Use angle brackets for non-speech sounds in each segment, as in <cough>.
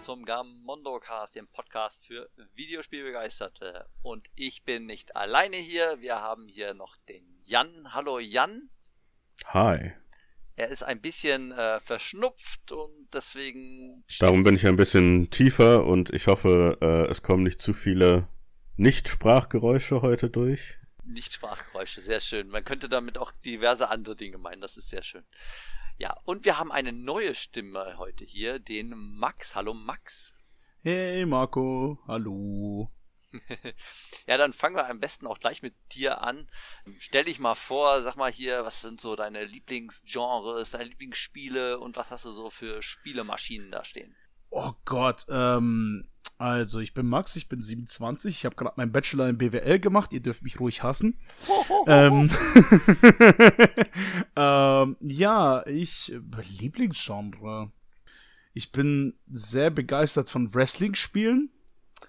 Willkommen zum Gamondo Cast, dem Podcast für Videospielbegeisterte. Und ich bin nicht alleine hier, wir haben hier noch den Jan. Hallo Jan. Hi. Er ist ein bisschen äh, verschnupft und deswegen. Darum bin ich ein bisschen tiefer und ich hoffe, äh, es kommen nicht zu viele Nicht-Sprachgeräusche heute durch. Nicht-Sprachgeräusche, sehr schön. Man könnte damit auch diverse andere Dinge meinen, das ist sehr schön. Ja, und wir haben eine neue Stimme heute hier, den Max. Hallo Max. Hey Marco, hallo. <laughs> ja, dann fangen wir am besten auch gleich mit dir an. Stell dich mal vor, sag mal hier, was sind so deine Lieblingsgenres, deine Lieblingsspiele und was hast du so für Spielemaschinen da stehen? Oh Gott, ähm, also ich bin Max, ich bin 27, ich habe gerade meinen Bachelor in BWL gemacht, ihr dürft mich ruhig hassen. <laughs> ähm, <laughs> ähm, ja, ich, Lieblingsgenre. Ich bin sehr begeistert von Wrestling-Spielen.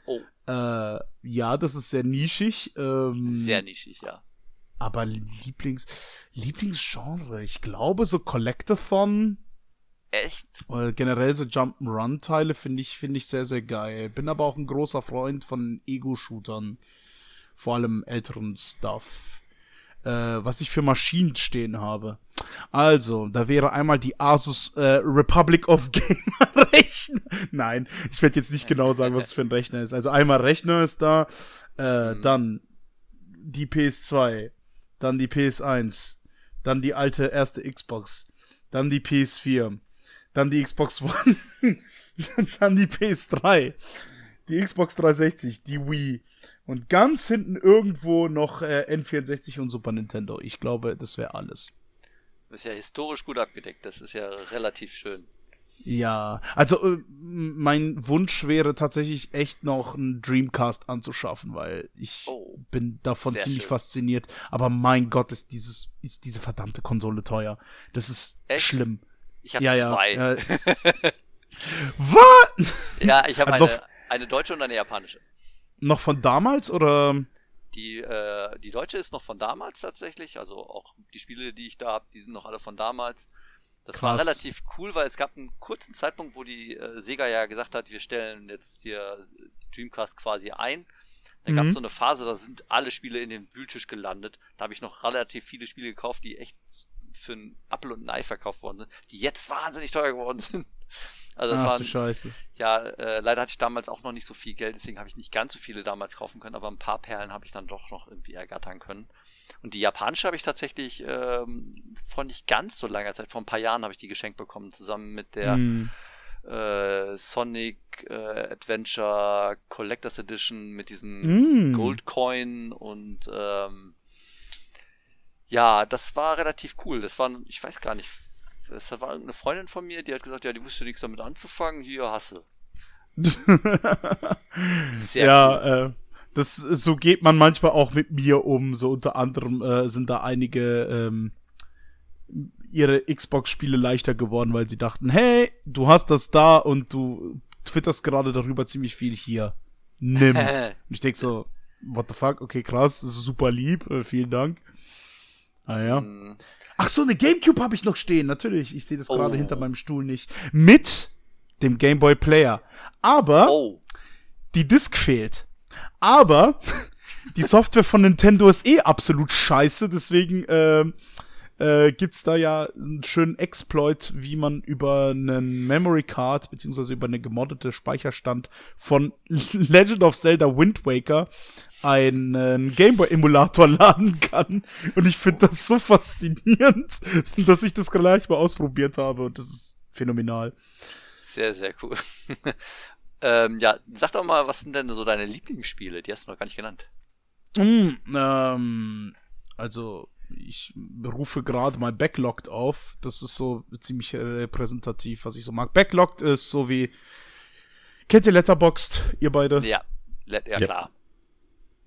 Oh. Äh, ja, das ist sehr nischig. Ähm, sehr nischig, ja. Aber Lieblings, Lieblingsgenre, ich glaube so Collectathon. Echt? Oder generell so Jump'n'Run-Teile finde ich, finde ich sehr, sehr geil. Bin aber auch ein großer Freund von Ego-Shootern. Vor allem älteren Stuff. Äh, was ich für Maschinen stehen habe. Also, da wäre einmal die Asus äh, Republic of Gamer <laughs> Rechner. Nein, ich werde jetzt nicht genau sagen, was es für ein Rechner ist. Also einmal Rechner ist da, äh, mhm. dann die PS2, dann die PS1, dann die alte erste Xbox, dann die PS4, dann die Xbox One, <laughs> dann die PS3, die Xbox 360, die Wii, und ganz hinten irgendwo noch äh, N64 und Super Nintendo. Ich glaube, das wäre alles. Das ist ja historisch gut abgedeckt. Das ist ja relativ schön. Ja, also äh, mein Wunsch wäre tatsächlich echt noch einen Dreamcast anzuschaffen, weil ich oh, bin davon ziemlich schön. fasziniert. Aber mein Gott, ist dieses ist diese verdammte Konsole teuer. Das ist echt? schlimm. Ich habe ja, zwei. Ja, <laughs> äh, Was? Ja, ich habe also eine, eine deutsche und eine japanische. Noch von damals oder? Die, äh, die deutsche ist noch von damals tatsächlich. Also auch die Spiele, die ich da habe, die sind noch alle von damals. Das Krass. war relativ cool, weil es gab einen kurzen Zeitpunkt, wo die äh, Sega ja gesagt hat, wir stellen jetzt hier Dreamcast quasi ein. Da mhm. gab es so eine Phase, da sind alle Spiele in den Wühltisch gelandet. Da habe ich noch relativ viele Spiele gekauft, die echt für ein Apple und ein Ei verkauft worden sind, die jetzt wahnsinnig teuer geworden <laughs> sind. Also das Ach, war du Scheiße. Ja, äh, leider hatte ich damals auch noch nicht so viel Geld, deswegen habe ich nicht ganz so viele damals kaufen können, aber ein paar Perlen habe ich dann doch noch irgendwie ergattern können. Und die japanische habe ich tatsächlich ähm, vor nicht ganz so langer Zeit, vor ein paar Jahren habe ich die geschenkt bekommen, zusammen mit der mm. äh, Sonic äh, Adventure Collectors Edition mit diesen mm. Gold Coin und ähm, ja, das war relativ cool. Das war, ich weiß gar nicht, das war eine Freundin von mir, die hat gesagt, ja, die wusste nichts damit anzufangen, hier hasse. <laughs> Sehr ja, cool. äh, das so geht man manchmal auch mit mir um. So unter anderem äh, sind da einige ähm, ihre Xbox-Spiele leichter geworden, weil sie dachten, hey, du hast das da und du twitterst gerade darüber ziemlich viel hier. Nimm. <laughs> und ich denk so, what the fuck, okay, krass, das ist super lieb, äh, vielen Dank. Ah ja. Mm. Ach so, eine Gamecube habe ich noch stehen. Natürlich, ich sehe das gerade oh. hinter meinem Stuhl nicht. Mit dem Game Boy Player. Aber oh. die Disk fehlt. Aber <laughs> die Software von Nintendo ist eh absolut scheiße. Deswegen äh, äh, gibt's da ja einen schönen Exploit, wie man über einen Memory Card beziehungsweise über eine gemoddete Speicherstand von <laughs> Legend of Zelda Wind Waker einen Gameboy-Emulator <laughs> laden kann. Und ich finde das so faszinierend, <laughs> dass ich das gleich mal ausprobiert habe. Und das ist phänomenal. Sehr, sehr cool. ähm, ja, sag doch mal, was sind denn so deine Lieblingsspiele? Die hast du noch gar nicht genannt. Mm, ähm, also, ich rufe gerade mal Backlogged auf. Das ist so ziemlich repräsentativ, was ich so mag. Backlogged ist so wie. Kennt ihr Letterboxd, ihr beide? Ja, ja, ja. klar.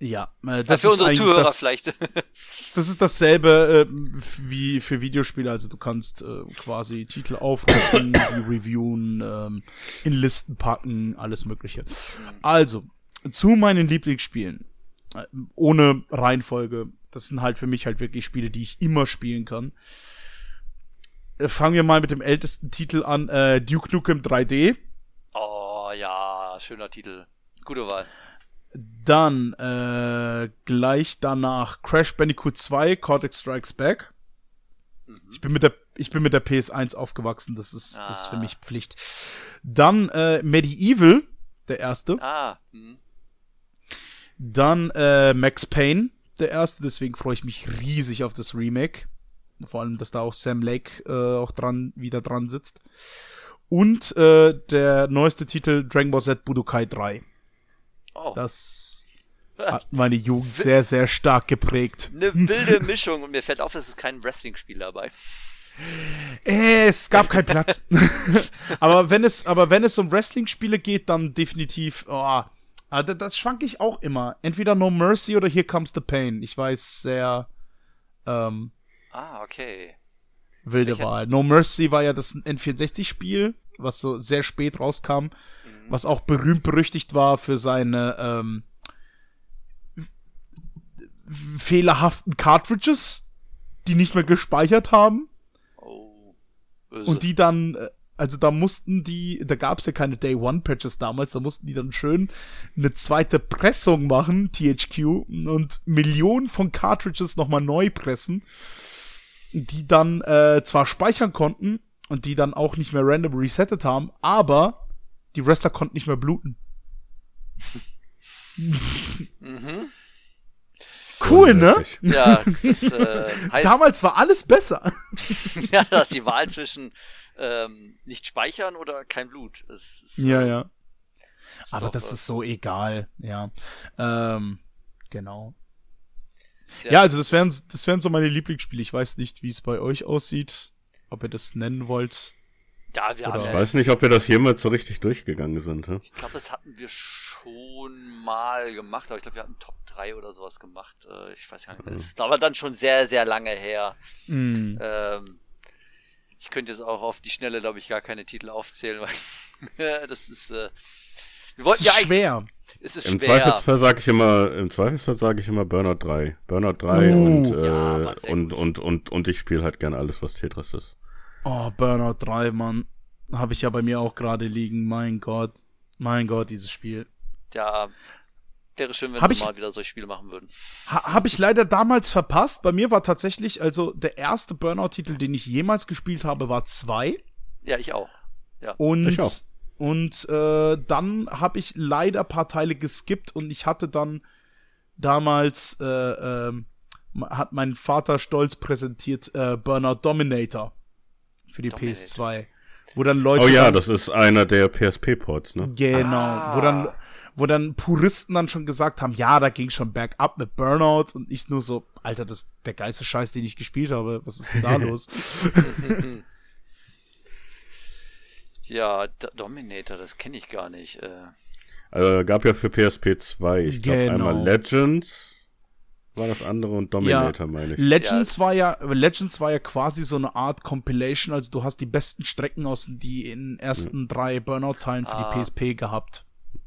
Ja, äh, das ja, für ist unsere Zuhörer das, vielleicht. <laughs> das ist dasselbe äh, wie für Videospiele. Also du kannst äh, quasi Titel aufrufen, <coughs> die reviewen, ähm, in Listen packen, alles Mögliche. Mhm. Also zu meinen Lieblingsspielen äh, ohne Reihenfolge. Das sind halt für mich halt wirklich Spiele, die ich immer spielen kann. äh, fangen wir mal mit dem ältesten Titel an, äh, Duke Nukem 3D. Oh ja, schöner Titel. Gute Wahl. Dann äh, gleich danach Crash Bandicoot 2, Cortex Strikes Back. Mhm. Ich bin mit der ich bin mit der PS1 aufgewachsen, das ist das ist für Ah. mich Pflicht. Dann äh, Medieval, der erste. Ah, hm. Dann äh, Max Payne, der erste, deswegen freue ich mich riesig auf das Remake. Vor allem, dass da auch Sam Lake äh, auch dran wieder dran sitzt. Und äh, der neueste Titel Dragon Ball Z Budokai 3. Oh, Das <laughs> hat meine Jugend sehr, sehr stark geprägt. eine wilde <laughs> Mischung und mir fällt auf, es ist kein Wrestling-Spiel dabei. Äh, es gab keinen Platz. <laughs> aber wenn es, aber wenn es um Wrestling-Spiele geht, dann definitiv. Oh, ah, das, das schwank ich auch immer. Entweder No Mercy oder Here Comes the Pain. Ich weiß sehr ähm, Ah, okay. wilde Welcher- Wahl. No Mercy war ja das N64-Spiel, was so sehr spät rauskam, was auch berühmt berüchtigt war für seine ähm, fehlerhaften Cartridges, die nicht mehr gespeichert haben. Oh. Böse. Und die dann, äh, also da mussten die, da gab es ja keine Day One Patches damals, da mussten die dann schön eine zweite Pressung machen, THQ, und Millionen von Cartridges nochmal neu pressen, die dann äh, zwar speichern konnten und die dann auch nicht mehr random resettet haben, aber die Wrestler konnten nicht mehr bluten. mhm. Cool, ne? Ja, das äh, <laughs> heißt, Damals war alles besser. <laughs> ja, dass die Wahl zwischen ähm, nicht speichern oder kein Blut. Es ist, Ja, äh, ja. Aber das äh, ist so egal, ja. Ähm, genau. sehr- Ja, also das wären, das wären so meine Lieblingsspiele. Ich weiß nicht, wie es bei euch aussieht, ob ihr das nennen wollt. ja, wir oder- haben Ich weiß nicht, ob wir das jemals so richtig durchgegangen sind. Hm? Ich glaube, das hatten wir schon mal gemacht, aber ich glaube, wir hatten Top 3 oder sowas gemacht. Äh, ich weiß gar nicht mehr. Das ist aber dann schon sehr, sehr lange her. Hm. Ähm, ich könnte jetzt auch auf die Schnelle, glaube ich, gar keine Titel aufzählen, <laughs> weil das ist. Äh, wir Das wollten ist ja schwer. Es ist Im schwer. Zweifelsfall sage ich immer, im Zweifelsfall sage ich immer Burnout 3. Burnout 3 Uh. und, Ja, äh, sehr und, und, und, und ich spiele halt gerne alles, was Tetris ist. Oh, Burnout 3, Mann. Habe ich ja bei mir auch gerade liegen. Mein Gott. Mein Gott, dieses Spiel. Ja, wäre schön, wenn Hab sie ich- mal wieder solche Spiele machen würden. Ha Habe ich leider damals verpasst. Bei mir war tatsächlich, also der erste Burnout-Titel, den ich jemals gespielt habe, war 2. Ja, ich auch. Und, Ich auch. und äh, dann habe ich leider ein paar Teile geskippt und ich hatte dann damals, äh, ähm, hat mein Vater stolz präsentiert, äh, Burnout Dominator für die Dominator. PS2. Wo dann Leute. Oh ja, dann, das ist einer der PSP-Ports, ne? Genau, Ah. wo dann wo dann Puristen dann schon gesagt haben, ja, da ging schon bergab mit Burnout und ich nur so, Alter, das ist der geilste Scheiß, den ich gespielt habe. Was ist denn da <laughs> los? <laughs> ja, D Dominator, das kenne ich gar nicht. Äh, Also gab ja für PSP 2, ich glaube Genau. einmal Legends war das andere und Dominator, meine ich. Legends Ja, war ja, Legends war ja quasi so eine Art Compilation, also du hast die besten Strecken aus die in den ersten drei Burnout-Teilen für Ah. die PSP gehabt.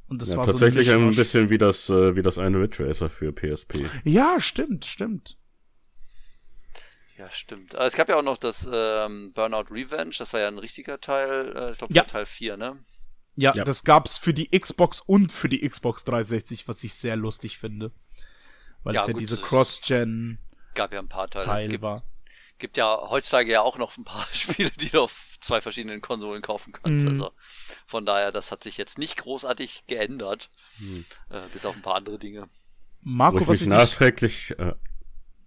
Und das Ja, war tatsächlich so ein bisschen wie das, äh, wie das eine Ridge Racer für PSP. Ja, stimmt, stimmt. ja, stimmt. Aber es gab ja auch noch das ähm, Burnout Revenge, das war ja ein richtiger Teil. Äh, ich glaube, Ja. Teil 4, ne? Ja, Ja. das gab's für die Xbox und für die Xbox 360, was ich sehr lustig finde. Weil Ja, es ja gut, diese Cross-Gen-Teil Gab ja ein paar Teile. Gibt, war. Gibt ja heutzutage ja auch noch ein paar <laughs> Spiele, die du auf zwei verschiedenen Konsolen kaufen kannst. Mhm. Also von daher, das hat sich jetzt nicht großartig geändert. Hm. Äh, bis auf ein paar andere Dinge. Wo Marco, ich was mich ich dich... nachträglich, äh,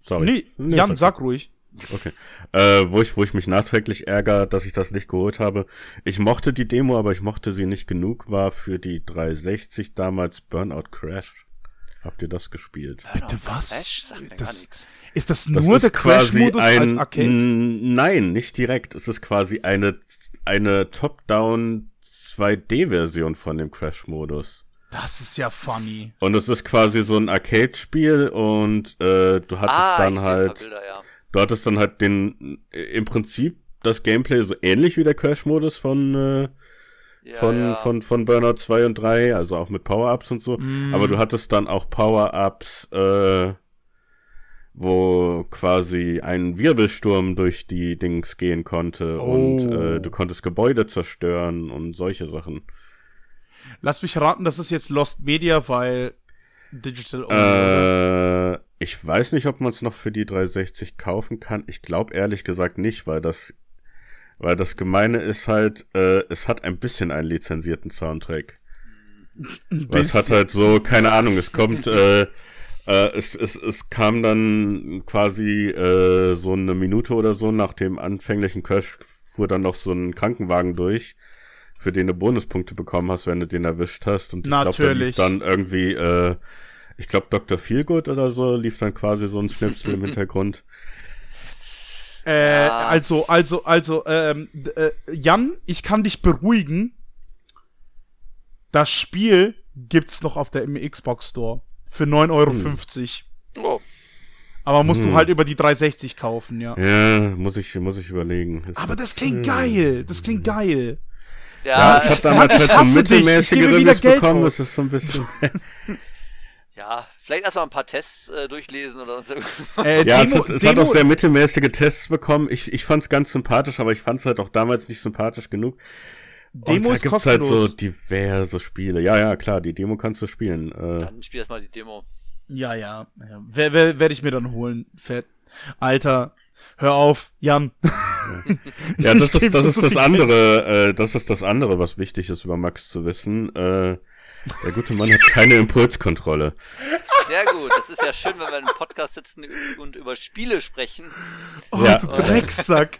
sorry. Nee, Jan, sag- ruhig. Okay. Äh, wo ich, wo ich mich nachträglich ärgere, dass ich das nicht geholt habe. Ich mochte die Demo, aber ich mochte sie nicht genug, war für die 360 damals Burnout Crash. Habt ihr das gespielt? Bitte Burnout was? Crash sagt Das- nichts. Ist das Das nur ist der Crash-Modus als Arcade? N- Nein, nicht direkt. Es ist quasi eine, eine Top-Down 2D-Version von dem Crash-Modus. Das ist ja funny. Und es ist quasi so ein Arcade-Spiel und äh, du hattest Ah, ich dann sehe ein halt, paar Bilder, ja. du hattest dann halt den, im Prinzip das Gameplay so ähnlich wie der Crash-Modus von, äh, ja, von, ja. von, von Burnout 2 und 3, also auch mit Power-Ups und so. Mm. Aber du hattest dann auch Power-Ups, äh, wo quasi ein Wirbelsturm durch die Dings gehen konnte Oh. und äh, du konntest Gebäude zerstören und solche Sachen. Lass mich raten, das ist jetzt Lost Media, weil Digital oder? Äh, ich weiß nicht, ob man es noch für die 360 kaufen kann. Ich glaube ehrlich gesagt nicht, weil das, weil das Gemeine ist halt, äh, es hat ein bisschen einen lizenzierten Soundtrack. Weil es hat halt so, keine Ahnung, es kommt, <laughs> äh, äh, es, es, es kam dann quasi äh, so eine Minute oder so nach dem anfänglichen Crash fuhr dann noch so ein Krankenwagen durch, für den du Bonuspunkte bekommen hast, wenn du den erwischt hast. Und ich glaube, dann irgendwie, äh, ich glaube, Dr. Feelgood oder so, lief dann quasi so ein Schnipsel im Hintergrund. <laughs> Äh, Ja. also, also, also, ähm, äh, Jan, ich kann dich beruhigen. Das Spiel gibt's noch auf der im Xbox Store für 9,50 Euro. Oh, Aber musst Hm. du halt über die 360 kaufen, ja. Ja, muss ich, muss ich überlegen. Es Aber das klingt äh, geil. Das klingt geil. ja, Ja, es hat damals ich halt so hasse dich. Ich mittelmäßige gebe wieder Reviews Geld bekommen. aus. Das ist so ein bisschen. <laughs> ja, vielleicht erstmal ein paar Tests äh, durchlesen oder so. Äh, <laughs> Ja, Demo, es, hat, es Demo, hat auch sehr mittelmäßige Tests bekommen. Ich, ich fand's ganz sympathisch, aber ich fand's halt auch damals nicht sympathisch genug. Demo und da ist gibt's halt kostenlos. so diverse Spiele. Ja, ja, klar, die Demo kannst du spielen. Äh, Dann spiel erstmal die Demo. Ja, ja. ja. Wer, wer, Werde ich mir dann holen. Fett. Alter, hör auf, Jan. <laughs> ja, das ist das ist das andere, äh, das ist das andere, was wichtig ist über Max zu wissen. Äh, der gute Mann hat keine Impulskontrolle. Sehr gut. Das ist ja schön, wenn wir in einem Podcast sitzen und über Spiele sprechen. Oh, Ja. du Drecksack.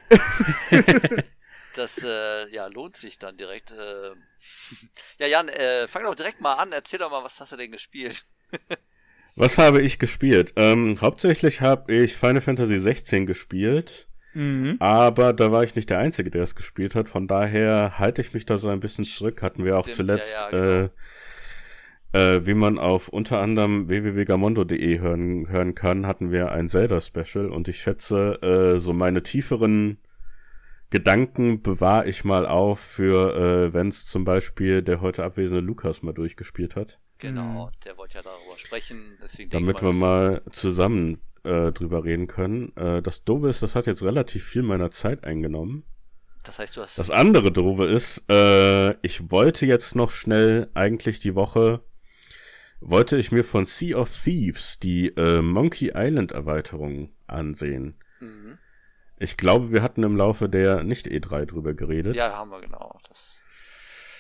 <laughs> Das äh, ja, lohnt sich dann direkt. Äh. Ja, Jan, äh, fang doch direkt mal an. Erzähl doch mal, was hast du denn gespielt? Was habe ich gespielt? Ähm, hauptsächlich habe ich Final Fantasy 16 gespielt. mhm. Aber da war ich nicht der Einzige, der es gespielt hat. Von daher halte ich mich da so ein bisschen zurück. Hatten wir auch Stimmt, zuletzt, ja, ja, genau. äh, äh, wie man auf unter anderem www.gamondo.de hören, hören kann, hatten wir ein Zelda-Special. Und ich schätze, äh, so meine tieferen Gedanken bewahre ich mal auf für, äh, wenn es zum Beispiel der heute abwesende Lukas mal durchgespielt hat. Genau, der wollte ja darüber sprechen. Deswegen Damit wir mal zusammen äh, drüber reden können. Äh, das Doofe ist, das hat jetzt relativ viel meiner Zeit eingenommen. Das, das heißt, du hast. Das andere Doofe ist, äh, ich wollte jetzt noch schnell eigentlich die Woche, wollte ich mir von Sea of Thieves die äh, Monkey Island Erweiterung ansehen. Mhm. Ich glaube, wir hatten im Laufe der Nicht-E3 drüber geredet. Ja, haben wir genau. Das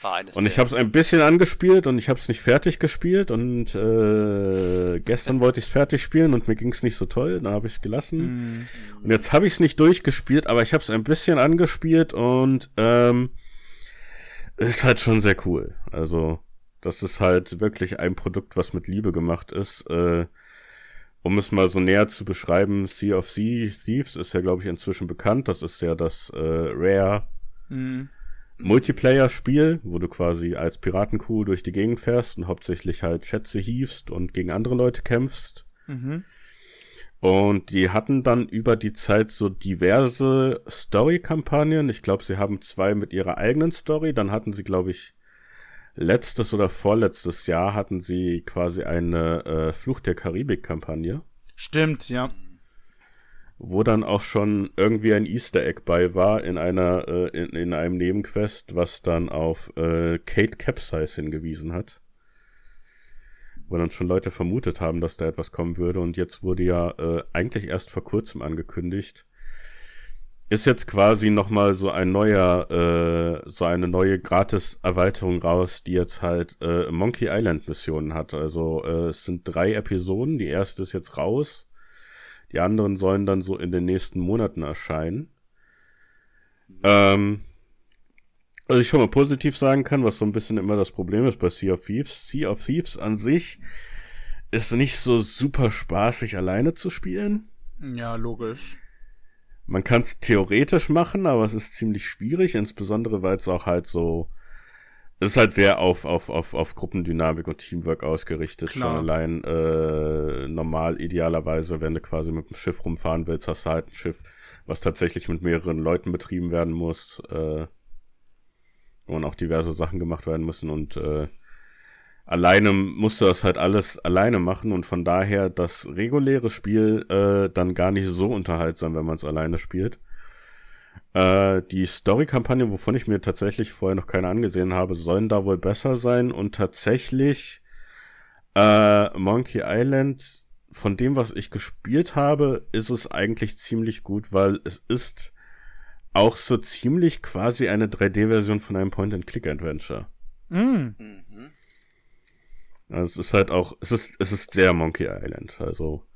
war eines Und ich habe es ein bisschen angespielt und ich habe es nicht fertig gespielt und äh, gestern <laughs> wollte ich es fertig spielen und mir ging es nicht so toll, dann habe ich es gelassen. Mhm. Und jetzt habe ich es nicht durchgespielt, aber ich habe es ein bisschen angespielt und ähm, es ist halt schon sehr cool. Also das ist halt wirklich ein Produkt, was mit Liebe gemacht ist. Äh, um es mal so näher zu beschreiben, Sea of Sea Thieves ist ja, glaube ich, inzwischen bekannt. Das ist ja das äh, Rare Mhm. Multiplayer-Spiel, wo du quasi als Piratencrew durch die Gegend fährst und hauptsächlich halt Schätze hiefst und gegen andere Leute kämpfst. Mhm. Und die hatten dann über die Zeit so diverse Story-Kampagnen. Ich glaube, sie haben zwei mit ihrer eigenen Story. Dann hatten sie, glaube ich, letztes oder vorletztes Jahr hatten sie quasi eine äh, Fluch der Karibik-Kampagne, Stimmt, ja. wo dann auch schon irgendwie ein Easter Egg bei war in einer äh, in, in einem Nebenquest, was dann auf äh, Kate Capsize hingewiesen hat. Wo dann schon Leute vermutet haben, dass da etwas kommen würde. Und jetzt wurde ja äh, eigentlich erst vor kurzem angekündigt. Ist jetzt quasi nochmal so ein neuer, äh, so eine neue Gratis-Erweiterung raus, die jetzt halt äh, Monkey Island-Missionen hat. Also äh, es sind drei Episoden. Die erste ist jetzt raus. Die anderen sollen dann so in den nächsten Monaten erscheinen. Ähm, also ich schon mal positiv sagen kann, was so ein bisschen immer das Problem ist bei Sea of Thieves. Sea of Thieves an sich ist nicht so super spaßig alleine zu spielen. Ja, logisch. Man kann es theoretisch machen, aber es ist ziemlich schwierig, insbesondere weil es auch halt so, es ist halt sehr auf, auf, auf, auf Gruppendynamik und Teamwork ausgerichtet. Klar. Schon allein äh, normal, idealerweise, wenn du quasi mit dem Schiff rumfahren willst, hast du halt ein Schiff, was tatsächlich mit mehreren Leuten betrieben werden muss, äh, wo dann auch diverse Sachen gemacht werden müssen und äh, alleine musst du das halt alles alleine machen und von daher das reguläre Spiel äh, dann gar nicht so unterhaltsam, wenn man es alleine spielt. Äh, die Story-Kampagne, wovon ich mir tatsächlich vorher noch keine angesehen habe, sollen da wohl besser sein und tatsächlich äh, Monkey Island, von dem, was ich gespielt habe, ist es eigentlich ziemlich gut, weil es ist auch so ziemlich quasi eine 3D-Version von einem Point-and-Click-Adventure. Mm. Also es ist halt auch, es ist, es ist sehr Monkey Island. Also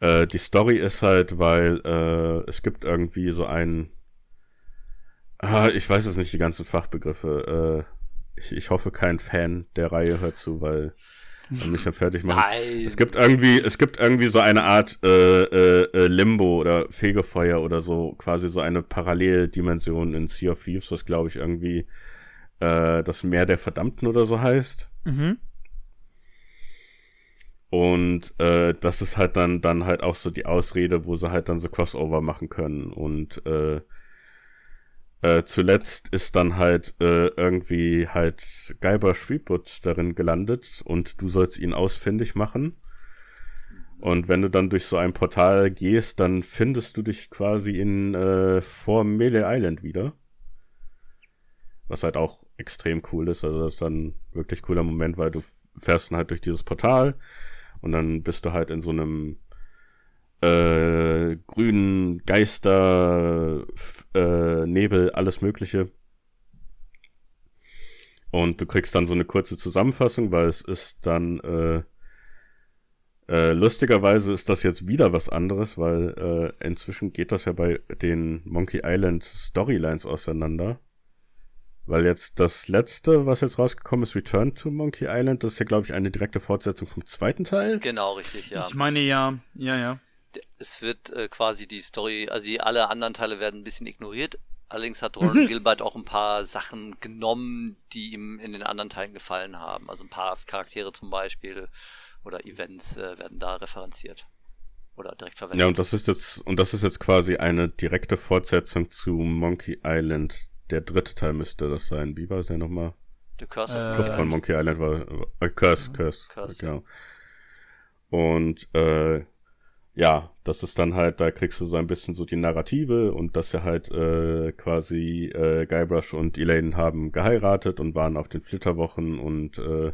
äh, die Story ist halt, weil äh, es gibt irgendwie so einen, ah, ich weiß jetzt nicht die ganzen Fachbegriffe. Äh, ich, ich hoffe, kein Fan der Reihe hört zu, weil <laughs> mich ja fertig machen. Nein. Es gibt irgendwie, es gibt irgendwie so eine Art äh, äh, äh, Limbo oder Fegefeuer oder so, quasi so eine Paralleldimension in Sea of Thieves, was glaube ich irgendwie äh, das Meer der Verdammten oder so heißt. Mhm. Und äh, das ist halt dann, dann halt auch so die Ausrede, wo sie halt dann so Crossover machen können. Und äh, äh, zuletzt ist dann halt äh, irgendwie halt Geiber Schwiebut darin gelandet und du sollst ihn ausfindig machen. Und wenn du dann durch so ein Portal gehst, dann findest du dich quasi in äh, vor Melee Island wieder. Was halt auch extrem cool ist. Also das ist dann wirklich cooler Moment, weil du fährst dann halt durch dieses Portal und dann bist du halt in so einem äh, grünen Geister, äh, Nebel, alles Mögliche. Und du kriegst dann so eine kurze Zusammenfassung, weil es ist dann äh, äh, lustigerweise ist das jetzt wieder was anderes, weil äh, inzwischen geht das ja bei den Monkey Island Storylines auseinander. Weil jetzt das letzte, was jetzt rausgekommen ist, Return to Monkey Island, das ist ja, glaube ich, eine direkte Fortsetzung vom zweiten Teil. Genau, richtig, ja. Ich meine ja, ja, ja. es wird äh, quasi die Story, also die alle anderen Teile werden ein bisschen ignoriert. Allerdings hat Ron <laughs> Gilbert auch ein paar Sachen genommen, die ihm in den anderen Teilen gefallen haben. Also ein paar Charaktere zum Beispiel oder Events äh, werden da referenziert. Oder direkt verwendet. Ja, und das ist jetzt, und das ist jetzt quasi eine direkte Fortsetzung zu Monkey Island. Der dritte Teil müsste das sein. Wie war es denn nochmal? The Curse of Äh, Flucht von Monkey Monkey Island war, äh, Curse, Curse, Curse, genau. Und, äh, ja, das ist dann halt, da kriegst du so ein bisschen so die Narrative und dass ja halt äh, quasi äh, Guybrush und Elaine haben geheiratet und waren auf den Flitterwochen und äh,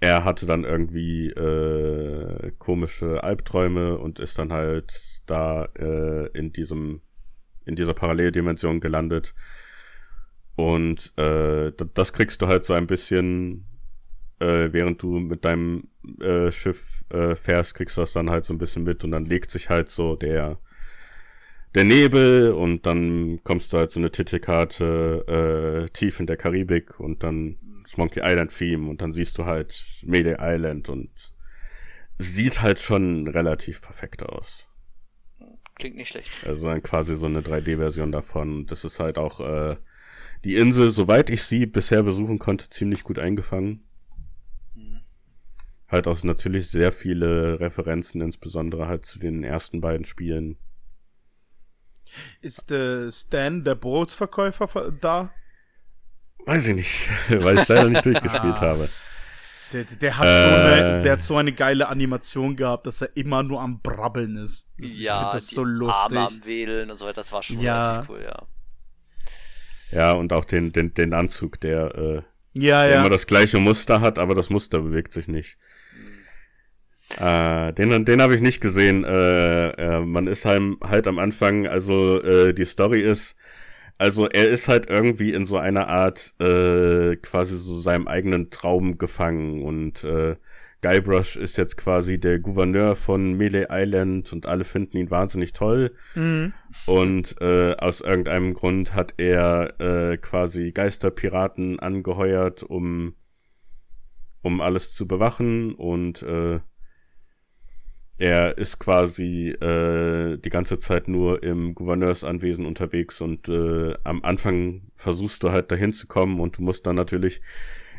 er hatte dann irgendwie äh, komische Albträume und ist dann halt da äh, in diesem in dieser Paralleldimension gelandet und äh, das kriegst du halt so ein bisschen äh, während du mit deinem äh, Schiff äh, fährst, kriegst du das dann halt so ein bisschen mit und dann legt sich halt so der der Nebel und dann kommst du halt so eine Titelkarte äh, tief in der Karibik und dann das Monkey Island Theme und dann siehst du halt Mayday Island und sieht halt schon relativ perfekt aus. Klingt nicht schlecht. Also dann quasi so eine 3D-Version davon. Das ist halt auch äh, die Insel, soweit ich sie bisher besuchen konnte, ziemlich gut eingefangen. Halt auch natürlich sehr viele Referenzen, insbesondere halt zu den ersten beiden Spielen. Ist äh, Stan, der Bootsverkäufer, ver- da? Weiß ich nicht, <laughs> weil ich leider nicht durchgespielt Ah. habe. Der, der, hat so Äh. eine, der hat so eine geile Animation gehabt, dass er immer nur am Brabbeln ist. Ich Ja, das die so lustig. Arme am Wedeln und so weiter, das war schon Ja. relativ cool, ja. Ja, und auch den, den, den Anzug, der, äh, Ja, der ja. immer das gleiche Muster hat, aber das Muster bewegt sich nicht. Äh, den den habe ich nicht gesehen. Äh, äh, man ist halt, halt am Anfang, also äh, die Story ist, also er ist halt irgendwie in so einer Art äh, quasi so seinem eigenen Traum gefangen und äh, Guybrush ist jetzt quasi der Gouverneur von Melee Island und alle finden ihn wahnsinnig toll. Mhm. Und äh, aus irgendeinem Grund hat er äh, quasi Geisterpiraten angeheuert, um, um alles zu bewachen. Und äh, er ist quasi äh, die ganze Zeit nur im Gouverneursanwesen unterwegs. Und äh, am Anfang versuchst du halt dahin zu kommen und du musst dann natürlich,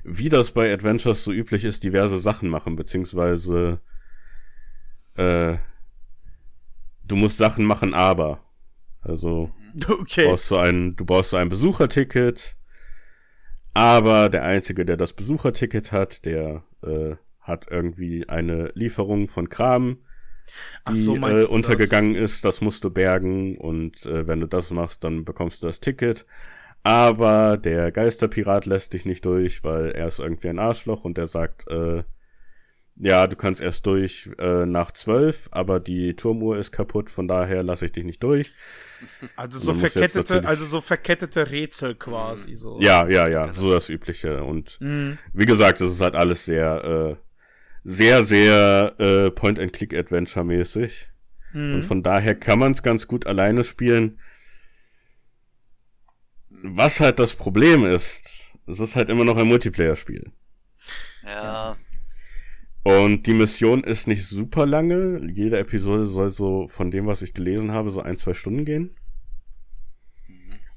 wie das bei Adventures so üblich ist, diverse Sachen machen, beziehungsweise äh, du musst Sachen machen, aber. Also <laughs> Okay. brauchst du ein, du brauchst so ein Besucherticket. Aber der Einzige, der das Besucherticket hat, der äh, hat irgendwie eine Lieferung von Kram, die so, äh, meinst du untergegangen ist. Das musst du bergen und äh, wenn du das machst, dann bekommst du das Ticket. Aber der Geisterpirat lässt dich nicht durch, weil er ist irgendwie ein Arschloch und der sagt, äh, ja, du kannst erst durch äh, nach zwölf, aber die Turmuhr ist kaputt, von daher lasse ich dich nicht durch. <laughs> Also so verkettete, also so verkettete Rätsel quasi so. Ja, ja, ja, so das Übliche. Und Mhm. wie gesagt, es ist halt alles sehr, äh, sehr, sehr äh, Point-and-Click-Adventure-mäßig. Mhm. Und von daher kann man es ganz gut alleine spielen. Was halt das Problem ist, es ist halt immer noch ein Multiplayer-Spiel. Ja, Und die Mission ist nicht super lange. Jede Episode soll so, von dem, was ich gelesen habe, so ein, zwei Stunden gehen.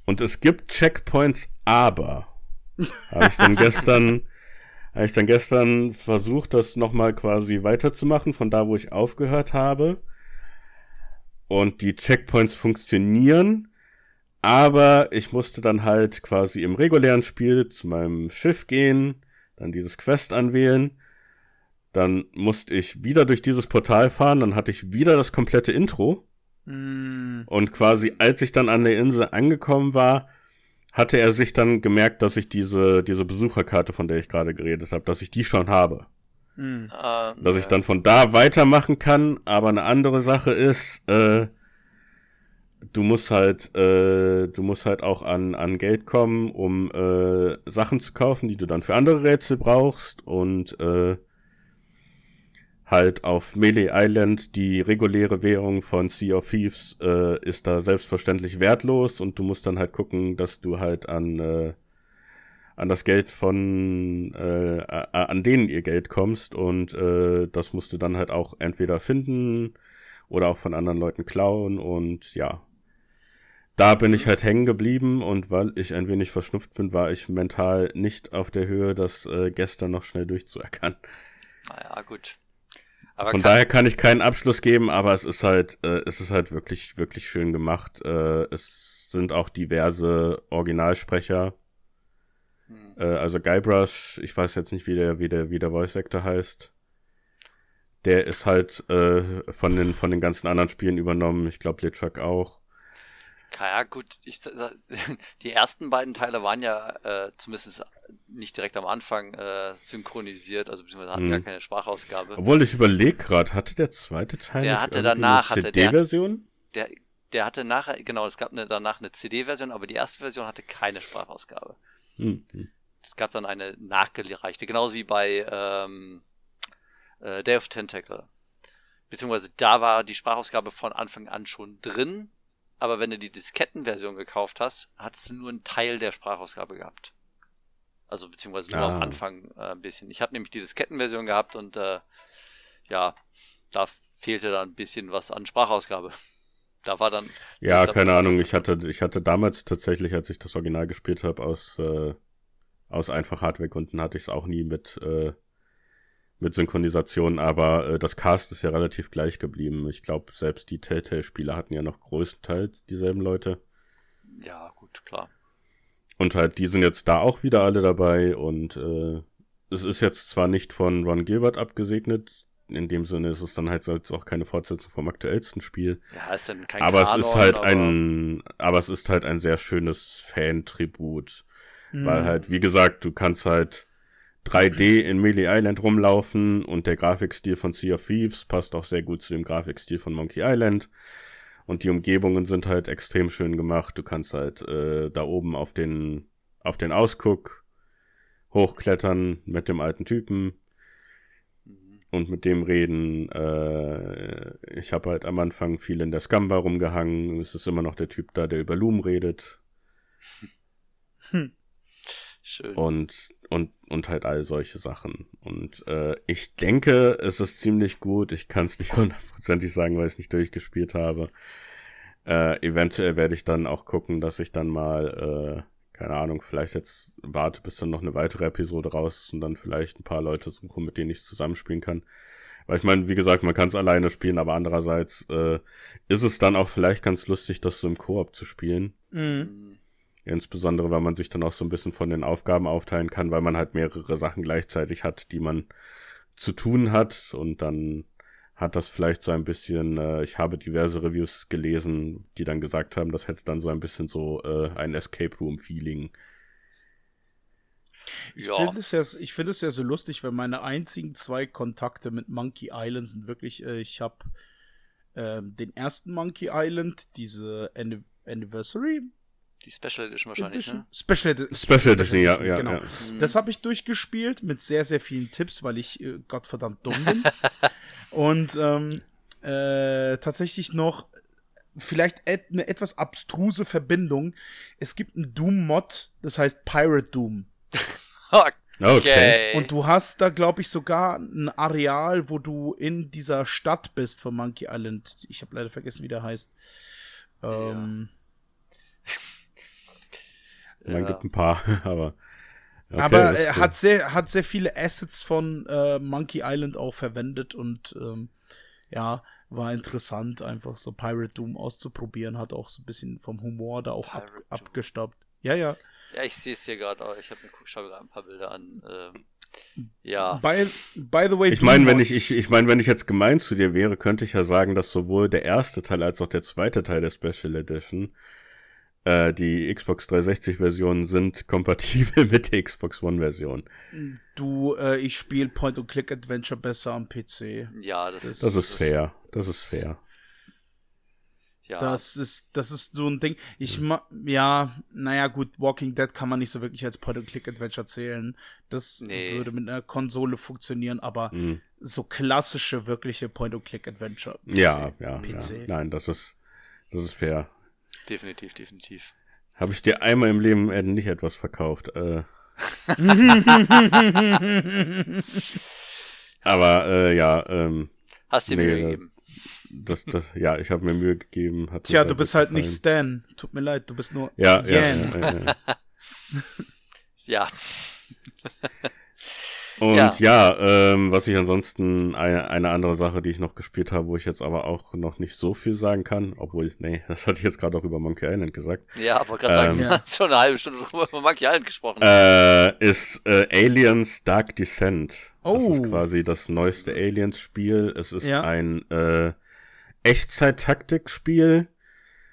Und es gibt Checkpoints, aber habe ich dann gestern, <laughs> habe ich dann gestern versucht, das nochmal quasi weiterzumachen, von da, wo ich aufgehört habe. Und die Checkpoints funktionieren, aber ich musste dann halt quasi im regulären Spiel zu meinem Schiff gehen, dann dieses Quest anwählen. Dann musste ich wieder durch dieses Portal fahren, dann hatte ich wieder das komplette Intro. Mhm. Und quasi, als ich dann an der Insel angekommen war, hatte er sich dann gemerkt, dass ich diese, diese Besucherkarte, von der ich gerade geredet habe, dass ich die schon habe. Mhm. äh, Dass ich dann von da weitermachen kann, aber eine andere Sache ist, äh, du musst halt, äh, du musst halt auch an, an Geld kommen, um äh, Sachen zu kaufen, die du dann für andere Rätsel brauchst und äh, halt auf Melee Island die reguläre Währung von Sea of Thieves äh, ist da selbstverständlich wertlos und du musst dann halt gucken, dass du halt an äh, an das Geld von äh, an denen ihr Geld kommst und äh, das musst du dann halt auch entweder finden oder auch von anderen Leuten klauen und ja da bin ich halt hängen geblieben und weil ich ein wenig verschnupft bin, war ich mental nicht auf der Höhe, das äh, gestern noch schnell durchzuerkennen. naja, gut. Aber Von kann, daher kann ich keinen Abschluss geben, aber es ist halt, äh, es ist halt wirklich, wirklich schön gemacht. Äh, es sind auch diverse Originalsprecher. Hm. Äh, also Guybrush, ich weiß jetzt nicht, wie der, wie der, wie der Voice Actor heißt. Der ist halt äh, von den, von den ganzen anderen Spielen übernommen. Ich glaube, LeChuck auch. Ja, gut, ich, <laughs> die ersten beiden Teile waren ja äh, zumindest nicht direkt am Anfang äh, synchronisiert, also beziehungsweise hatten Mhm. gar keine Sprachausgabe. Obwohl ich überlege gerade, hatte der zweite Teil Der hatte danach, eine hatte der- CD-Version? Der, der hatte nachher, genau, es gab eine, danach eine CD-Version, aber die erste Version hatte keine Sprachausgabe. Hm, hm. Es gab dann eine nachgereichte, genauso wie bei ähm, äh, Day of Tentacle. Beziehungsweise da war die Sprachausgabe von Anfang an schon drin, aber wenn du die Diskettenversion gekauft hast, hattest du nur einen Teil der Sprachausgabe gehabt. Also beziehungsweise nur am Ah. Anfang äh, ein bisschen. Ich habe nämlich die Diskettenversion gehabt und äh, ja, da fehlte dann ein bisschen was an Sprachausgabe. Da war dann. Ja, keine Ahnung. Ich hatte, ich hatte damals tatsächlich, als ich das Original gespielt habe, aus, äh, aus einfach Hardware-Gründen hatte ich es auch nie mit, äh, mit Synchronisation, aber äh, das Cast ist ja relativ gleich geblieben. Ich glaube, selbst die Telltale-Spiele hatten ja noch größtenteils dieselben Leute. Ja, gut, klar. Und halt, die sind jetzt da auch wieder alle dabei und äh, es ist jetzt zwar nicht von Ron Gilbert abgesegnet, in dem Sinne ist es dann halt jetzt auch keine Fortsetzung vom aktuellsten Spiel. Ja, ist dann kein aber Kanon, es ist halt aber- ein, aber es ist halt ein sehr schönes Fan-Tribut. Weil Mhm. halt, wie gesagt, du kannst halt 3D in Melee Island rumlaufen und der Grafikstil von Sea of Thieves passt auch sehr gut zu dem Grafikstil von Monkey Island. Und die Umgebungen sind halt extrem schön gemacht. Du kannst halt äh, da oben auf den, auf den Ausguck hochklettern mit dem alten Typen und mit dem reden. Äh, ich habe halt am Anfang viel in der Scamba rumgehangen. Es ist immer noch der Typ da, der über Loom redet. Schön. und und und halt all solche Sachen. Und äh, ich denke es ist ziemlich gut. Ich kann es nicht <laughs> hundertprozentig sagen weil ich es nicht durchgespielt habe. Äh, eventuell werde ich dann auch gucken dass ich dann mal äh, keine Ahnung vielleicht jetzt warte bis dann noch eine weitere Episode raus ist und dann vielleicht ein paar Leute suche mit denen ich zusammenspielen kann. Weil ich meine wie gesagt man kann es alleine spielen aber andererseits äh, ist es dann auch vielleicht ganz lustig das so im Koop zu spielen. Mhm. Insbesondere, weil man sich dann auch so ein bisschen von den Aufgaben aufteilen kann, weil man halt mehrere Sachen gleichzeitig hat, die man zu tun hat und dann hat das vielleicht so ein bisschen, äh, ich habe diverse Reviews gelesen, die dann gesagt haben, das hätte dann so ein bisschen so äh, ein Escape Room Feeling. Ich ja. finde es, ja, ich find es ja so lustig, weil meine einzigen zwei Kontakte mit Monkey Island sind wirklich, äh, ich habe äh, den ersten Monkey Island, diese Anniversary, die Special Edition wahrscheinlich, Edition? ne? Special, Edi Special Edition, ja, ja, genau. ja. Mhm. Das habe ich durchgespielt mit sehr, sehr vielen Tipps, weil ich äh, gottverdammt dumm bin. <laughs> Und ähm, äh, tatsächlich noch vielleicht et eine etwas abstruse Verbindung. Es gibt einen Doom-Mod, das heißt Pirate Doom. <laughs> okay. okay. Und du hast da, glaube ich, sogar ein Areal, wo du in dieser Stadt bist von Monkey Island. Ich habe leider vergessen, wie der heißt. Ähm, ja. Man ja. gibt ein paar, <laughs> aber. Okay, aber er hat sehr, hat sehr viele Assets von äh, Monkey Island auch verwendet und ähm, ja, war interessant, einfach so Pirate Doom auszuprobieren, hat auch so ein bisschen vom Humor da auch ab, abgestaubt. Ja, ja. Ja, ich sehe es hier gerade, ich habe mir schau gerade ein paar Bilder an. Ähm, ja. By, by the way, ich meine, wenn ich, ich, ich meine, wenn ich jetzt gemein zu dir wäre, könnte ich ja sagen, dass sowohl der erste Teil als auch der zweite Teil der Special Edition äh, die Xbox 360-Versionen sind kompatibel <laughs> mit der Xbox One-Version. Du, äh, ich spiele Point-and-Click-Adventure besser am PC. Ja, das, das, das ist fair. Das ist fair. Ja. Das ist, das ist so ein Ding. Ich ma ja, naja, gut, Walking Dead kann man nicht so wirklich als Point-and-Click-Adventure zählen. Das nee. würde mit einer Konsole funktionieren, aber mhm. so klassische, wirkliche Point-and-Click-Adventure. Ja, ja, PC. ja. Nein, das ist, das ist fair. Definitiv, definitiv. Habe ich dir einmal im Leben äh, nicht etwas verkauft. Äh. <laughs> Aber äh, ja, ähm, hast dir nee, Mühe gegeben. Das, das, ja, ich habe mir Mühe gegeben. Hat Tja, du bist halt nicht Stan. Tut mir leid, du bist nur ja, ja, ja, ja, ja. <laughs> ja. <laughs> Und ja, ja ähm, was ich ansonsten, eine, eine andere Sache, die ich noch gespielt habe, wo ich jetzt aber auch noch nicht so viel sagen kann, obwohl, nee, <laughs> das hatte ich jetzt gerade auch über Monkey Island gesagt. Ja, aber gerade sagen, ähm, ja. <laughs> so eine halbe Stunde drüber über Monkey Island gesprochen. Äh, ist äh, Aliens Dark Descent. Oh. Das ist oh. quasi das neueste Aliens-Spiel. Es ist ja. ein äh, Echtzeit-Taktik-Spiel,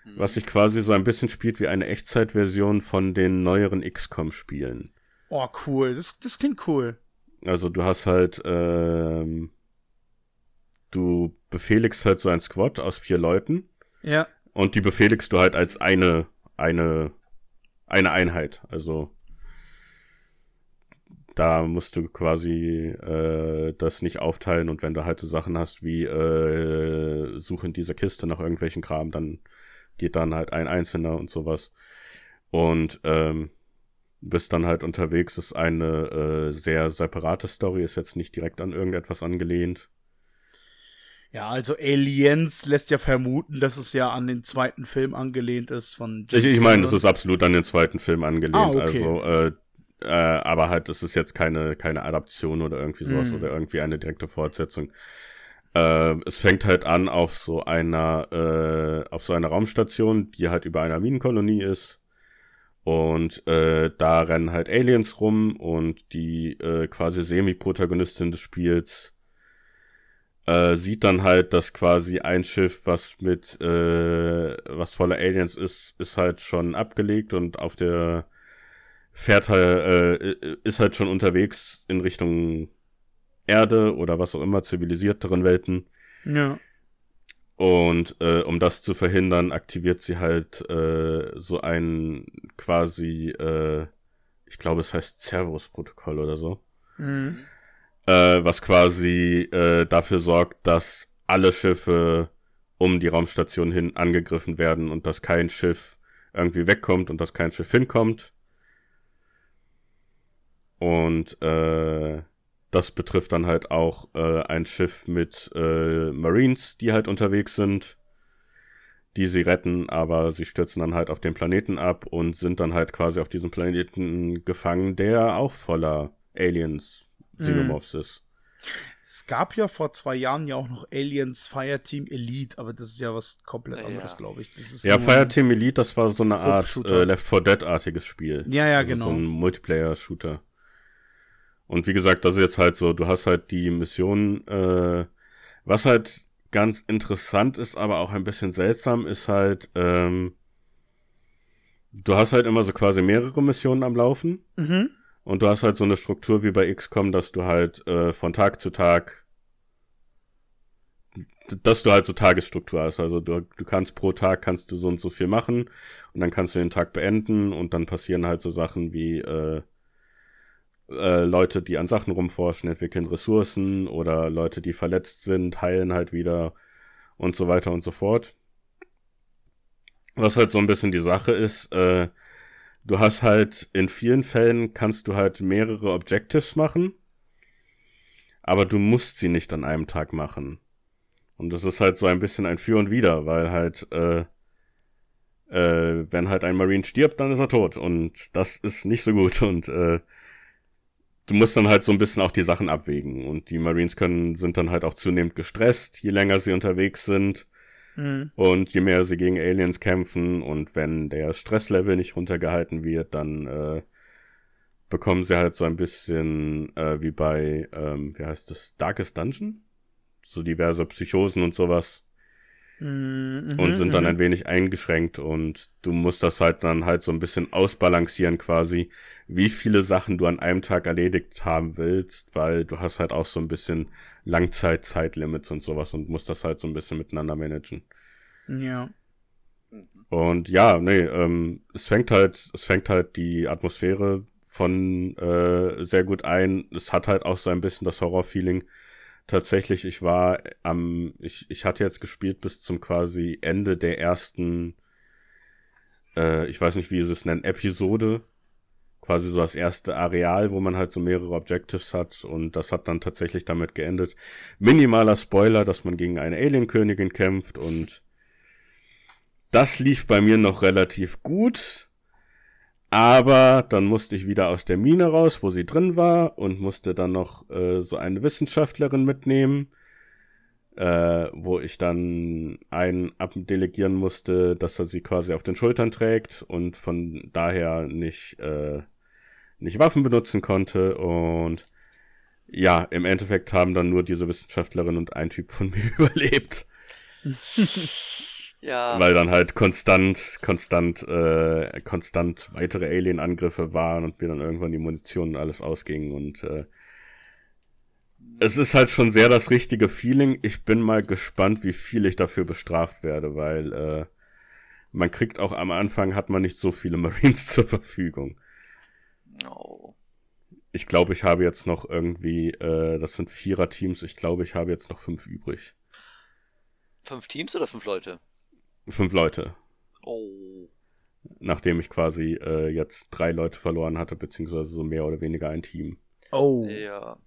hm. was sich quasi so ein bisschen spielt wie eine Echtzeit-Version von den neueren XCOM-Spielen. Oh, cool. Das, das klingt cool. Also du hast halt, ähm, du befehligst halt so ein Squad aus vier Leuten. Ja. Und die befehligst du halt als eine, eine, eine Einheit. Also da musst du quasi äh, das nicht aufteilen und wenn du halt so Sachen hast wie äh, such in dieser Kiste nach irgendwelchen Kram, dann geht dann halt ein Einzelner und sowas. Und ähm, bist dann halt unterwegs, ist eine äh, sehr separate Story, ist jetzt nicht direkt an irgendetwas angelehnt. Ja, also Aliens lässt ja vermuten, dass es ja an den zweiten Film angelehnt ist von James Ich, ich meine, es ist absolut an den zweiten Film angelehnt. Ah, okay. Also, äh, äh, aber halt, es ist jetzt keine, keine Adaption oder irgendwie sowas mm. oder irgendwie eine direkte Fortsetzung. Äh, es fängt halt an auf so einer, äh, auf so einer Raumstation, die halt über einer Minenkolonie ist und äh, da rennen halt Aliens rum und die äh, quasi Semi-Protagonistin des Spiels äh, sieht dann halt, dass quasi ein Schiff, was mit, äh, was voller Aliens ist, ist halt schon abgelegt und auf der fährt halt, äh, ist halt schon unterwegs in Richtung Erde oder was auch immer, zivilisierteren Welten. Ja. Und äh, um das zu verhindern, aktiviert sie halt äh, so ein quasi, äh, ich glaube, es heißt Cerberus-Protokoll oder so. Mhm. Äh, was quasi äh, dafür sorgt, dass alle Schiffe um die Raumstation hin angegriffen werden und dass kein Schiff irgendwie wegkommt und dass kein Schiff hinkommt. Und äh, das betrifft dann halt auch äh, ein Schiff mit äh, Marines, die halt unterwegs sind, die sie retten, aber sie stürzen dann halt auf den Planeten ab und sind dann halt quasi auf diesem Planeten gefangen, der auch voller Aliens, Xenomorphs mhm. ist. Es gab ja vor zwei Jahren ja auch noch Aliens Fireteam Elite, aber das ist ja was komplett Ja, anderes, ja. glaube ich. Das ist Ja, Fireteam Elite, das war so eine Art äh, Left 4 Dead-artiges Spiel. Ja, ja, also genau. So ein Multiplayer-Shooter. Und wie gesagt, das ist jetzt halt so, du hast halt die Mission, äh, was halt ganz interessant ist, aber auch ein bisschen seltsam, ist halt, ähm, du hast halt immer so quasi mehrere Missionen am Laufen. Mhm. Und du hast halt so eine Struktur wie bei XCOM, dass du halt äh, von Tag zu Tag, dass du halt so Tagesstruktur hast. Also du, du kannst pro Tag kannst du so und so viel machen und dann kannst du den Tag beenden und dann passieren halt so Sachen wie äh, äh, Leute, die an Sachen rumforschen, entwickeln Ressourcen oder Leute, die verletzt sind, heilen halt wieder und so weiter und so fort. Was halt so ein bisschen die Sache ist, äh, du hast halt in vielen Fällen kannst du halt mehrere Objectives machen, aber du musst sie nicht an einem Tag machen. Und das ist halt so ein bisschen ein Für und Wider, weil halt, äh, äh, wenn halt ein Marine stirbt, dann ist er tot. Und das ist nicht so gut. <laughs> Und äh, du musst dann halt so ein bisschen auch die Sachen abwägen. Und die Marines können, sind dann halt auch zunehmend gestresst, je länger sie unterwegs sind. Mhm. Und je mehr sie gegen Aliens kämpfen und wenn der Stresslevel nicht runtergehalten wird, dann äh, bekommen sie halt so ein bisschen äh, wie bei, ähm, wie heißt das, Darkest Dungeon? So diverse Psychosen und sowas Mhm. Und sind dann mhm. ein wenig eingeschränkt und du musst das halt dann halt so ein bisschen ausbalancieren quasi, wie viele Sachen du an einem Tag erledigt haben willst, weil du hast halt auch so ein bisschen Langzeit-Zeitlimits und sowas und musst das halt so ein bisschen miteinander managen. Ja. Und ja, nee, ähm, es fängt halt, es fängt halt die Atmosphäre von äh, sehr gut ein. Es hat halt auch so ein bisschen das Horror-Feeling. Tatsächlich, ich war am, ich, ich hatte jetzt gespielt bis zum quasi Ende der ersten, äh, ich weiß nicht, wie sie es nennen, Episode. Quasi so das erste Areal, wo man halt so mehrere Objectives hat und das hat dann tatsächlich damit geendet. Minimaler Spoiler, dass man gegen eine Alienkönigin kämpft und das lief bei mir noch relativ gut. Aber dann musste ich wieder aus der Mine raus, wo sie drin war, und musste dann noch äh, so eine Wissenschaftlerin mitnehmen, äh, wo ich dann einen abdelegieren musste, dass er sie quasi auf den Schultern trägt und von daher nicht, äh, nicht Waffen benutzen konnte. Und ja, im Endeffekt haben dann nur diese Wissenschaftlerin und ein Typ von <laughs> mir überlebt. <laughs> Ja. Weil dann halt konstant, konstant, äh, konstant weitere Alien-Angriffe waren und mir dann irgendwann die Munition und alles ausging und äh, es ist halt schon sehr das richtige Feeling. Ich bin mal gespannt, wie viel ich dafür bestraft werde, weil äh, man kriegt auch am Anfang hat man nicht so viele <laughs> Marines zur Verfügung. Oh. Ich glaube, ich habe jetzt noch irgendwie, äh, das sind Vierer-Teams, ich glaube, ich habe jetzt noch fünf übrig. Fünf Teams oder fünf Leute? Fünf Leute. Oh. nachdem ich quasi äh, jetzt drei Leute verloren hatte, beziehungsweise so mehr oder weniger ein Team. Oh. Ja.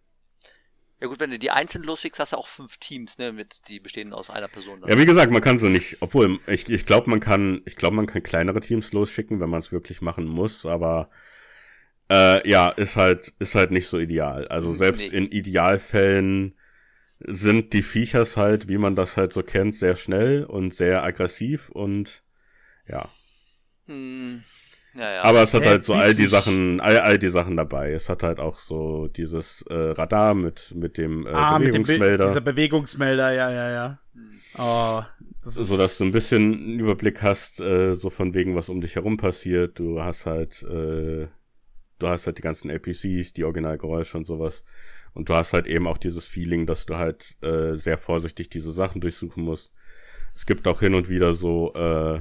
Ja gut, wenn du die einzeln losschickst, hast du auch fünf Teams, ne, mit, die bestehen aus einer Person. dann. Ja, wie gesagt, man kann so nicht, obwohl ich, ich glaube, man kann, ich glaube, man kann kleinere Teams losschicken, wenn man es wirklich machen muss, aber äh, ja, ist halt, ist halt nicht so ideal. Also selbst Nee. in Idealfällen sind die Viechers halt, wie man das halt so kennt, sehr schnell und sehr aggressiv und ja. Hm. Ja, ja. Aber es hat halt so all die. Sachen, all, all die Sachen dabei. Es hat halt auch so dieses äh, Radar mit, mit dem äh, ah, mit dem Be Bewegungsmelder. dieser Bewegungsmelder, ja, ja, ja. Oh, das ist so dass du ein bisschen einen Überblick hast, äh, so von wegen, was um dich herum passiert. Du hast halt, äh, du hast halt die ganzen APCs, die Originalgeräusche und sowas. Und du hast halt eben auch dieses Feeling, dass du halt äh, sehr vorsichtig diese Sachen durchsuchen musst. Es gibt auch hin und wieder so äh,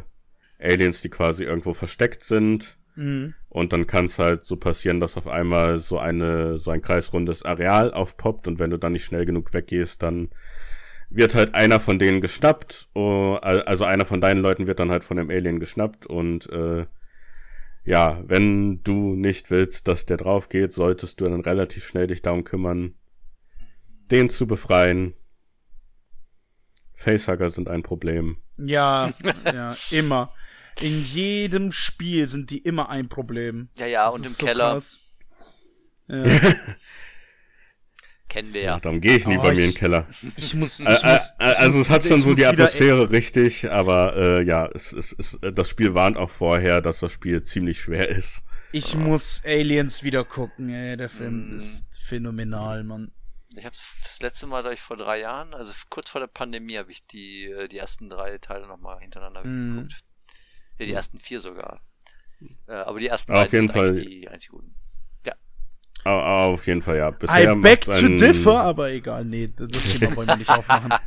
Aliens, die quasi irgendwo versteckt sind. Mhm. Und dann kann es halt so passieren, dass auf einmal so eine, so ein kreisrundes Areal aufpoppt und wenn du dann nicht schnell genug weggehst, dann wird halt einer von denen geschnappt. Oh, al- also einer von deinen Leuten wird dann halt von dem Alien geschnappt und äh, ja, wenn du nicht willst, dass der drauf geht, solltest du dann relativ schnell dich darum kümmern, den zu befreien. Facehugger sind ein Problem. Ja, <laughs> ja, immer. In jedem Spiel sind die immer ein Problem. ja, ja, Das und im so Keller. krass. Ja. <laughs> Kennen wir ja. Darum gehe ich nie Oh, bei mir ich- in den Keller. Ich muss, ich Äh, äh, muss, also es hat schon so die Atmosphäre richtig, aber äh, ja, es, es, es, äh, das Spiel warnt auch vorher, dass das Spiel ziemlich schwer ist. Ich muss Aliens wieder gucken, ey. Der Film Mm. ist phänomenal, Mann. Ich habe das letzte Mal, da ich vor drei Jahren, also kurz vor der Pandemie, habe ich die, äh, die ersten drei Teile nochmal hintereinander Mhm. geguckt. Ja, die ersten vier sogar. Äh, aber die ersten Auf jeden sind eigentlich Fall. die einzig guten. Aber, aber auf jeden Fall, ja. Bisher I beg macht's to einen- differ, aber egal, nee, das Thema wollen wir nicht aufmachen. <laughs>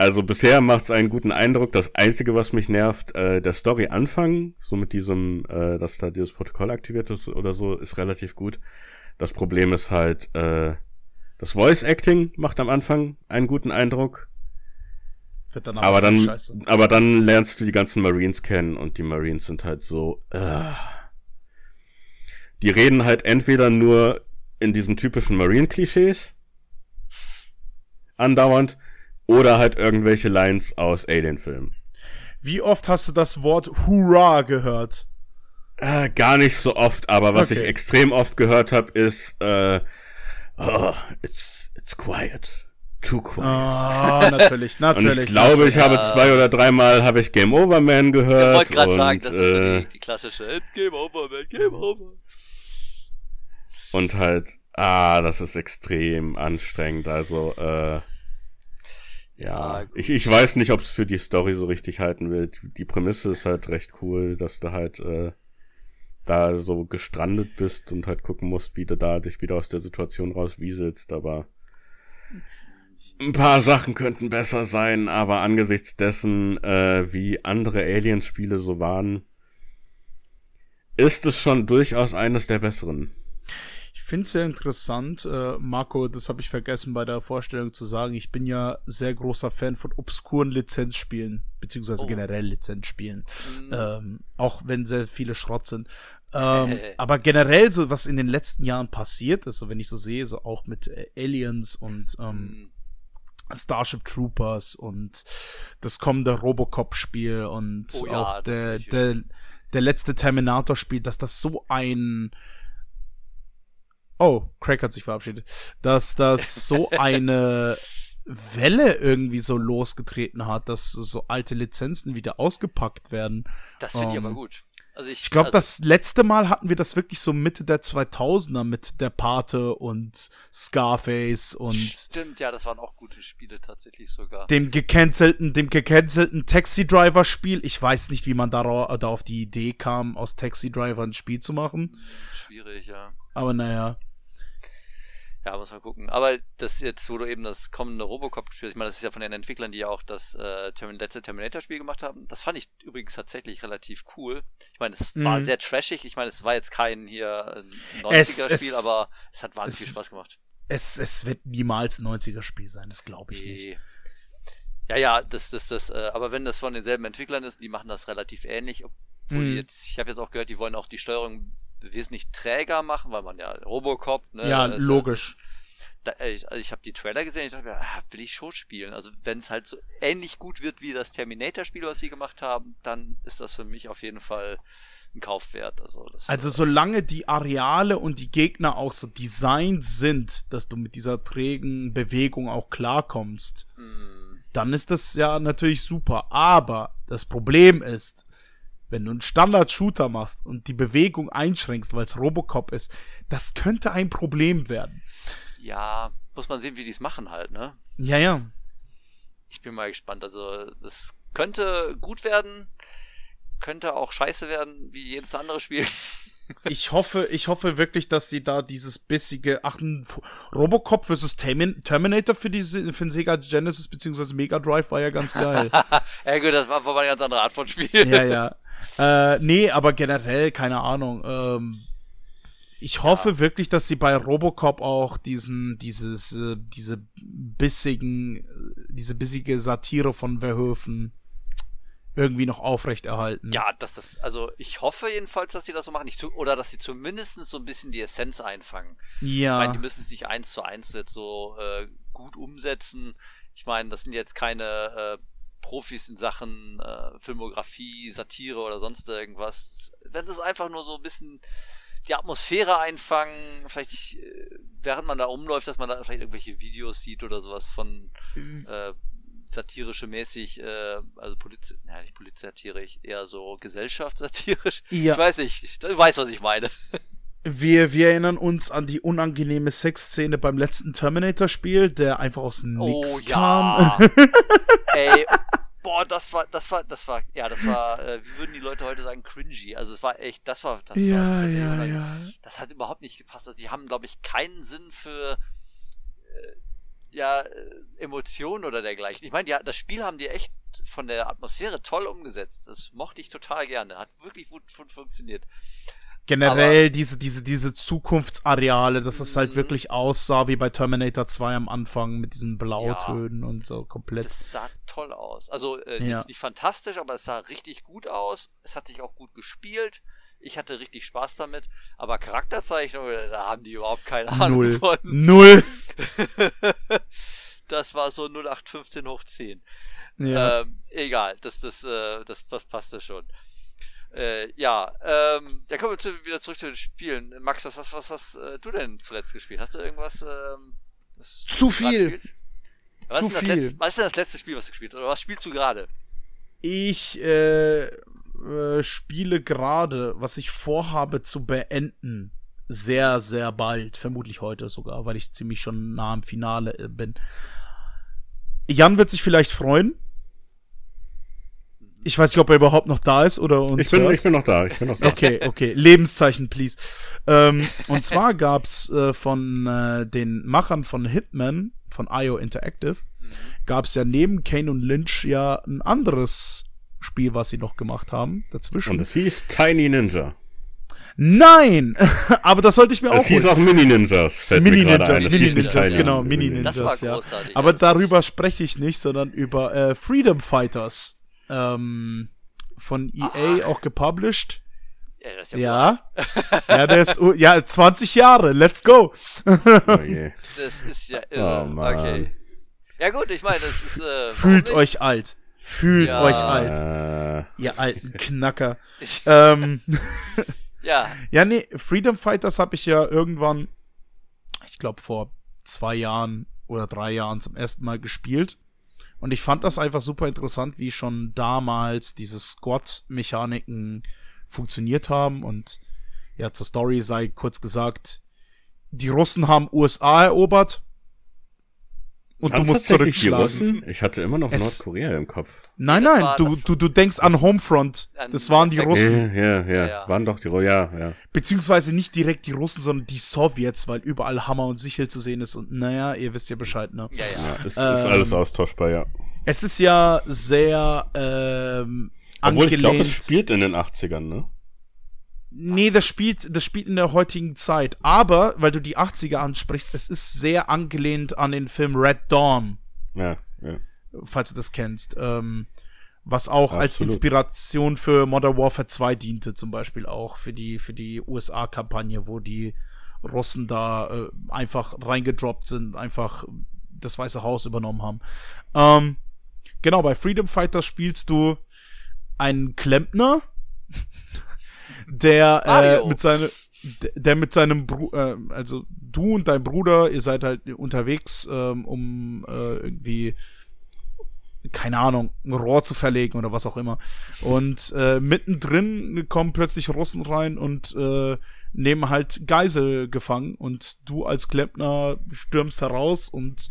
Also bisher macht es einen guten Eindruck. Das Einzige, was mich nervt, äh, der Story-Anfang, so mit diesem, äh, dass da dieses Protokoll aktiviert ist oder so, ist relativ gut. Das Problem ist halt, äh, das Voice-Acting macht am Anfang einen guten Eindruck. Wird danach aber dann, scheiße. aber dann lernst du die ganzen Marines kennen und die Marines sind halt so, äh, die reden halt entweder nur in diesen typischen Marine-Klischees andauernd oder halt irgendwelche Lines aus Alien-Filmen. Wie oft hast du das Wort Hurra gehört? Äh, gar nicht so oft, aber was Okay. ich extrem oft gehört habe, ist, äh, oh, it's, it's quiet. Too quiet. Ah, <laughs> natürlich, und natürlich. ich glaube, ich habe zwei oder dreimal habe ich Game Over Man Ich gehört. wollte gerade und, sagen, das ist so äh, die, die klassische It's Game Over, man, Game Over. Und halt, ah, das ist extrem anstrengend. Also, äh, ja, Ja, gut. ich, ich weiß nicht, ob es für die Story so richtig halten will. Die Prämisse ist halt recht cool, dass du halt äh, da so gestrandet bist und halt gucken musst, wie du da dich wieder aus der Situation rauswieselst. Aber ein paar Sachen könnten besser sein, aber angesichts dessen, äh, wie andere Aliens-Spiele so waren, ist es schon durchaus eines der besseren. Ich finde es sehr interessant, äh, Marco, das habe ich vergessen bei der Vorstellung zu sagen. Ich bin ja sehr großer Fan von obskuren Lizenzspielen, beziehungsweise Oh. generell Lizenzspielen. Mhm. Ähm, auch wenn sehr viele Schrott sind. <laughs> Ähm, aber generell so, was in den letzten Jahren passiert ist, so wenn ich so sehe, so auch mit äh, Aliens und ähm, Mhm. Starship Troopers und das kommende Robocop-Spiel und Oh ja, auch der, der, der letzte Terminator-Spiel, dass das so ein Oh, Craig hat sich verabschiedet. Dass das so <laughs> eine Welle irgendwie so losgetreten hat, dass so alte Lizenzen wieder ausgepackt werden. Das finde ich ähm, aber gut. Also ich, Ich glaube, also, das letzte Mal hatten wir das wirklich so Mitte der 2000er mit der Pate und Scarface und Stimmt, ja, das waren auch gute Spiele tatsächlich sogar. dem gecancelten, dem gecancelten Taxi Driver Spiel. Ich weiß nicht, wie man da, da auf die Idee kam, aus Taxi Driver ein Spiel zu machen. Schwierig, ja. Aber naja. Ja, muss mal gucken. Aber das jetzt, wo du eben das kommende Robocop gespielt hast, ich meine, das ist ja von den Entwicklern, die ja auch das äh, Termin letzte Terminator-Spiel gemacht haben. Das fand ich übrigens tatsächlich relativ cool. Ich meine, es war Mhm. sehr trashig. Ich meine, es war jetzt kein hier äh, Es- 90er-Spiel, es- aber es hat wahnsinnig es- viel Spaß gemacht. Es, es wird niemals ein 90er Spiel sein, das glaube ich nicht. Nee. Ja, ja, das, das, das, äh, aber wenn das von denselben Entwicklern ist, die machen das relativ ähnlich, obwohl Mhm. jetzt, ich habe jetzt auch gehört, die wollen auch die Steuerung wesentlich träger machen, weil man ja Robocop, ne? ja, ist logisch. da, äh, ich, also ich habe die Trailer gesehen, ich dachte mir, ah, will ich schon spielen. Also wenn es halt so ähnlich gut wird wie das Terminator-Spiel, was sie gemacht haben, dann ist das für mich auf jeden Fall ein Kaufwert. Also, Also äh, solange die Areale und die Gegner auch so designt sind, dass du mit dieser trägen Bewegung auch klarkommst, mh, dann ist das ja natürlich super. Aber das Problem ist, wenn du einen Standard-Shooter machst und die Bewegung einschränkst, weil es Robocop ist, das könnte ein Problem werden. ja, muss man sehen, wie die es machen halt, ne? Ja, ja. Ich bin mal gespannt. Also es könnte gut werden, könnte auch scheiße werden, wie jedes andere Spiel. Ich hoffe, ich hoffe wirklich, dass sie da dieses bissige, ach, Robocop vs. Termin Terminator für die für den Sega Genesis bzw. Mega Drive war ja ganz geil. <laughs> ja gut, das war, mal eine ganz andere Art von Spiel. ja, ja. Äh, nee, aber generell, keine Ahnung. Ähm, ich hoffe wirklich, dass sie bei Robocop auch diesen, dieses, äh, diese bissigen, äh, diese bissige Satire von Verhoeven irgendwie noch aufrechterhalten. Ja, dass das, also ich hoffe jedenfalls, dass sie das so machen. Ich, oder dass sie zumindest so ein bisschen die Essenz einfangen. Ich Ja. meine, die müssen es nicht eins zu eins jetzt so äh, gut umsetzen. Ich meine, das sind jetzt keine äh, Profis in Sachen äh, Filmografie, Satire oder sonst irgendwas. Wenn sie es einfach nur so ein bisschen die Atmosphäre einfangen, vielleicht äh, während man da umläuft, dass man da vielleicht irgendwelche Videos sieht oder sowas von äh, satirische mäßig, äh, also Poliz ja, nicht polizsatirisch, eher so gesellschaftssatirisch. Ja. Ich weiß nicht, du weißt, was ich meine. Wir, wir erinnern uns an die unangenehme Sexszene beim letzten Terminator-Spiel, der einfach aus dem Nix oh kam. ja. <laughs> Ey, boah, das war, das war, das war, ja, das war, äh, wie würden die Leute heute sagen, cringy. Also es war echt, das war, das war Ja, tatsächlich ja, unangenehm. ja. Das hat überhaupt nicht gepasst. Also die haben, glaube ich, keinen Sinn für äh, ja, äh, Emotionen oder dergleichen. Ich meine, die, das Spiel haben die echt von der Atmosphäre toll umgesetzt. Das mochte ich total gerne. Hat wirklich gut, gut funktioniert. Generell diese, diese, diese Zukunftsareale, dass es halt Mhm. wirklich aussah wie bei Terminator 2 am Anfang mit diesen Blautönen und so komplett. Das sah toll aus. Also äh, Ja. nicht fantastisch, aber es sah richtig gut aus. Es hat sich auch gut gespielt. Ich hatte richtig Spaß damit. Aber Charakterzeichnung, da haben die überhaupt keine Ahnung Null. von. Null. <laughs> das war so 0815 hoch 10. Ja. Ähm, egal, das, das, äh, das, das passte schon. Äh, ja, ähm, da kommen wir zu, wieder zurück zu den Spielen. Max, was, was, was hast äh, du denn zuletzt gespielt? Hast du irgendwas? Ähm, Zu viel. Was, Zu ist denn das viel. Letzte, was ist denn das letzte Spiel, was du gespielt hast? Oder was spielst du gerade? Ich äh, äh, spiele gerade, was ich vorhabe zu beenden, sehr, sehr bald, vermutlich heute sogar, weil ich ziemlich schon nah am Finale äh, bin. Jan wird sich vielleicht freuen. Ich weiß nicht, ob er überhaupt noch da ist oder uns Ich bin, hört. ich bin noch da, ich bin noch da. Okay, okay. Lebenszeichen, please. Ähm, und zwar gab's äh, von äh, den Machern von Hitman, von IO Interactive, gab's ja neben Kane und Lynch ja ein anderes Spiel, was sie noch gemacht haben, dazwischen. Und es hieß Tiny Ninja. Nein! <laughs> Aber das sollte ich mir Es auch holen. auch. Es Mini hieß nicht Ninjas, Tiny genau, Mini Ninjas. Das war Ninjas, ja. Aber das- darüber spreche ich nicht, sondern über äh, Freedom Fighters. Ähm, von EA auch gepublished. Ja, das ist ja, Ja. <laughs> ja, der ist, ja, 20 Jahre, let's go. Oh <laughs> je. Das ist ja irre. Oh, okay. Ja gut, ich meine, das ist. Äh, Fühlt euch alt. Fühlt Ja. euch alt. Äh, Ihr alten Knacker. ähm, Ja, ja, nee, Freedom Fighters habe ich ja irgendwann, ich glaube vor zwei Jahren oder drei Jahren zum ersten Mal gespielt. Und ich fand das einfach super interessant, wie schon damals diese Squad-Mechaniken funktioniert haben. Und ja, zur Story sei kurz gesagt, die Russen haben USA erobert. Und du musst. Russen? Ich hatte immer noch Es- Nordkorea im Kopf. Nein, nein, du, du, du denkst an Homefront. Das waren die Russen. Ja, ja, ja, Ja. Waren doch die Russen, ja, ja. Beziehungsweise nicht direkt die Russen, sondern die Sowjets, weil überall Hammer und Sichel zu sehen ist. Und naja, ihr wisst ja Bescheid, ne? ja, ja. ja ist, ist Ähm, alles austauschbar, ja. Es ist ja sehr ähm, Obwohl ich glaube, es spielt in den 80ern, ne? Nee, das spielt, das spielt in der heutigen Zeit. Aber, weil du die 80er ansprichst, es ist sehr angelehnt an den Film Red Dawn, Ja, ja. falls du das kennst. Ähm, was auch als Absolut. Inspiration für Modern Warfare 2 diente, zum Beispiel auch für die, für die USA-Kampagne, wo die Russen da äh, einfach reingedroppt sind, einfach das Weiße Haus übernommen haben. Ähm, genau, bei Freedom Fighters spielst du einen Klempner, der äh, mit seinem der mit seinem Bru äh, also du und dein Bruder, ihr seid halt unterwegs, ähm, um äh, irgendwie keine Ahnung, ein Rohr zu verlegen oder was auch immer. Und äh, mittendrin kommen plötzlich Russen rein und äh, nehmen halt Geisel gefangen. Und du als Klempner stürmst heraus und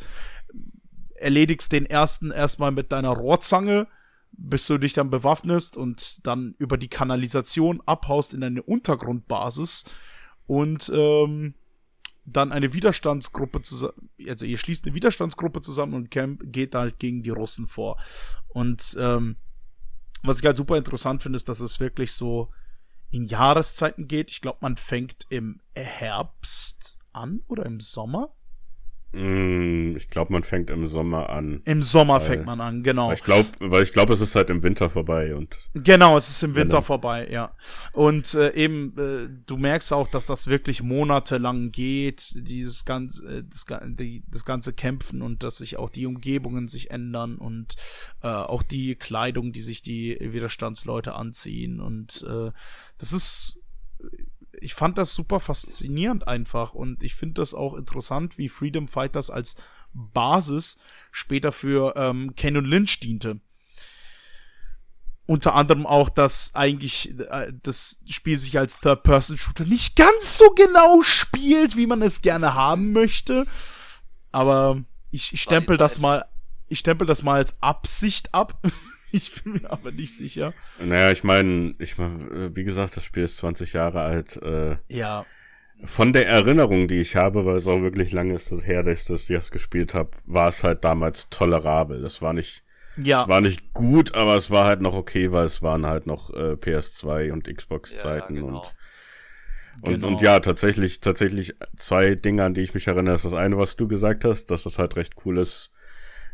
erledigst den ersten erstmal mit deiner Rohrzange, bis du dich dann bewaffnest und dann über die Kanalisation abhaust in eine Untergrundbasis und ähm, dann eine Widerstandsgruppe zusammen, also ihr schließt eine Widerstandsgruppe zusammen und camp geht halt gegen die Russen vor. Und ähm, was ich halt super interessant finde, ist, dass es wirklich so in Jahreszeiten geht. Ich glaube, man fängt im Herbst an oder im Sommer? Mm, Ich glaube, man fängt im Sommer an. Im Sommer Weil- fängt man an, genau. Weil ich glaube, weil ich glaube, es ist halt im Winter vorbei und Genau, es ist im Winter Genau. vorbei, ja. Und äh, eben, äh, du merkst auch, dass das wirklich monatelang geht, dieses ganze, äh, das, die, das ganze Kämpfen und dass sich auch die Umgebungen sich ändern und äh, auch die Kleidung, die sich die Widerstandsleute anziehen. Und äh, das ist, ich fand das super faszinierend einfach und ich finde das auch interessant, wie Freedom Fighters als Basis später für ähm, Ken und Lynch diente. Unter anderem auch, dass eigentlich äh, das Spiel sich als Third-Person-Shooter nicht ganz so genau spielt, wie man es gerne haben möchte. Aber ich, ich stempel das mal, ich stempel das mal als Absicht ab. <laughs> <laughs> ich bin mir aber nicht sicher. Naja, ich meine, ich mein, wie gesagt, das Spiel ist 20 Jahre alt. Äh, ja. Von der Erinnerung, die ich habe, weil es auch wirklich lange ist das her, dass ich das gespielt habe, war es halt damals tolerabel. Das war nicht, ja. es war nicht gut, aber es war halt noch okay, weil es waren halt noch äh, PS2 und Xbox-Zeiten ja, genau. und und, genau. und ja, tatsächlich, tatsächlich zwei Dinge, an die ich mich erinnere. Das ist das eine, was du gesagt hast, dass das halt recht cool ist,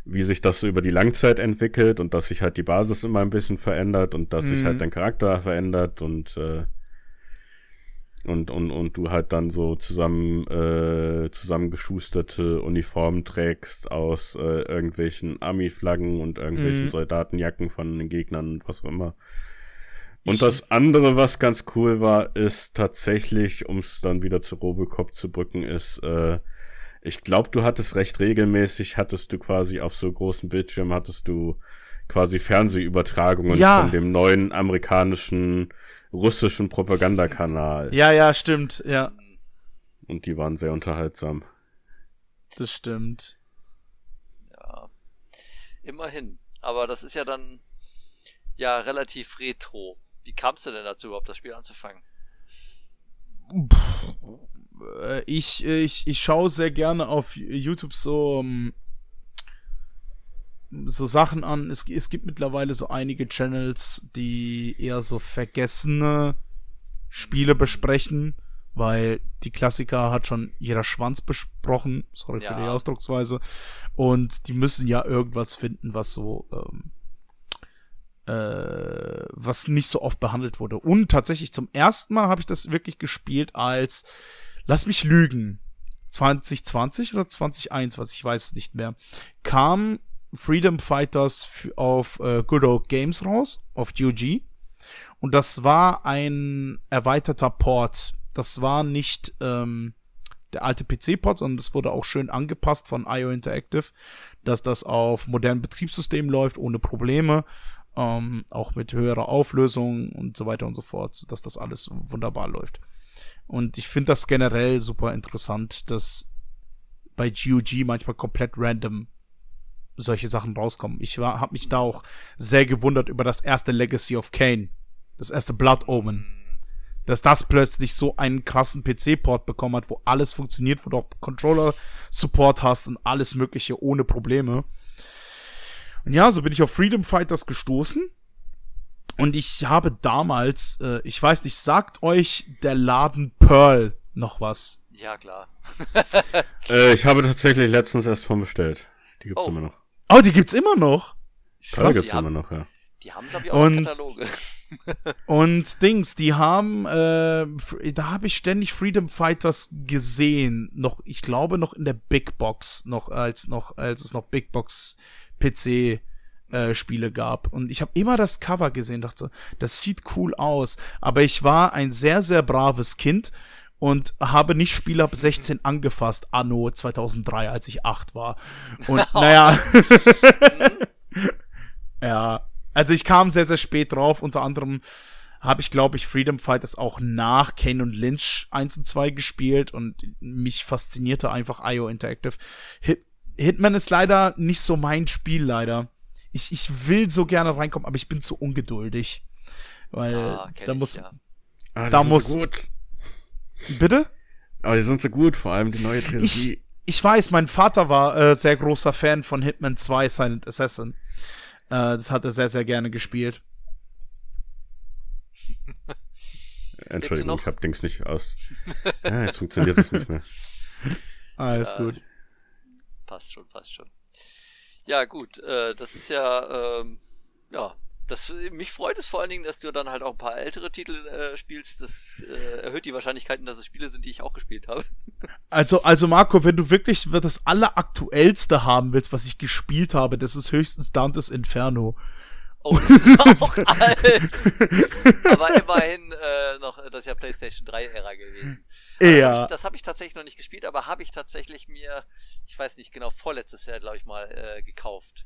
wie sich das so über die Langzeit entwickelt und dass sich halt die Basis immer ein bisschen verändert und dass mhm. sich halt mhm. dein Charakter verändert und äh, und, und, und du halt dann so zusammen äh, zusammengeschusterte Uniformen trägst aus äh, irgendwelchen Army-Flaggen und irgendwelchen mhm. Soldatenjacken von den Gegnern und was auch immer. Und das andere, was ganz cool war, ist tatsächlich, um es dann wieder zu Robocop zu brücken, ist, äh, ich glaube, du hattest recht regelmäßig, hattest du quasi auf so großen Bildschirm, hattest du quasi Fernsehübertragungen ja. von dem neuen amerikanischen, russischen Propagandakanal. Ja, ja, stimmt, ja. Und die waren sehr unterhaltsam. Das stimmt. Ja. Immerhin. Aber das ist ja dann ja relativ retro. Wie kamst du denn dazu, überhaupt das Spiel anzufangen? Äh, ich, ich, ich schaue sehr gerne auf YouTube so, ähm, so Sachen an. Es, es gibt mittlerweile so einige Channels, die eher so vergessene Spiele besprechen, weil die Klassiker hat schon jeder Schwanz besprochen. Sorry ja. für die Ausdrucksweise. Und die müssen ja irgendwas finden, was so ähm, äh, was nicht so oft behandelt wurde. Und tatsächlich zum ersten Mal habe ich das wirklich gespielt als, lass mich lügen, 2020 oder 2021, was ich weiß nicht mehr, kam Freedom Fighters auf äh, Good Old Games raus, auf GOG. Und das war ein erweiterter Port. Das war nicht ähm, der alte PC-Port, sondern das wurde auch schön angepasst von IO Interactive, dass das auf modernen Betriebssystemen läuft, ohne Probleme ähm, auch mit höherer Auflösung und so weiter und so fort, dass das alles wunderbar läuft. Und ich finde das generell super interessant, dass bei GOG manchmal komplett random solche Sachen rauskommen. Ich war, habe mich da auch sehr gewundert über das erste Legacy of Kane, das erste Blood Omen, dass das plötzlich so einen krassen PC-Port bekommen hat, wo alles funktioniert, wo du auch Controller-Support hast und alles Mögliche ohne Probleme. Und ja, so bin ich auf Freedom Fighters gestoßen. Und ich habe damals, äh, ich weiß nicht, sagt euch der Laden Pearl noch was? Ja, klar. <laughs> äh, ich habe tatsächlich letztens erst von bestellt. Die gibt's oh. immer noch. Oh, die gibt's immer noch? Pearl gibt's immer noch, ja. Die haben, glaube ich, auch und, Kataloge. <laughs> und Dings, die haben, äh, da habe ich ständig Freedom Fighters gesehen. Noch, ich glaube, noch in der Big Box, noch als noch, als es noch Big Box PC äh, Spiele gab. Und ich habe immer das Cover gesehen, dachte das sieht cool aus. Aber ich war ein sehr, sehr braves Kind und habe nicht Spiel ab 16 angefasst, anno 2003, als ich 8 war. Und <laughs> naja. <laughs> ja. Also ich kam sehr, sehr spät drauf. Unter anderem habe ich, glaube ich, Freedom Fighters auch nach Kane und Lynch 1 und 2 gespielt und mich faszinierte einfach IO Interactive. Hit Hitman ist leider nicht so mein Spiel, leider. Ich, ich will so gerne reinkommen, aber ich bin zu ungeduldig. Weil ah, da muss. Ja. Ah, da muss. So gut. Bitte? Aber die sind so gut, vor allem die neue Trilogie. Ich, ich weiß, mein Vater war äh, sehr großer Fan von Hitman 2 Silent Assassin. Äh, das hat er sehr, sehr gerne gespielt. <laughs> Entschuldigung, ich hab Dings nicht aus. Ja, jetzt funktioniert es nicht mehr. <laughs> Alles ja, gut passt schon, passt schon. Ja, gut, äh, das ist ja, ähm, ja, das, mich freut es vor allen Dingen, dass du dann halt auch ein paar ältere Titel äh, spielst. Das äh, erhöht die Wahrscheinlichkeiten, dass es Spiele sind, die ich auch gespielt habe. <laughs> Also, also Marco, wenn du wirklich das alleraktuellste haben willst, was ich gespielt habe, das ist höchstens Dantes Inferno. Oh, das ist auch <laughs> alt. Aber immerhin äh, noch, das ist ja PlayStation 3-Ära gewesen. Ja. Das habe ich, das hab ich tatsächlich noch nicht gespielt, aber habe ich tatsächlich mir, ich weiß nicht genau, vorletztes Jahr, glaube ich, mal äh, gekauft.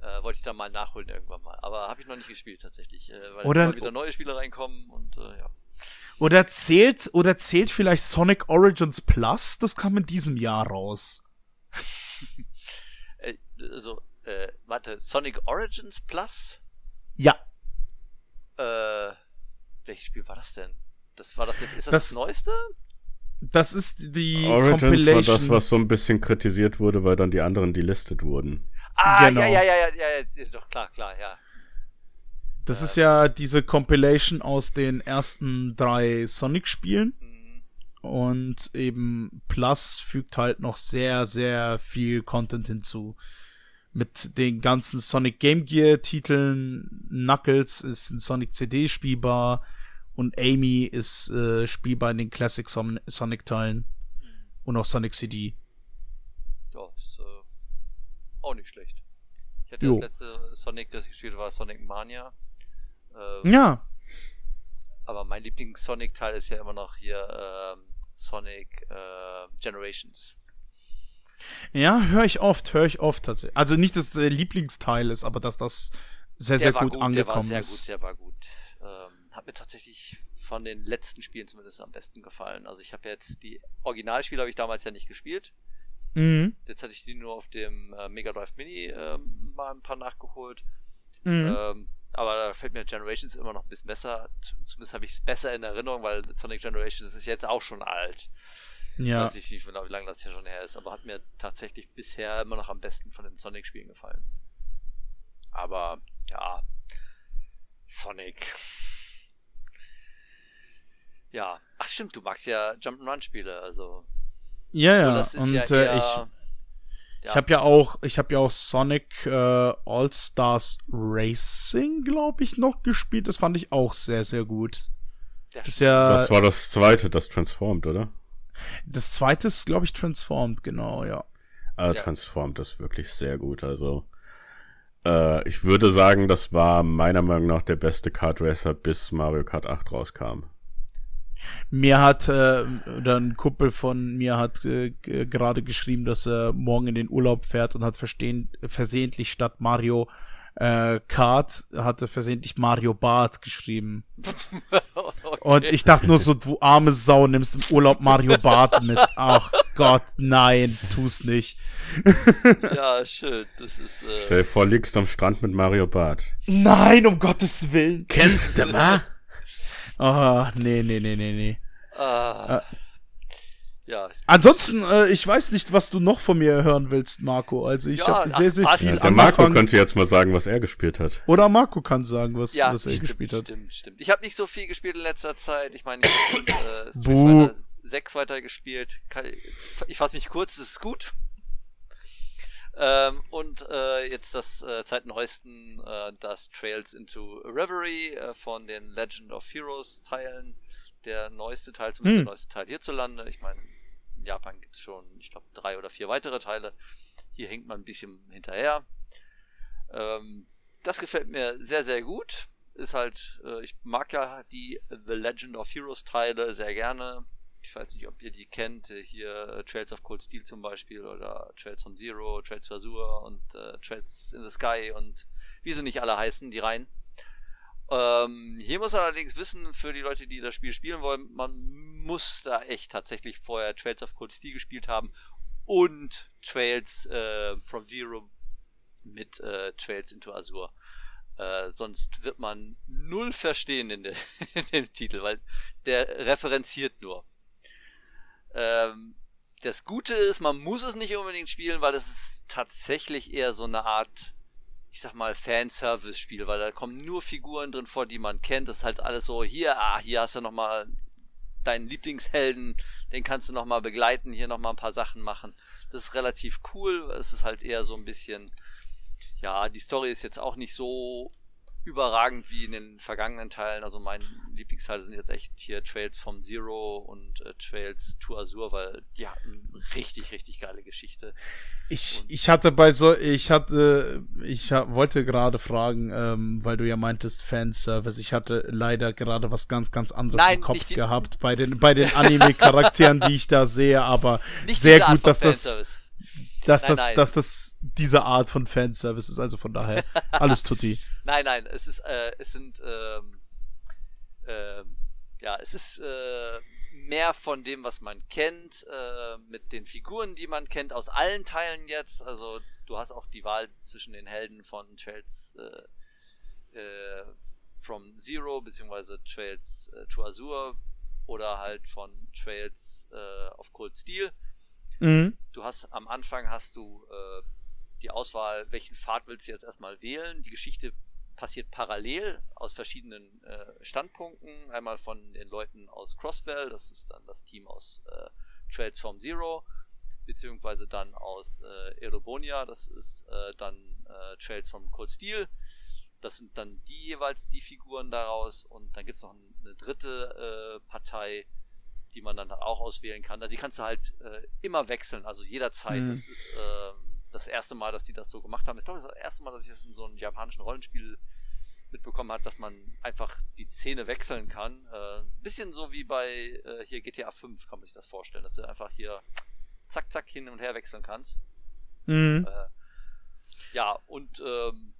Äh, wollte ich dann mal nachholen irgendwann mal. Aber habe ich noch nicht gespielt tatsächlich, äh, weil Oder- immer wieder neue Spiele reinkommen und äh, ja. Oder zählt, oder zählt vielleicht Sonic Origins Plus? Das kam in diesem Jahr raus. <laughs> Äh, also, äh, warte, Sonic Origins Plus? Ja. Äh, welches Spiel war das denn? Das war das jetzt, ist das Das- das, Neueste? Das ist die Origins war Compilation. das, was so ein bisschen kritisiert wurde, weil dann die anderen delistet wurden. Ah, Genau. ja, ja, ja, ja, ja, ja, doch, klar, klar, ja. das ist ja diese Compilation aus den ersten drei Sonic-Spielen. Mhm. Und eben Plus fügt halt noch sehr, sehr viel Content hinzu. Mit den ganzen Sonic Game Gear Titeln, Knuckles ist in Sonic CD spielbar und Amy ist äh, spielbar in den Classic Son Sonic Teilen und auch Sonic CD. Ja, ist äh, auch nicht schlecht. Ich hatte Jo. das letzte Sonic, das ich gespielt habe, war Sonic Mania. Äh, Ja, Aber mein Lieblings-Sonic-Teil ist ja immer noch hier ähm, Sonic äh, Generations. ja, höre ich oft, höre ich oft tatsächlich. Also nicht, dass der Lieblingsteil ist, aber dass das sehr, sehr der gut, gut, der angekommen war sehr ist. gut, der war gut. Hat mir tatsächlich von den letzten Spielen zumindest am besten gefallen. Also ich habe jetzt die Originalspiele habe ich damals ja nicht gespielt. Mhm. Jetzt hatte ich die nur auf dem äh, Mega Drive Mini ähm, mal ein paar nachgeholt. Mhm. Ähm, aber da fällt mir Generations immer noch ein bisschen besser. Zumindest habe ich es besser in Erinnerung, weil Sonic Generations ist jetzt auch schon alt. ja. Weiß ich nicht, genau, wie lange das hier schon her ist, aber hat mir tatsächlich bisher immer noch am besten von den Sonic-Spielen gefallen. Aber ja, Sonic. Ja, ach stimmt, du magst ja Jump'n'Run-Spiele, also. Ja, ja. das ist und ja äh, eher, ich, ich habe ja auch, ich habe ja auch Sonic äh, All Stars Racing, glaube ich, noch gespielt. Das fand ich auch sehr, sehr gut. Das ist ja Das war das zweite, das Transformed, oder? das zweite ist, glaube ich, Transformed, genau, ja. Ah, Ja. Transformed ist wirklich sehr gut. Also, äh, ich würde sagen, das war meiner Meinung nach der beste Kart Racer, bis Mario Kart 8 rauskam. Mir hat, äh, oder ein Kumpel von mir hat äh, gerade geschrieben, dass er morgen in den Urlaub fährt und hat verstehen, versehentlich statt Mario äh, Kart, hatte versehentlich Mario Bart geschrieben. <laughs> okay. Und ich dachte nur so, du arme Sau, nimmst im Urlaub Mario Bart mit. Ach Gott, nein, tu's nicht. <laughs> ja, schön, das ist, Stell äh, dir vor, liegst am Strand mit Mario Bart. Nein, um Gottes Willen. Kennst du, wa? Ah, nee, nee, nee, nee, nee. ah, ja, Ansonsten, äh, ich weiß nicht, was du noch von mir hören willst, Marco. Also ich Ja, habe sehr, sehr viel Ja, der Marco angefangen. könnte jetzt mal sagen, was er gespielt hat. Oder Marco kann sagen, was, ja, was er stimmt, gespielt hat. Stimmt, stimmt. Ich habe nicht so viel gespielt in letzter Zeit. Ich meine, ich habe äh, Street. Fighter 6 weiter gespielt. Ich fasse mich kurz, es ist gut. Ähm, und äh, jetzt das äh, seit neuesten, äh, das Trails into Reverie äh, von den Legend of Heroes Teilen. Der neueste Teil, zumindest Hm. der neueste Teil hierzulande. Ich meine, in Japan gibt's schon, ich glaube, drei oder vier weitere Teile. Hier hängt man ein bisschen hinterher. Ähm, das gefällt mir sehr, sehr gut. Ist halt, äh, ich mag ja die The Legend of Heroes Teile sehr gerne. Ich weiß nicht, ob ihr die kennt. äh, Hier äh, Trails of Cold Steel zum Beispiel oder Trails from Zero, Trails for Azure und äh, Trails in the Sky und wie sie nicht alle heißen, die Reihen. Ähm, hier muss man allerdings wissen, für die Leute, die das Spiel spielen wollen, man muss da echt tatsächlich vorher Trails of Cold Steel gespielt haben und Trails äh, from Zero mit äh, Trails into Azure. Äh, sonst wird man null verstehen in, der, <laughs> in dem Titel, weil der referenziert nur. Ähm, das Gute ist, man muss es nicht unbedingt spielen, weil das ist tatsächlich eher so eine Art, ich sag mal, Fanservice-Spiel, weil da kommen nur Figuren drin vor, die man kennt. Das ist halt alles so, hier, ah, hier hast du nochmal deinen Lieblingshelden, den kannst du nochmal begleiten, hier nochmal ein paar Sachen machen. Das ist relativ cool. Es ist halt eher so ein bisschen, ja, die Story ist jetzt auch nicht so überragend wie in den vergangenen Teilen. Also mein Lieblingsteile sind jetzt echt hier Trails vom Zero und äh, Trails to Azure, weil die hatten richtig, richtig geile Geschichte. Ich, ich hatte bei so, ich hatte, ich ha, wollte gerade fragen, ähm, weil du ja meintest Fanservice. Ich hatte leider gerade was ganz, ganz anderes Nein, im Kopf gehabt bei den, bei den Anime-Charakteren, die ich da sehe, aber Nicht sehr gut, dass das. Dass Nein, das, nein. dass das diese Art von Fanservice ist. Also von daher, alles tutti. <laughs> Nein, nein, es ist, äh, es sind, ähm, ähm, ja, es ist äh, mehr von dem, was man kennt, äh, mit den Figuren, die man kennt, aus allen Teilen jetzt. Also du hast auch die Wahl zwischen den Helden von Trails äh, äh, from Zero beziehungsweise Trails äh, to Azure oder halt von Trails äh, of Cold Steel Mhm. du hast am Anfang hast du äh, die Auswahl, welchen Pfad willst du jetzt erstmal wählen. Die Geschichte passiert parallel aus verschiedenen äh, Standpunkten. Einmal von den Leuten aus Crossbell, das ist dann das Team aus äh, Trails from Zero, beziehungsweise dann aus äh, Erobonia, das ist äh, dann äh, Trails from Cold Steel. Das sind dann die jeweils die Figuren daraus und dann gibt es noch eine dritte äh, Partei, die man dann auch auswählen kann. Die kannst du halt äh, immer wechseln, also jederzeit. Mhm. Das ist ähm, das erste Mal, dass die das so gemacht haben. Ich glaube, das ist das erste Mal, dass ich das in so einem japanischen Rollenspiel mitbekommen habe, dass man einfach die Szene wechseln kann. Äh, bisschen so wie bei äh, hier GTA 5 kann man sich das vorstellen, dass du einfach hier zack, zack hin und her wechseln kannst. Mhm. Äh, ja, und ähm,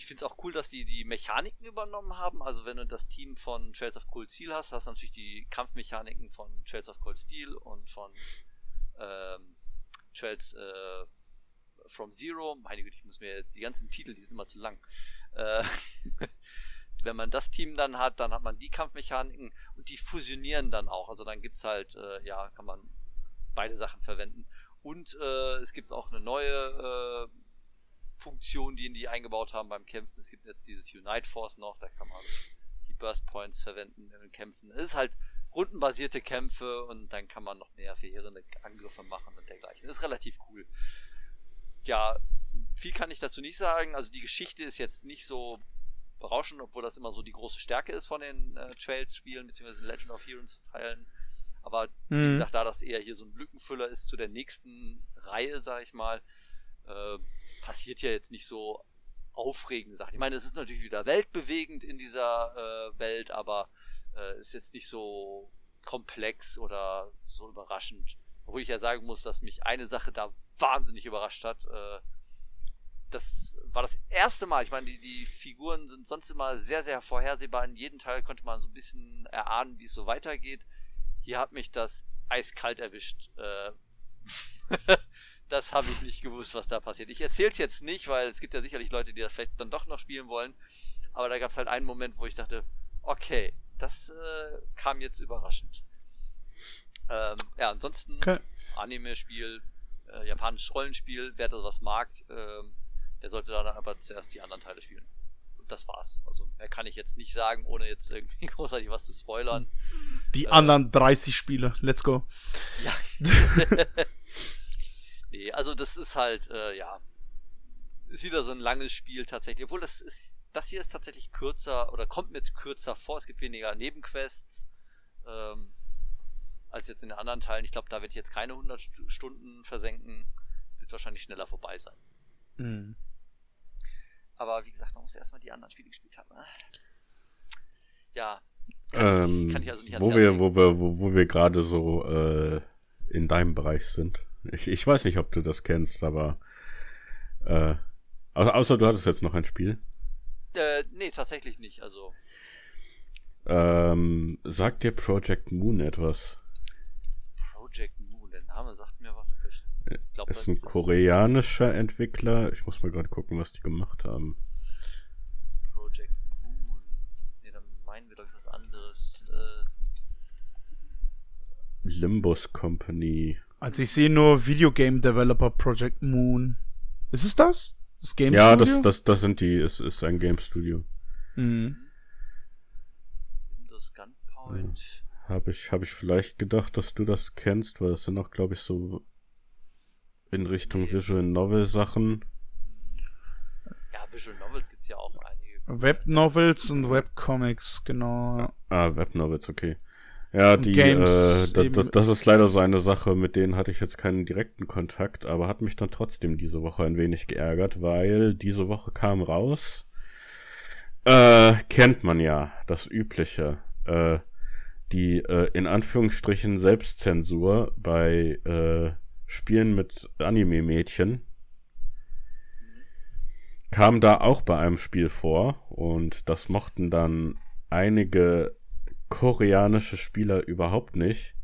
ich finde es auch cool, dass die die Mechaniken übernommen haben. Also wenn du das Team von Trails of Cold Steel hast, hast du natürlich die Kampfmechaniken von Trails of Cold Steel und von ähm, Trails äh, from Zero. Meine Güte, ich muss mir die ganzen Titel, die sind immer zu lang. Äh, <laughs> wenn man das Team dann hat, dann hat man die Kampfmechaniken und die fusionieren dann auch. Also dann gibt's halt, äh, ja, kann man beide Sachen verwenden. Und äh, es gibt auch eine neue äh, Funktion, die in die eingebaut haben beim Kämpfen. Es gibt jetzt dieses Unite Force noch, da kann man die Burst Points verwenden in den Kämpfen. Es ist halt rundenbasierte Kämpfe und dann kann man noch mehr verheerende Angriffe machen und dergleichen. Das ist relativ cool. Ja, viel kann ich dazu nicht sagen. Also die Geschichte ist jetzt nicht so berauschend, obwohl das immer so die große Stärke ist von den äh, Trails-Spielen, beziehungsweise Legend of Heroes-Teilen. Aber wie Mhm. gesagt, da das eher hier so ein Lückenfüller ist zu der nächsten Reihe, sag ich mal, äh, passiert ja jetzt nicht so aufregende Sachen. Ich meine, es ist natürlich wieder weltbewegend in dieser äh, Welt, aber äh, ist jetzt nicht so komplex oder so überraschend. Obwohl ich ja sagen muss, dass mich eine Sache da wahnsinnig überrascht hat. Äh, das war das erste Mal. Ich meine, die, die Figuren sind sonst immer sehr, sehr vorhersehbar. In jedem Teil konnte man so ein bisschen erahnen, wie es so weitergeht. Hier hat mich das eiskalt erwischt. Äh, <laughs> das habe ich nicht gewusst, was da passiert. Ich erzähle es jetzt nicht, weil es gibt ja sicherlich Leute, die das vielleicht dann doch noch spielen wollen. Aber da gab es halt einen Moment, wo ich dachte, okay, das äh, kam jetzt überraschend. Ähm, ja, ansonsten Okay. Anime-Spiel, äh, japanisches Rollenspiel, wer da was mag, ähm, der sollte dann aber zuerst die anderen Teile spielen. Und das war's. Also mehr kann ich jetzt nicht sagen, ohne jetzt irgendwie <laughs> großartig was zu spoilern. Die Äh. anderen 30 Spiele. Let's go. Ja. <laughs> <laughs> nee, also das ist halt, äh, ja, ist wieder so ein langes Spiel tatsächlich. Obwohl das ist, das hier ist tatsächlich kürzer oder kommt mir kürzer vor. Es gibt weniger Nebenquests ähm, als jetzt in den anderen Teilen. Ich glaube, da werde ich jetzt keine 100 Stu- Stunden versenken. Wird wahrscheinlich schneller vorbei sein. Mhm. Aber wie gesagt, man muss erstmal die anderen Spiele gespielt haben. ne? Ja. Ähm, kann ich also nicht wo wir, wo wir, wo, wo wir gerade so äh, in deinem Bereich sind. Ich, ich weiß nicht, ob du das kennst, aber äh, außer, außer du hattest jetzt noch ein Spiel. Äh, nee, tatsächlich nicht. Also, Ähm, sagt dir Project Moon etwas? Project Moon, der Name sagt mir was. Ich glaub, Ist ein koreanischer Entwickler. Ich muss mal gerade gucken, was die gemacht haben. Project Moon. Nee, dann meinen wir doch was anderes. Äh, Limbus Company. Also ich sehe nur Videogame Developer Project Moon. Ist es das? Das Game ja, Studio? das, das, das sind die. Es ist ein Game Studio. Mhm. Windows Gunpoint. Habe ich, hab ich vielleicht gedacht, dass du das kennst, weil das sind auch, glaube ich, so in Richtung Nee. Visual Novel Sachen. Ja, Visual Novels gibt's ja auch einige. Webnovels und Webcomics, genau. Ah, Webnovels, okay. Ja, die, Games äh, da, da, das ist leider so eine Sache, mit denen hatte ich jetzt keinen direkten Kontakt, aber hat mich dann trotzdem diese Woche ein wenig geärgert, weil diese Woche kam raus, äh, kennt man ja, das Übliche, äh, die äh, in Anführungsstrichen Selbstzensur bei äh, Spielen mit Anime-Mädchen. Kam da auch bei einem Spiel vor und das mochten dann einige koreanische Spieler überhaupt nicht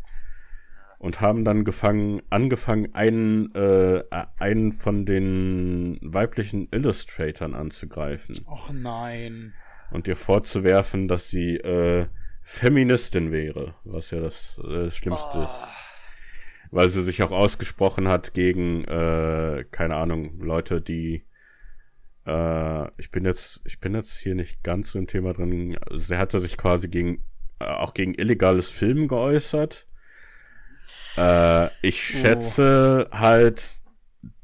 und haben dann gefangen, angefangen, einen, äh, einen von den weiblichen Illustratoren anzugreifen Och nein. und ihr vorzuwerfen, dass sie äh, Feministin wäre, was ja das äh, Schlimmste ist. Ah, Weil sie sich auch ausgesprochen hat gegen, äh, keine Ahnung, Leute, die äh, ich bin jetzt, ich bin jetzt hier nicht ganz so im Thema drin. Sie hatte sich quasi gegen, auch gegen illegales Filmen geäußert. Äh, ich Oh. schätze halt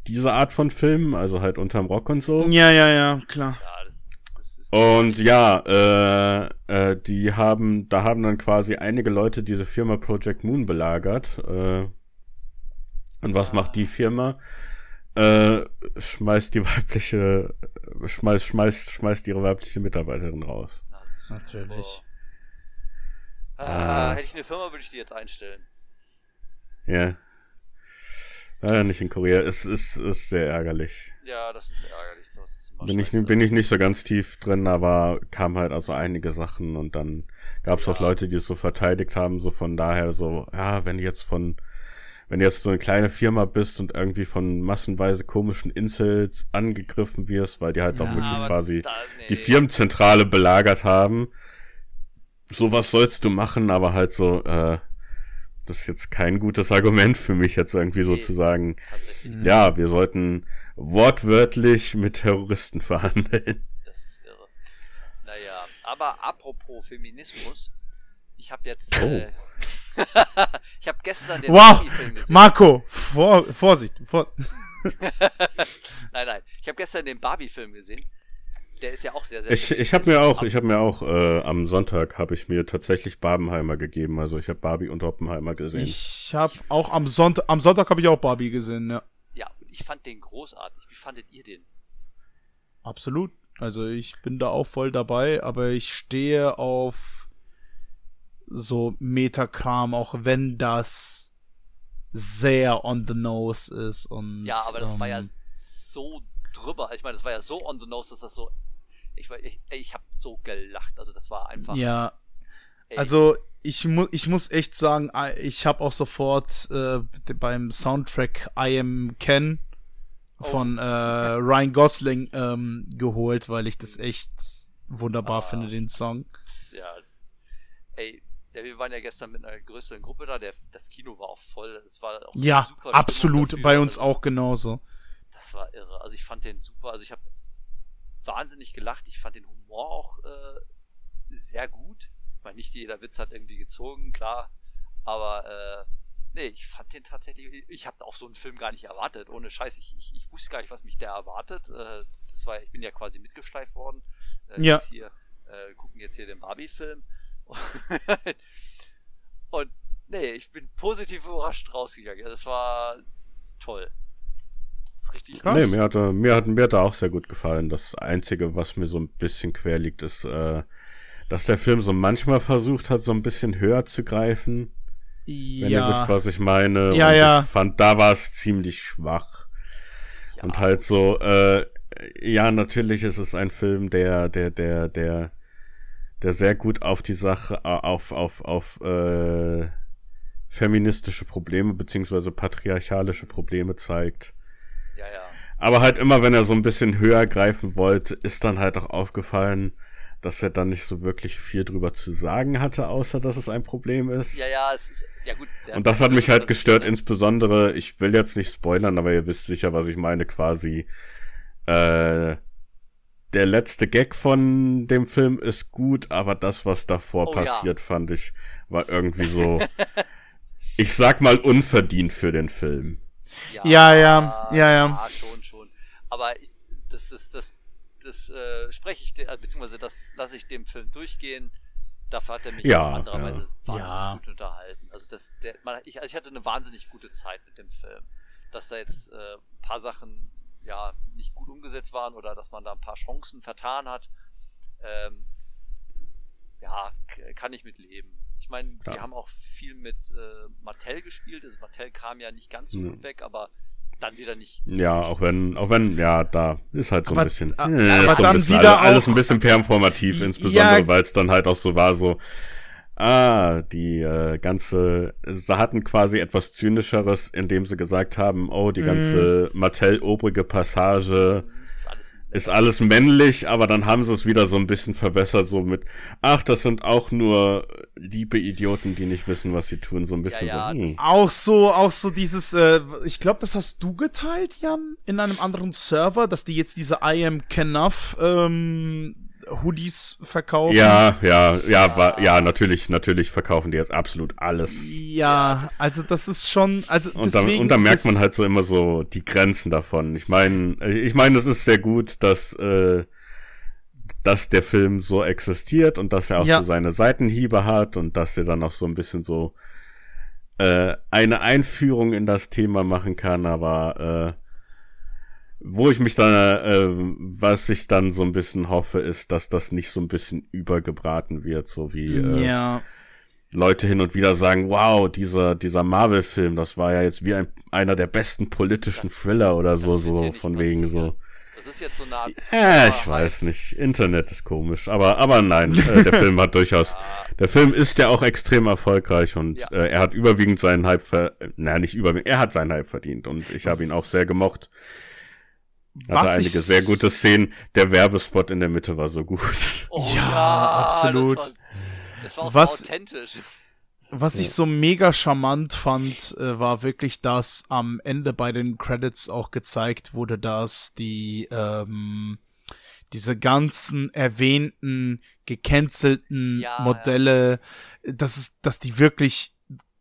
diese Art von Filmen, also halt unterm Rock und so. Ja, ja, ja, klar. ja, das, das ist Und ja, äh, äh, die haben, da haben dann quasi einige Leute diese Firma Project Moon belagert. Äh, und was Ah. macht die Firma? Äh, schmeißt die weibliche, schmeißt, schmeißt, schmeißt ihre weibliche Mitarbeiterin raus. Na, das ist Natürlich. Ah, Ah. hätte ich eine Firma, würde ich die jetzt einstellen. Ja. Leider nicht in Korea. Es ist, ist sehr ärgerlich. Ja, das ist ärgerlich. Das ist Bin ich, bin ich nicht so ganz tief drin, aber kam halt also einige Sachen und dann gab es Ja. auch Leute, die es so verteidigt haben, so von daher so, ja, wenn du jetzt von, wenn du jetzt so eine kleine Firma bist und irgendwie von massenweise komischen Incels angegriffen wirst, weil die halt auch Ja, wirklich aber quasi da- nee. die Firmenzentrale belagert haben, sowas sollst du machen, aber halt so, äh, das ist jetzt kein gutes Argument für mich jetzt irgendwie so Nee. zu sagen, Tatsächlich. Ja, wir sollten wortwörtlich mit Terroristen <laughs> verhandeln. Das ist irre. Naja, aber apropos Feminismus, ich habe jetzt. Oh. Äh, <laughs> ich habe gestern den Wow, Barbie-Film gesehen. Marco, vor, Vorsicht. Vor <laughs> nein, nein. Ich habe gestern den Barbie-Film gesehen. Der ist ja auch sehr, sehr Ich, ich habe mir auch, ich habe mir auch äh, am Sonntag habe ich mir tatsächlich Barbenheimer gegeben. Also ich habe Barbie und Oppenheimer gesehen. ich habe auch am Sonntag, am Sonntag habe ich auch Barbie gesehen, ja. Ja, und ich fand den großartig. Wie fandet ihr den? Absolut. Also ich bin da auch voll dabei, aber ich stehe auf so Metakram, auch wenn das sehr on the nose ist und Ja, aber das war ja ähm, so drüber. Ich meine, das war ja so on the nose, dass das so. Ich, ich, ich habe so gelacht. Also, das war einfach. ja, ey, also ich muss ich muss echt sagen, äh, ich habe auch sofort äh, beim Soundtrack I Am Ken Oh. von äh, Ryan Gosling ähm, geholt, weil ich das echt wunderbar Ah. finde, den Song. Ja. Ey, ja, wir waren ja gestern mit einer größeren Gruppe da. Der, das Kino war auch voll. Es war auch Ja, absolut, bei uns also, auch genauso. Das war irre. Also ich fand den super. Also ich habe wahnsinnig gelacht. Ich fand den Humor auch äh, sehr gut. Ich meine, nicht jeder Witz hat irgendwie gezogen, klar. Aber äh, nee, ich fand den tatsächlich. Ich habe auch so einen Film gar nicht erwartet. Ohne Scheiß. Ich, ich, ich wusste gar nicht, was mich da erwartet. Äh, das war, ich bin ja quasi mitgeschleift worden. Äh, Ja. Hier, äh, gucken jetzt hier den Barbie-Film. <laughs> Und nee, ich bin positiv überrascht rausgegangen. Das war toll. Ist richtig Krass. Nee, mir hat, er- mir, hat, mir hat er auch sehr gut gefallen. Das Einzige, was mir so ein bisschen quer liegt, ist, äh, dass der Film so manchmal versucht hat, so ein bisschen höher zu greifen. Wenn ihr wisst, Ja, was ich meine. Ja, und ja. ich fand, da war es ziemlich schwach. Ja, Und halt so, äh, ja, natürlich ist es ein Film, der, der, der, der, der sehr gut auf die Sache, äh, auf, auf, auf, äh, feministische Probleme beziehungsweise patriarchalische Probleme zeigt. Ja, ja. Aber halt immer, wenn er so ein bisschen höher greifen wollte, ist dann halt auch aufgefallen, dass er dann nicht so wirklich viel drüber zu sagen hatte, außer dass es ein Problem ist. Ja, ja, es ist. Ja, gut. Und das hat mich halt gestört, insbesondere, ich will jetzt nicht spoilern, aber ihr wisst sicher, was ich meine, quasi, äh, der letzte Gag von dem Film ist gut, aber das, was davor Oh ja. passiert, fand ich, war irgendwie so, <laughs> ich sag mal unverdient für den Film. Ja, ja, ja, ja. schon, schon. Aber ich, das ist das. das äh, spreche ich, äh, beziehungsweise das lasse ich dem Film durchgehen. Dafür hat er mich Ja, auf andere ja. Weise wahnsinnig Ja. gut unterhalten. Also das, der, man, ich, also ich hatte eine wahnsinnig gute Zeit mit dem Film. Dass da jetzt äh, ein paar Sachen ja nicht gut umgesetzt waren oder dass man da ein paar Chancen vertan hat, ähm, ja, kann ich mit leben. Ich meine, Ja. die haben auch viel mit äh, Mattel gespielt. Also Mattel kam ja nicht ganz so Ja. gut weg, aber dann wieder nicht. Ja, auch wenn, auch wenn, ja, da ist halt so Aber- ein bisschen, a- äh, aber ist so ein dann bisschen wieder alles, alles ein bisschen performativ, Ja. insbesondere weil es dann halt auch so war, so, ah, die äh, ganze, sie hatten quasi etwas zynischeres, indem sie gesagt haben, oh, die ganze Mhm. Mattel-obrige Passage alles ist alles männlich, aber dann haben sie es wieder so ein bisschen verwässert, so mit, ach, das sind auch nur liebe Idioten, die nicht wissen, was sie tun, so ein bisschen ja, so, hm. Auch so, auch so dieses, äh, ich glaube, das hast du geteilt, Jan, in einem anderen Server, dass die jetzt diese I am Knuff ähm, Hoodies verkaufen. Ja, ja, ja, war, ja, natürlich, natürlich verkaufen die jetzt absolut alles. Ja, also das ist schon, also Und, da, deswegen und da merkt man halt so immer so die Grenzen davon. Ich meine, ich meine, es ist sehr gut, dass, äh, dass der Film so existiert und dass er auch Ja. so seine Seitenhiebe hat und dass er dann auch so ein bisschen so äh, eine Einführung in das Thema machen kann, aber äh, wo ich mich dann, äh, was ich dann so ein bisschen hoffe, ist, dass das nicht so ein bisschen übergebraten wird, so wie äh, Ja, Leute hin und wieder sagen, wow, dieser, dieser Marvel-Film, das war ja jetzt wie ein, einer der besten politischen Thriller oder so, das so von wegen passieren. so. Das ist jetzt so eine Art. Ja, ich weiß nicht. Internet ist komisch, aber, aber nein, äh, der <laughs> Film hat durchaus, der Film ist ja auch extrem erfolgreich und Ja. äh, er hat überwiegend seinen Hype, ver naja, nicht überwiegend, er hat seinen Hype verdient und ich habe ihn auch sehr gemocht. Hatte Was einige ich- sehr gute Szenen. Der Werbespot in der Mitte war so gut. Oh, Ja, absolut. Das war, das war auch Was- so authentisch. Was ich so mega charmant fand, äh, war wirklich, dass am Ende bei den Credits auch gezeigt wurde, dass die ähm, diese ganzen erwähnten, gecancelten Ja, Modelle, dass es, dass die wirklich,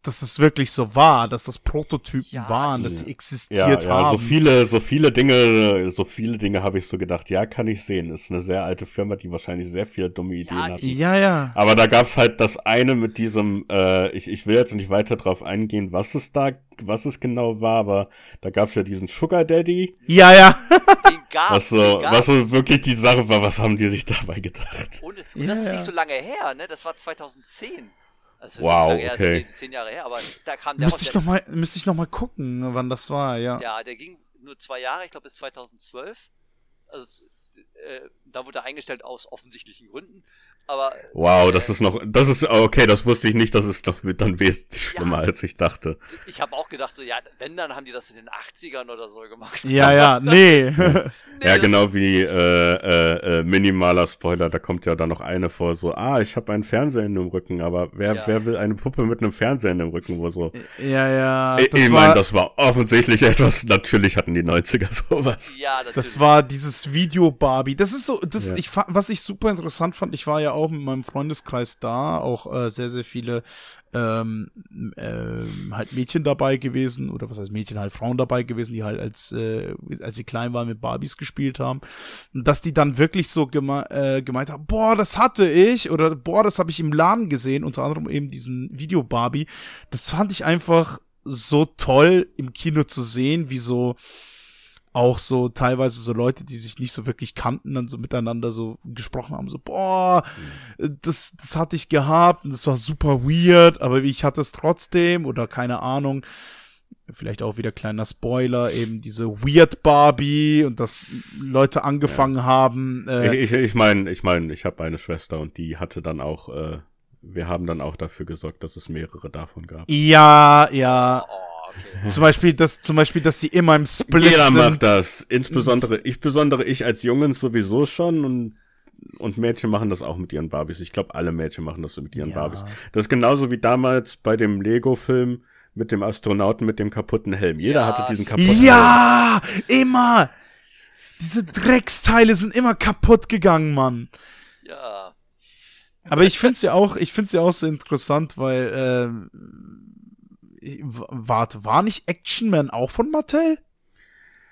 dass das wirklich so war, dass das Prototypen Ja, waren, dass sie existiert Ja, ja, haben. so viele, so viele Dinge, so viele Dinge habe ich so gedacht, ja, kann ich sehen. Ist eine sehr alte Firma, die wahrscheinlich sehr viele dumme Ideen Ja, hat. ja, ja. Aber da gab's halt das eine mit diesem, äh, ich, ich will jetzt nicht weiter drauf eingehen, was es da, was es genau war, aber da gab's ja diesen Sugar Daddy, Ja, ja. <laughs> Gab's, was so, was so wirklich die Sache war, was haben die sich dabei gedacht? Und, und Ja, das ist ja. nicht so lange her, ne? Das war 2010. Also Wow, lange her, okay. zehn, zehn Jahre her, aber da kam der Müsste ich der, noch mal, müsste ich noch mal gucken, wann das war, ja. Ja, der ging nur zwei Jahre, ich glaube bis 2012. Also äh, da wurde er eingestellt aus offensichtlichen Gründen. Aber Wow, das äh, ist noch, das ist, okay, das wusste ich nicht, das ist noch dann wesentlich schlimmer, Ja. als ich dachte. ich habe auch gedacht, so ja, wenn dann haben die das in den 80ern oder so gemacht. Ja, ja, <laughs> nee. Nee, Ja, genau wie äh, äh, äh, minimaler Spoiler, da kommt ja dann noch eine vor, so, ah, ich habe einen Fernseher in dem Rücken, aber wer, Ja. wer will eine Puppe mit einem Fernseher in dem Rücken, wo so. ja, ja. ich Das ich meine, das war offensichtlich <laughs> etwas, natürlich hatten die 90er <laughs> sowas. Ja, natürlich. Das war dieses Video Barbie. Das ist so, das Ja. ich was ich super interessant fand. Ich war ja auch mit meinem Freundeskreis da, auch äh, sehr sehr viele ähm, ähm, halt Mädchen dabei gewesen oder was heißt Mädchen halt Frauen dabei gewesen, die halt als äh, als sie klein waren mit Barbies gespielt haben dass die dann wirklich so geme äh, gemeint haben, boah, das hatte ich oder boah, das habe ich im Laden gesehen, unter anderem eben diesen Video Barbie. Das fand ich einfach so toll im Kino zu sehen, wie so auch so teilweise so Leute, die sich nicht so wirklich kannten, dann so miteinander so gesprochen haben, so, boah, das, das hatte ich gehabt und das war super weird, aber ich hatte es trotzdem oder keine Ahnung. Vielleicht auch wieder kleiner Spoiler, eben diese Weird Barbie und dass Leute angefangen haben. Äh, Ich, ich, ich meine, ich meine, ich habe eine Schwester und die hatte dann auch, äh, wir haben dann auch dafür gesorgt, dass es mehrere davon gab. ja, ja. Oh, okay. <laughs> Zum Beispiel, dass, zum Beispiel, dass sie immer im Split Jeder sind. macht das. Insbesondere, ich besondere ich als Jungens sowieso schon und und Mädchen machen das auch mit ihren Barbies. Ich glaube, alle Mädchen machen das so mit ihren Ja. Barbies. Das ist genauso wie damals bei dem Lego-Film mit dem Astronauten mit dem kaputten Helm. Jeder Ja, hatte diesen kaputten Helm. Ja, immer. Diese Drecksteile sind immer kaputt gegangen, Mann. Ja. Aber ich find's ja auch, ich find's ja auch so interessant, weil w- warte, war nicht Action Man auch von Mattel?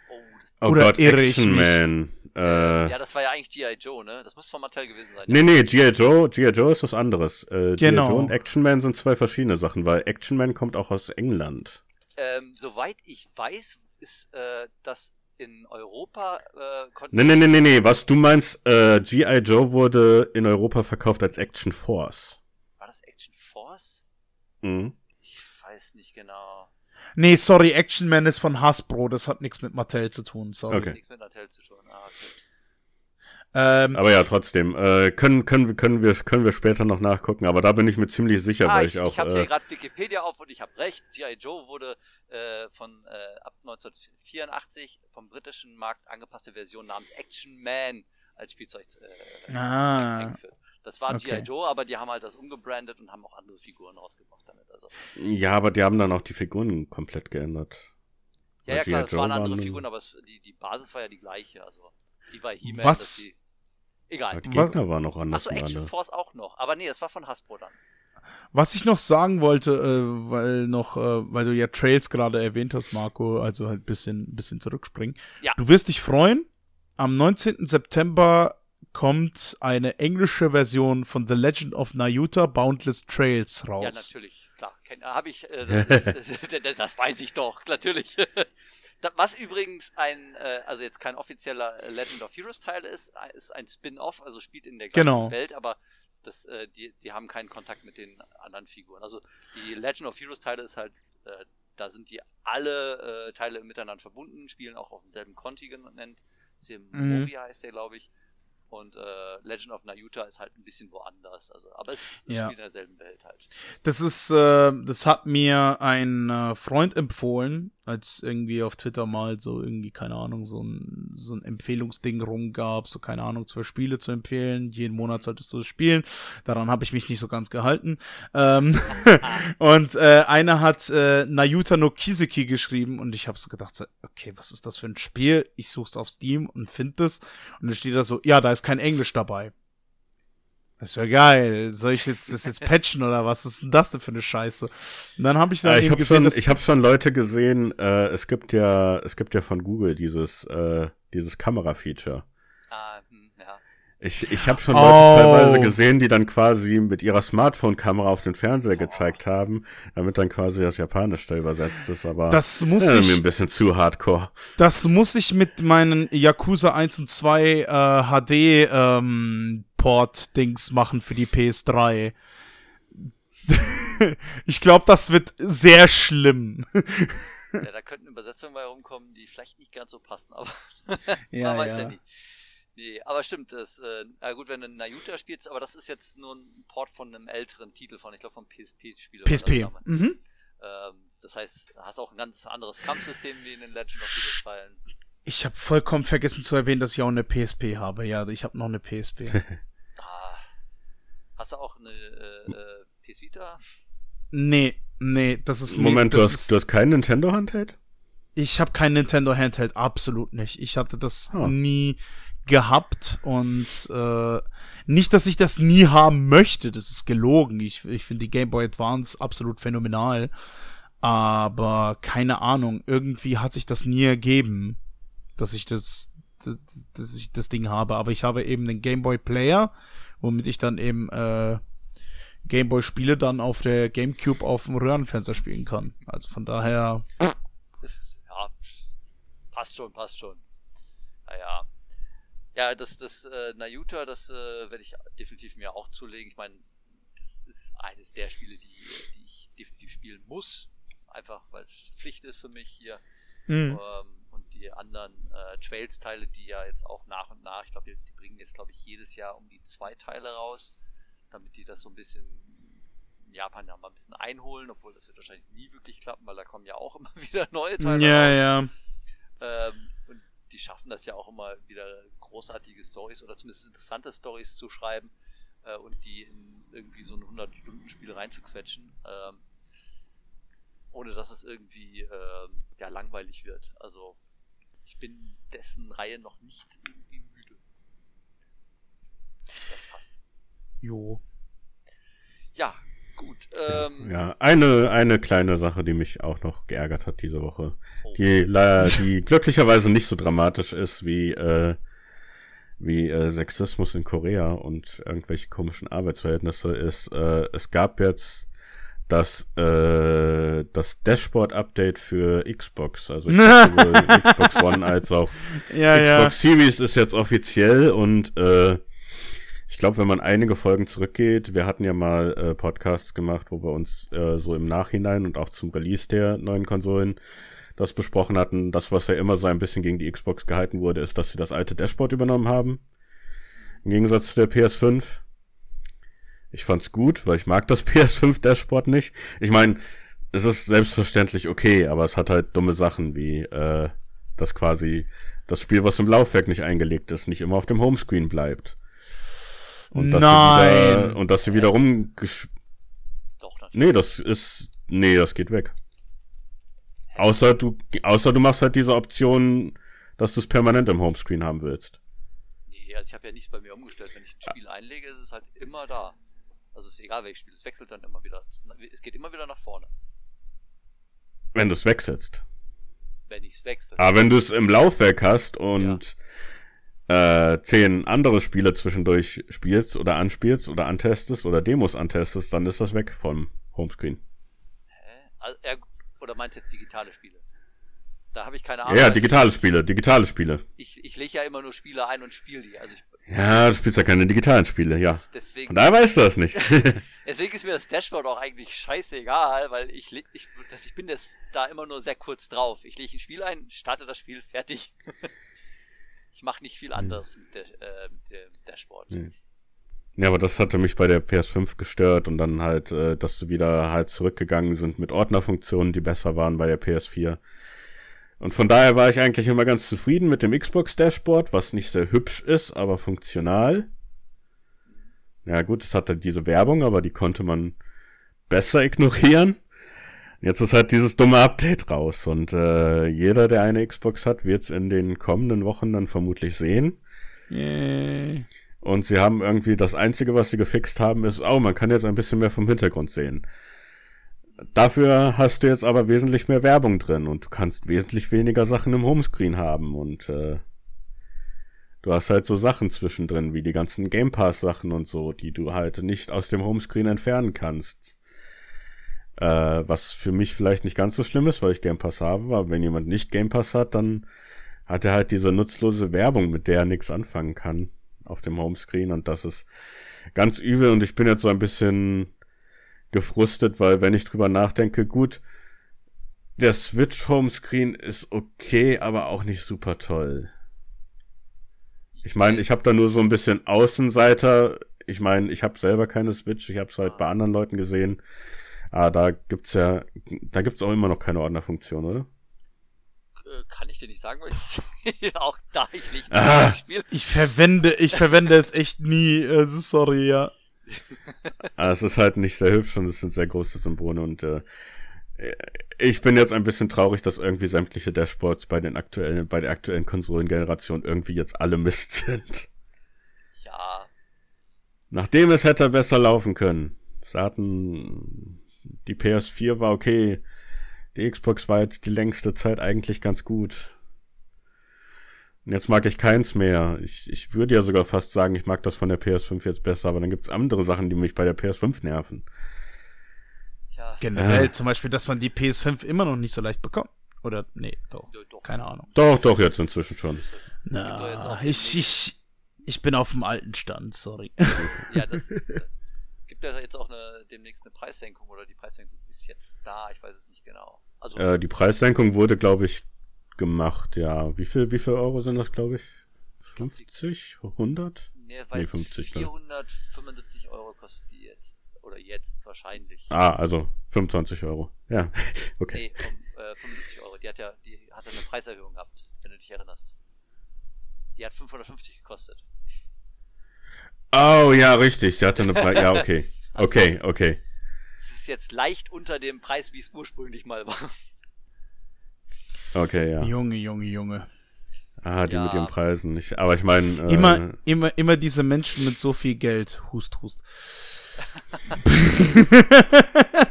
Oh, das, Oh Oder Gott, irre ich Action mich? Man. Äh, ja, das war ja eigentlich G.I. Joe, ne? Das muss von Mattel gewesen sein. Nee, nee, G.I. Joe, G.I. Joe ist was anderes. Äh, Genau. G.I. Joe und Action Man sind zwei verschiedene Sachen, weil Action Man kommt auch aus England. Ähm, soweit ich weiß, ist äh, das in Europa äh, Nee, nee, nee, nee, nee, was du meinst, äh, G.I. Joe wurde in Europa verkauft als Action Force. War das Action Force? Mhm. Ich weiß nicht genau. Nee, sorry, Action Man ist von Hasbro, das hat nichts mit Mattel zu tun, sorry. Okay. Nichts mit Mattel zu tun. Ah, okay. Ähm, Aber ja, trotzdem, äh, können, können, wir- können, wir, können wir später noch nachgucken, aber da bin ich mir ziemlich sicher, ah, weil ich, ich auch. ich habe hier äh, gerade Wikipedia auf und ich habe recht. G.I. Joe wurde äh, von äh, ab 1984 vom britischen Markt angepasste Version namens Action Man als Spielzeug äh, Ah. eingeführt. Das war Okay. G.I. Joe, aber die haben halt das umgebrandet und haben auch andere Figuren rausgebracht damit. Also, ja, aber die haben dann auch die Figuren komplett geändert. ja, ja, klar, das waren andere waren- Figuren, aber es, die, die Basis war ja die gleiche. Also, die war He-Man. Was? dass Die, egal. Ja, die Was- Gegner waren auch anders. Achso, Action. Force auch noch. Aber nee, das war von Hasbro dann. Was ich noch sagen wollte, äh, weil noch, äh, weil du ja Trails gerade erwähnt hast, Marco, also halt bisschen, bisschen zurückspringen. Ja. Du wirst dich freuen. Am 19. September kommt eine englische Version von The Legend of Nayuta Boundless Trails raus. Ja, natürlich, klar. Habe ich, äh, <laughs> das, ist, das, das weiß ich doch, natürlich. <laughs> Was übrigens ein, äh, also jetzt kein offizieller äh, Legend of Heroes Teil ist, äh, ist ein Spin-off, also spielt in der gleichen Genau. Welt, aber das, äh, die, die haben keinen Kontakt mit den anderen Figuren. Also die Legend of Heroes Teile ist halt, äh, da sind die alle äh, Teile miteinander verbunden, spielen auch auf demselben Kontinent. Semoria heißt der, glaube ich. Und äh, Legend of Nayuta ist halt ein bisschen woanders. Also, aber es, es Ja. spielt in derselben Welt halt. Das ist, äh, das hat mir ein äh, Freund empfohlen, als irgendwie auf Twitter mal so irgendwie, keine Ahnung, so ein, so ein Empfehlungsding rumgab, so keine Ahnung, zwei Spiele zu empfehlen. Jeden Monat solltest du es spielen. Daran habe ich mich nicht so ganz gehalten. Ähm, <laughs> und äh, einer hat äh, Nayuta no Kiseki geschrieben und ich habe so gedacht, so, okay, was ist das für ein Spiel? Ich such's auf Steam und finde es. Und dann steht da so, ja, da ist kein Englisch dabei. Das wäre geil. Soll ich jetzt das jetzt patchen oder was? Was ist denn das denn für eine Scheiße? Und dann habe ich dann Äh, ich eben habe gesehen, schon, ich hab schon Leute gesehen, äh, es gibt ja, es gibt ja von Google dieses, äh, dieses Kamera-Feature. Ah, hm, ja. Ich, ich habe schon Oh. Leute teilweise gesehen, die dann quasi mit ihrer Smartphone-Kamera auf den Fernseher gezeigt haben, damit dann quasi das Japanisch da übersetzt ist, aber das muss mir ich, ein bisschen zu hardcore. das muss ich mit meinen Yakuza 1 und 2 äh, HD ähm, Port Dings machen für die PS3. <laughs> ich glaube, das wird sehr schlimm. ja, da könnten Übersetzungen bei rumkommen, die vielleicht nicht ganz so passen, aber <laughs> Ja, <laughs> man weiß ja, ja. nie. Nee, aber stimmt, das, äh, na gut, wenn du Nayuta spielst, aber das ist jetzt nur ein Port von einem älteren Titel von, ich glaube, vom PSP-Spieler. PSP. Mhm. Ähm, das heißt, du hast auch ein ganz anderes Kampfsystem wie in den Legend of Heroes Teilen. Ich habe vollkommen vergessen zu erwähnen, dass ich auch eine PSP habe. Ja, ich habe noch eine PSP. <laughs> Ah. Hast du auch eine äh, äh, PS Vita? nee, nee, das ist mir- Moment, du das hast, ist, du hast keinen Nintendo-Handheld? Ich habe kein Nintendo Handheld, absolut nicht. Ich hatte das Ah. nie gehabt und äh, nicht, dass ich das nie haben möchte. Das ist gelogen. Ich, ich finde die Game Boy Advance absolut phänomenal. Aber keine Ahnung, irgendwie hat sich das nie ergeben, dass ich das, dass, ich das Ding habe. Aber ich habe eben den Game Boy Player, womit ich dann eben äh, Game Boy Spiele dann auf der GameCube auf dem Röhrenfernseher spielen kann. Also von daher Ist, ja, passt schon, passt schon. Naja. Ja, das, das äh, Nayuta, das äh, werde ich definitiv mir auch zulegen. Ich meine, das ist eines der Spiele, die, die ich definitiv spielen muss. Einfach, weil es Pflicht ist für mich hier. Mhm. Ähm, die anderen äh, Trails-Teile, die ja jetzt auch nach und nach, ich glaube, die, die bringen jetzt, glaube ich, jedes Jahr um die zwei Teile raus, damit die das so ein bisschen in Japan ja mal ein bisschen einholen, obwohl das wird wahrscheinlich nie wirklich klappen, weil da kommen ja auch <laughs> immer wieder neue Teile Ja, raus. ja. Ähm, und die schaffen das ja auch immer wieder großartige Stories oder zumindest interessante Stories zu schreiben äh, und die in irgendwie so ein 100-Stunden-Spiel reinzuquetschen, ähm, ohne dass es irgendwie ähm, ja, langweilig wird. Also ich bin dessen Reihe noch nicht irgendwie müde. Das passt. Jo. Ja, gut. Ähm, Ja, eine, eine kleine Sache, die mich auch noch geärgert hat diese Woche. oh, Die, die <laughs> glücklicherweise nicht so dramatisch ist wie, äh, wie äh, Sexismus in Korea und irgendwelche komischen Arbeitsverhältnisse ist. Äh, es gab jetzt das, äh, das Dashboard-Update für Xbox. Also <laughs> ich glaube, sowohl Xbox One als auch <laughs> Ja, Xbox Series ist jetzt offiziell und äh, ich glaube, wenn man einige Folgen zurückgeht, wir hatten ja mal äh, Podcasts gemacht, wo wir uns äh, so im Nachhinein und auch zum Release der neuen Konsolen das besprochen hatten. Das, was ja immer so ein bisschen gegen die Xbox gehalten wurde, ist, dass sie das alte Dashboard übernommen haben. Im Gegensatz zu der PS5. Ich fand's gut, weil ich mag das <laughs> PS5 Dashboard nicht. Ich meine, es ist selbstverständlich okay, aber es hat halt dumme Sachen wie, äh, dass quasi das Spiel, was im Laufwerk nicht eingelegt ist, nicht immer auf dem Homescreen bleibt. Und dass sie Nein. wieder, und dass sie wiederum gesch Doch, natürlich. Nee, das ist. Nee, das geht weg. Außer du, außer du machst halt diese Option, dass du es permanent im Homescreen haben willst. Nee, also ich habe ja nichts bei mir umgestellt. Wenn ich ein Spiel einlege, ist es halt immer da. Also es ist egal, welches Spiel. Es wechselt dann immer wieder. Es geht immer wieder nach vorne, Wenn du es wegsetzt. wenn ich es wechsle. Aber wenn du es im Laufwerk hast und äh, zehn andere Spiele zwischendurch spielst oder anspielst oder antestest oder Demos antestest, dann ist das weg vom Homescreen. Hä? Also, ja, oder meinst du jetzt digitale Spiele? Da habe ich keine Ahnung. ja, digitale Spiele, digitale Spiele. Ich, ich, lege ja immer nur Spiele ein und spiele die. Also ich, Ja, du spielst ja keine digitalen Spiele, ja. deswegen, Von daher weißt du das nicht. <laughs> <laughs> deswegen ist mir das Dashboard auch eigentlich scheißegal, weil ich, leg- ich, das, ich bin das da immer nur sehr kurz drauf. Ich lege ein Spiel ein, starte das Spiel, fertig. <laughs> ich mache nicht viel anderes mit, der, äh, mit dem Dashboard. Hm. Ja, aber das hatte mich bei der PS5 gestört und dann halt, äh, dass sie wieder halt zurückgegangen sind mit Ordnerfunktionen, die besser waren bei der PS4. Und von daher war ich eigentlich immer ganz zufrieden mit dem Xbox Dashboard, was nicht sehr hübsch ist, aber funktional. Ja gut, es hatte diese Werbung, aber die konnte man besser ignorieren. Jetzt ist halt dieses dumme Update raus und äh, jeder, der eine Xbox hat, wird es in den kommenden Wochen dann vermutlich sehen. Yay. Und sie haben irgendwie das Einzige, was sie gefixt haben, ist, oh, man kann jetzt ein bisschen mehr vom Hintergrund sehen. Dafür hast du jetzt aber wesentlich mehr Werbung drin und du kannst wesentlich weniger Sachen im Homescreen haben und äh, du hast halt so Sachen zwischendrin, wie die ganzen Game Pass Sachen und so, die du halt nicht aus dem Homescreen entfernen kannst. Äh, was für mich vielleicht nicht ganz so schlimm ist, weil ich Game Pass habe, aber wenn jemand nicht Game Pass hat, dann hat er halt diese nutzlose Werbung, mit der er nichts anfangen kann auf dem Homescreen und das ist ganz übel und ich bin jetzt so ein bisschen gefrustet, weil wenn ich drüber nachdenke, gut, der Switch Homescreen ist okay, aber auch nicht super toll. Ich meine, ich habe da nur so ein bisschen Außenseiter. Ich meine, ich habe selber keine Switch, ich habe es halt bei anderen Leuten gesehen. Aber da gibt's ja, da gibt's auch immer noch keine Ordnerfunktion, oder? Äh, kann ich dir nicht sagen, weil ich <laughs> auch da ich nicht Ah. spiele. Ich verwende, ich verwende es echt nie. Also sorry, ja. Aber es ist halt nicht sehr hübsch und es sind sehr große Symbole und äh, ich bin jetzt ein bisschen traurig, dass irgendwie sämtliche Dashboards bei den aktuellen, bei der aktuellen Konsolengeneration irgendwie jetzt alle Mist sind. Ja, Nachdem es hätte besser laufen können. Es hatten, die PS4 war okay. Die Xbox war jetzt die längste Zeit eigentlich ganz gut. Und jetzt mag ich keins mehr. Ich, ich würde ja sogar fast sagen, ich mag das von der PS5 jetzt besser, aber dann gibt's andere Sachen, die mich bei der PS5 nerven. ja. Generell Ah. zum Beispiel, dass man die PS5 immer noch nicht so leicht bekommt. Oder, nee, doch. Keine Ahnung. Doch, doch, jetzt inzwischen schon. Na, ich, ich, ich bin auf dem alten Stand, sorry. Ja, das <laughs> ist. Äh, gibt ja jetzt auch eine, demnächst eine Preissenkung oder die Preissenkung ist jetzt da, ich weiß es nicht genau. Also, Äh, die Preissenkung wurde, glaube ich, gemacht, ja. Wie viel, wie viel Euro sind das, glaube ich? 50? 100? nee, nee, 50, ne? 475 Euro kostet die jetzt. Oder jetzt wahrscheinlich. Ah, also 25 Euro. Ja, <laughs> okay. Nee, um, äh, 75 Euro. Die hat ja, die hatte eine Preiserhöhung gehabt, wenn du dich erinnerst. Die hat 550 gekostet. Oh, ja, richtig. Sie hatte eine Pre Ja, okay. <laughs> Also- Okay, okay. Es ist jetzt leicht unter dem Preis, wie es ursprünglich mal war. Okay, ja. Junge, Junge, Junge. Ah, die Ja. mit ihren Preisen. Ich, aber ich meine. Äh, Immer, immer, immer diese Menschen mit so viel Geld. Hust, hust. <laughs>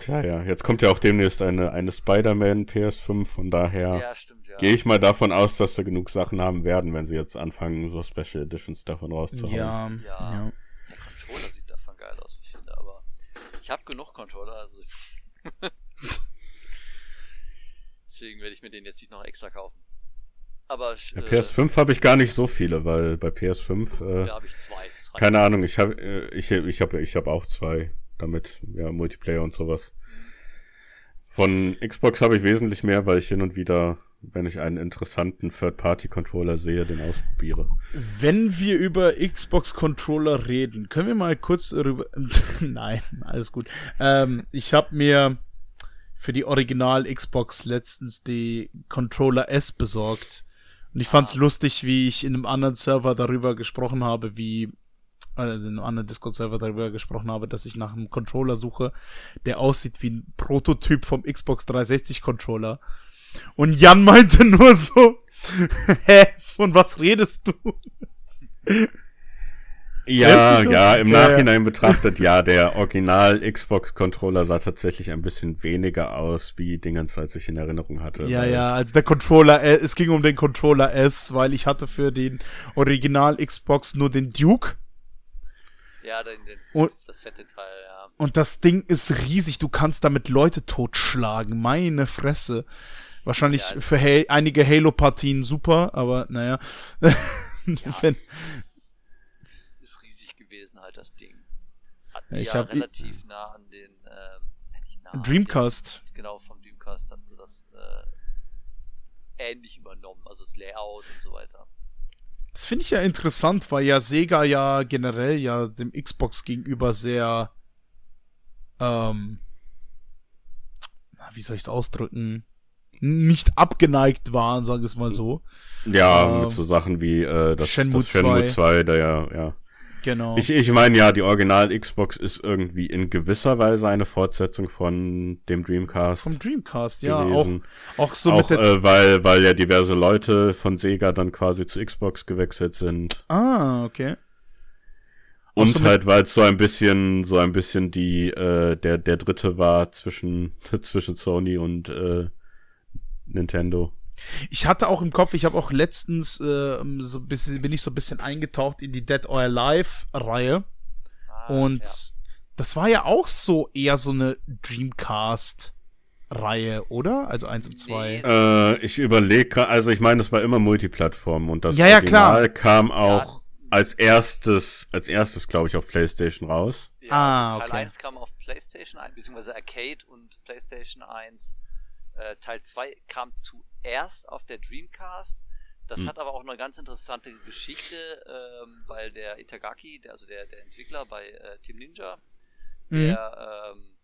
Tja, ja. Jetzt kommt ja auch demnächst eine, eine Spider-Man PS5, von daher. Ja, stimmt, ja. gehe ich mal davon aus, dass sie genug Sachen haben werden, wenn sie jetzt anfangen, so Special Editions davon rauszuhauen. Ja, Ja. ja. Der Controller sieht davon geil aus, wie ich finde, aber ich habe genug Controller, also <laughs> deswegen werde ich mir den jetzt nicht noch extra kaufen. Aber Ja, äh, PS5 habe ich gar nicht so viele, weil bei PS5, äh, da habe ich zwei. Keine Ahnung, ich habe äh, ich, ich hab, ich hab auch zwei, damit, ja, Multiplayer und sowas. Von Xbox habe ich wesentlich mehr, weil ich hin und wieder, wenn ich einen interessanten Third-Party-Controller sehe, den ausprobiere. Wenn wir über Xbox-Controller reden, können wir mal kurz darüber. <laughs> Nein, alles gut. Ähm, ich habe mir für die Original Xbox letztens die Controller S besorgt. Und ich fand's Ah. lustig, wie ich in einem anderen Server darüber gesprochen habe, wie also in einem anderen Discord-Server darüber gesprochen habe, dass ich nach einem Controller suche, der aussieht wie ein Prototyp vom Xbox 360-Controller. Und Jan meinte <laughs> nur so, <laughs> hä, von was redest du? Ja, ja, im Ja, ja. Nachhinein betrachtet, ja, der Original Xbox-Controller sah tatsächlich ein bisschen weniger aus, wie Dingens, als ich in Erinnerung hatte. Ja, ja, also der Controller, äh, es ging um den Controller S, weil ich hatte für den Original Xbox nur den Duke Ja, den, den, Und- das fette Teil, ja. und das Ding ist riesig, du kannst damit Leute totschlagen, meine Fresse. Wahrscheinlich Ja. für ha einige Halo-Partien super, aber naja. Ja, <laughs> Wenn, es ist, ist riesig gewesen halt das Ding. Hat Ja, ich ja relativ nah an den nicht nah, an Dreamcast. Den, genau, vom Dreamcast hatten sie das äh, ähnlich übernommen, also das Layout und so weiter. Das finde ich ja interessant, weil ja Sega ja generell ja dem Xbox gegenüber sehr, ähm, wie soll ich es ausdrücken, nicht abgeneigt waren, sagen wir es mal so. Ja, Ähm, mit so Sachen wie äh, das Shenmue das Shenmue 2. 2, der ja, ja. Genau. Ich, ich meine ja, die Original Xbox ist irgendwie in gewisser Weise eine Fortsetzung von dem Dreamcast. Vom Dreamcast, ja, auch, gewesen. auch so auch mit der. äh, weil, weil ja diverse Leute von Sega dann quasi zu Xbox gewechselt sind. ah, okay. Und so halt, weil es so ein bisschen, so ein bisschen die, äh, der, der dritte war zwischen, <laughs> zwischen Sony und äh, Nintendo. Ich hatte auch im Kopf, ich habe auch letztens ähm, so ein bisschen, bin ich so ein bisschen eingetaucht in die Dead or Alive Reihe. Ah, Und ja. das war ja auch so eher so eine Dreamcast-Reihe, oder? Also 1 und 2. Nee. Äh, ich überlege, also ich meine, das war immer Multiplattform und das Ja, ja, Original klar. kam auch als erstes, als erstes, glaube ich, auf PlayStation raus. Ja, Ah, Teil okay. 1 kam auf PlayStation 1, beziehungsweise Arcade und PlayStation 1. Äh, Teil 2 kam zuerst auf der Dreamcast. Das Hm. hat aber auch eine ganz interessante Geschichte, ähm, weil der Itagaki, der, also der, der Entwickler bei äh, Team Ninja, Mhm. der ähm,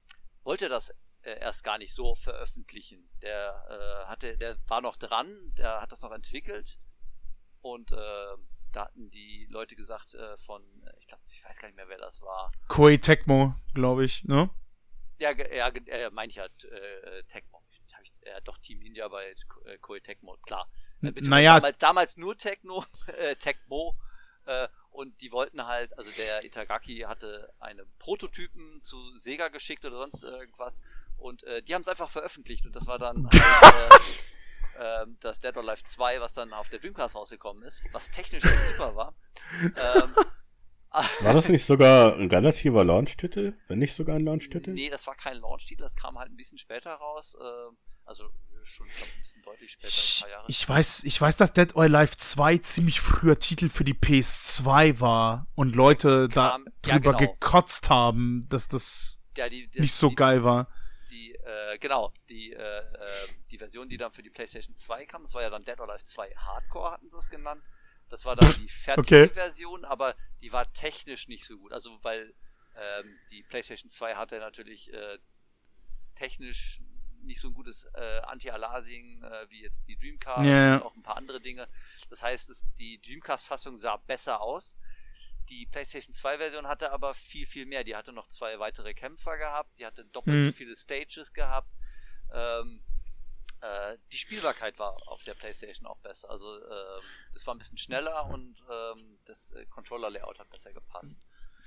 wollte das äh, erst gar nicht so veröffentlichen. Der äh, hatte, der war noch dran, der hat das noch entwickelt und äh, da hatten die Leute gesagt äh, von, ich glaube, ich weiß gar nicht mehr, wer das war. Koei Tecmo, glaube ich, ne? Ja, ja, äh, meine ich halt äh, Tecmo. Ich, äh, doch Team Ninja bei äh, Koei Tecmo, klar. Äh, beziehungsweise naja. damals, damals nur Techno, <laughs> äh, Tecmo. Äh, und die wollten halt, also der Itagaki hatte einen Prototypen zu Sega geschickt oder sonst irgendwas. Und äh, die haben es einfach veröffentlicht. Und das war dann halt, <laughs> äh, ähm, das Dead or Alive 2, was dann auf der Dreamcast rausgekommen ist, was technisch super war. Ähm, <laughs> War das nicht sogar ein relativer Launch-Titel? Wenn nicht sogar ein Launch-Titel? Nee, das war kein Launch-Titel, das kam halt ein bisschen später raus. Äh, also schon, ich glaub, ein bisschen deutlich später, ein paar Jahre. ich weiß, ich weiß, dass Dead or Alive 2 ziemlich früher Titel für die PS2 war und Leute da Kam- ja, drüber genau. gekotzt haben, dass das ja, die, die, nicht so die, geil war. Die, äh, genau, die, äh, äh, die Version, die dann für die PlayStation 2 kam, das war ja dann Dead or Alive 2 Hardcore, hatten sie es genannt. Das war dann die <laughs> fertige Okay. Version, aber die war technisch nicht so gut. Also, weil ähm, die PlayStation 2 hatte natürlich äh, technisch nicht so ein gutes äh, Anti-Aliasing äh, wie jetzt die Dreamcast Ja. und auch ein paar andere Dinge. Das heißt, es, die Dreamcast-Fassung sah besser aus. Die PlayStation 2-Version hatte aber viel, viel mehr. Die hatte noch zwei weitere Kämpfer gehabt, die hatte doppelt Mhm. so viele Stages gehabt. Ähm, äh, die Spielbarkeit war auf der PlayStation auch besser. Also ähm, das war ein bisschen schneller und ähm, das äh, Controller-Layout hat besser gepasst.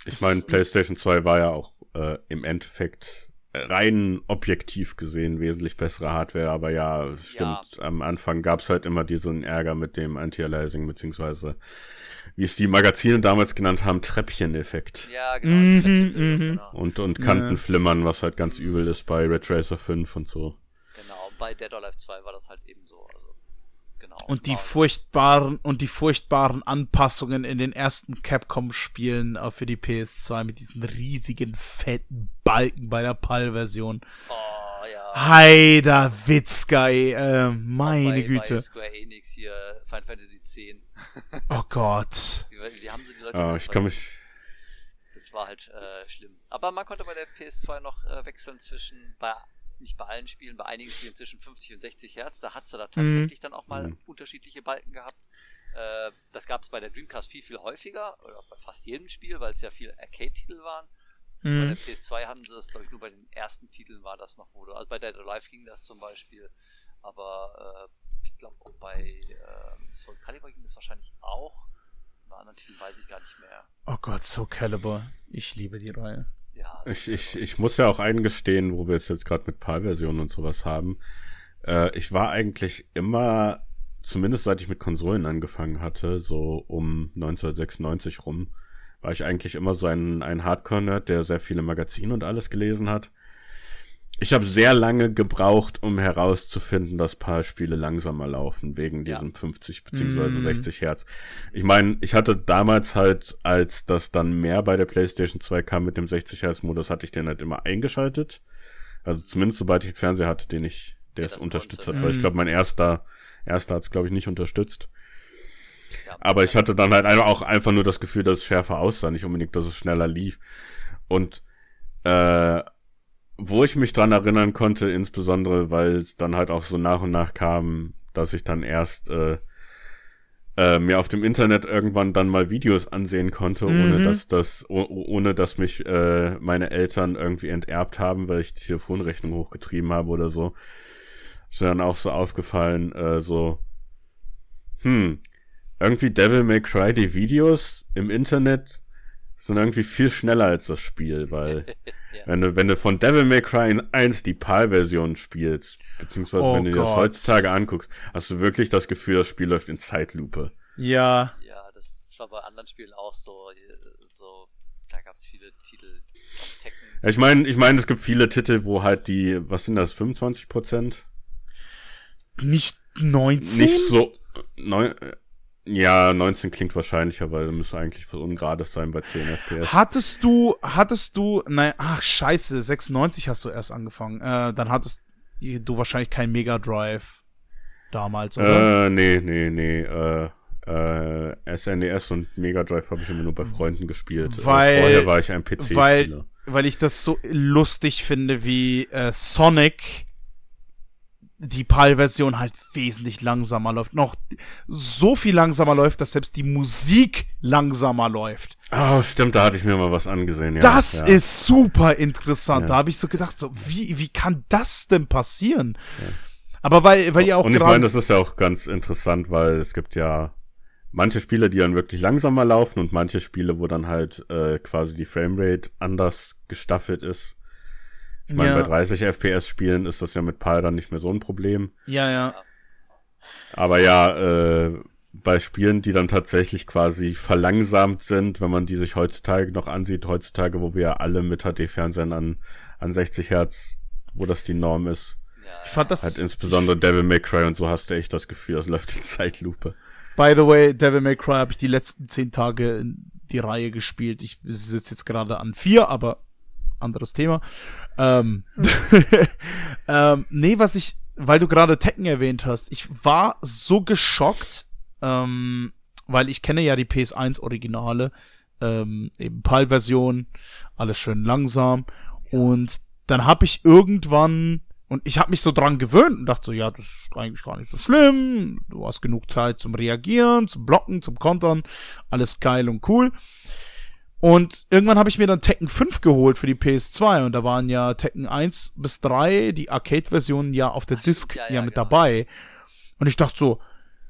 Ich meine, PlayStation 2 war ja auch äh, im Endeffekt rein objektiv gesehen wesentlich bessere Hardware, aber ja, stimmt. Ja. Am Anfang gab es halt immer diesen Ärger mit dem Anti-Aliasing, beziehungsweise wie es die Magazine damals genannt haben, Treppchen-Effekt. Ja, genau. Mhm, mhm. genau. Und, und Kantenflimmern, was halt ganz übel ist bei Red Racer 5 und so. Genau, bei Dead or Alive 2 war das halt eben so. Genau. Und die furchtbaren, und die furchtbaren Anpassungen in den ersten Capcom-Spielen für die PS2 mit diesen riesigen, fetten Balken bei der PAL-Version. Oh ja. Heider Witzka, ey, äh, meine bei, Güte. Bei Square Enix hier, Final Fantasy X. oh Gott. <laughs> Wie, wie, haben sie die Leute oh, ich kann mich... Das war halt äh, schlimm. Aber man konnte bei der PS2 noch äh, wechseln zwischen, bei, nicht bei allen Spielen, bei einigen Spielen zwischen 50 und 60 Hertz. Da hat sie da tatsächlich mhm. dann auch mal mhm. unterschiedliche Balken gehabt. Äh, das gab es bei der Dreamcast viel, viel häufiger, oder bei fast jedem Spiel, weil es ja viele Arcade-Titel waren. Mhm. Bei der PS2 hatten sie das, glaube ich, nur bei den ersten Titeln war das noch, wo du, also bei Dead Alive ging das zum Beispiel, aber äh, ich glaube auch bei äh, Soul Calibur ging das wahrscheinlich auch. Bei anderen Titeln weiß ich gar nicht mehr. Oh Gott, Soul Calibur. Ich liebe die Reihe. Ja, ich, ich, ich muss ja auch eingestehen, wo wir es jetzt gerade mit PAL-Versionen und sowas haben. Äh, ich war eigentlich immer, zumindest seit ich mit Konsolen angefangen hatte, so um 1996 rum, war ich eigentlich immer so ein, ein Hardcore-Nerd, der sehr viele Magazine und alles gelesen hat. Ich habe sehr lange gebraucht, um herauszufinden, dass paar Spiele langsamer laufen, wegen ja. diesem 50 beziehungsweise mm. 60 Hertz. Ich meine, ich hatte damals halt, als das dann mehr bei der PlayStation 2 kam mit dem 60 Hertz Modus, hatte ich den halt immer eingeschaltet. Also zumindest sobald ich einen Fernseher hatte, den ich, der es unterstützt hat. Weil ich glaube, mein erster, erster hat es glaube ich nicht unterstützt. Aber ich hatte dann halt auch einfach nur das Gefühl, dass es schärfer aussah, nicht unbedingt, dass es schneller lief. Und äh, wo ich mich dran erinnern konnte, insbesondere, weil es dann halt auch so nach und nach kam, dass ich dann erst äh, äh, mir auf dem Internet irgendwann dann mal Videos ansehen konnte, mhm. ohne dass das, oh, ohne dass mich äh, meine Eltern irgendwie enterbt haben, weil ich die Telefonrechnung hochgetrieben habe oder so. Ist mir dann auch so aufgefallen, äh, so, hm, irgendwie Devil May Cry, die Videos im Internet sind irgendwie viel schneller als das Spiel, weil <laughs> ja. wenn du, wenn du von Devil May Cry 1 die PAL-Version spielst, beziehungsweise oh wenn du dir das heutzutage anguckst, hast du wirklich das Gefühl, das Spiel läuft in Zeitlupe. Ja. Ja, das, war bei anderen Spielen auch so, so, da gab es viele Titel Tekken. Ich meine, ich meine, es gibt viele Titel, wo halt die, was sind das, 25 Prozent? Nicht 19? Nicht so, neun, ja, 19 klingt wahrscheinlicher, weil müsste eigentlich was Ungerades sein bei 10 FPS. Hattest du, hattest du, nein, ach scheiße, 96 hast du erst angefangen. Äh, dann hattest du wahrscheinlich kein Mega Drive damals, oder? Äh, nee, nee, nee. Äh, äh, SNES e und Mega Drive habe ich immer nur bei Freunden gespielt. Äh, weil, vorher war ich ein PC-Spieler. Weil, weil ich das so lustig finde, wie äh, Sonic die PAL-Version halt wesentlich langsamer läuft. Noch so viel langsamer läuft, dass selbst die Musik langsamer läuft. Oh, stimmt, da hatte ich mir mal was angesehen. Ja. Das ja. ist super interessant. Ja. Da habe ich so gedacht, so, wie, wie kann das denn passieren? Ja. Aber weil, weil ja auch Und ich meine, das ist ja auch ganz interessant, weil es gibt ja manche Spiele, die dann wirklich langsamer laufen und manche Spiele, wo dann halt äh, quasi die Framerate anders gestaffelt ist. Ich meine, ja. bei 30 FPS Spielen ist das ja mit PAL dann nicht mehr so ein Problem. Ja, ja. Aber ja, äh, bei Spielen, die dann tatsächlich quasi verlangsamt sind, wenn man die sich heutzutage noch ansieht, heutzutage, wo wir ja alle mit HD-Fernsehern an, an 60 Hertz, wo das die Norm ist. Ich fand das. Halt insbesondere Devil May Cry und so hast du echt das Gefühl, das läuft in <laughs> Zeitlupe. By the way, Devil May Cry habe ich die letzten zehn Tage in die Reihe gespielt. Ich sitze jetzt gerade an vier, aber anderes Thema. Ähm, <laughs> ähm, nee, was ich, weil du gerade Tekken erwähnt hast, ich war so geschockt, ähm, weil ich kenne ja die PS1 Originale, ähm, eben PAL-Version, alles schön langsam. Und dann habe ich irgendwann und ich habe mich so dran gewöhnt und dachte so, ja, das ist eigentlich gar nicht so schlimm. Du hast genug Zeit zum Reagieren, zum Blocken, zum Kontern. Alles geil und cool. Und irgendwann habe ich mir dann Tekken 5 geholt für die PS2 und da waren ja Tekken 1 bis 3, die Arcade-Versionen ja auf der Ach, Disc ja, ja, ja, mit genau. dabei. Und ich dachte so,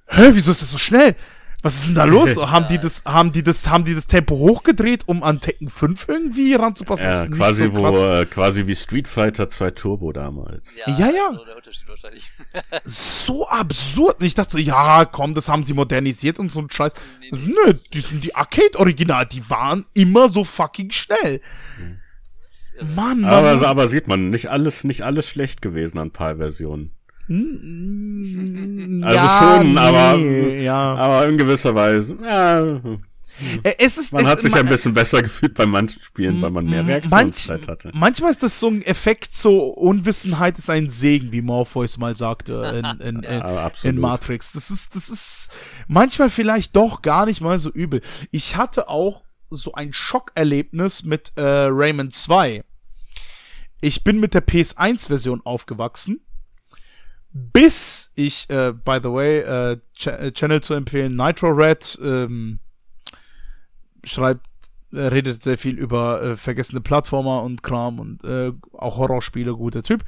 hä, wieso ist das so schnell? Was ist denn da los? <laughs> haben die das, haben die das, haben die das Tempo hochgedreht, um an Tekken 5 irgendwie ranzupassen? Ja, quasi, so wo, äh, quasi wie Street Fighter 2 Turbo damals. Ja, ja. ja. So, der Unterschied wahrscheinlich. <laughs> so absurd. Und ich dachte so, ja, komm, das haben sie modernisiert und so ein Scheiß. Nee, nee. Nö, die sind die Arcade-Original, die waren immer so fucking schnell. Mhm. Mann, Mann. Aber, aber sieht man, nicht alles, nicht alles schlecht gewesen an PAL-Versionen. Hm, also ja, schon, nee, aber, ja. aber in gewisser Weise. Ja. Es ist, man es, hat sich ein bisschen besser gefühlt bei manchen Spielen, weil man mehr Reaktionszeit manch, hatte. Manchmal ist das so ein Effekt, so Unwissenheit ist ein Segen, wie Morpheus mal sagte in, in, in, ja, in, Matrix. Das ist, das ist manchmal vielleicht doch gar nicht mal so übel. Ich hatte auch so ein Schockerlebnis mit äh, Rayman 2. Ich bin mit der PS1-Version aufgewachsen bis ich, äh, by the way, äh, Ch äh, Channel zu empfehlen, Nitro Red ähm, schreibt, äh, redet sehr viel über äh, vergessene Plattformer und Kram und äh, auch Horrorspiele, guter Typ.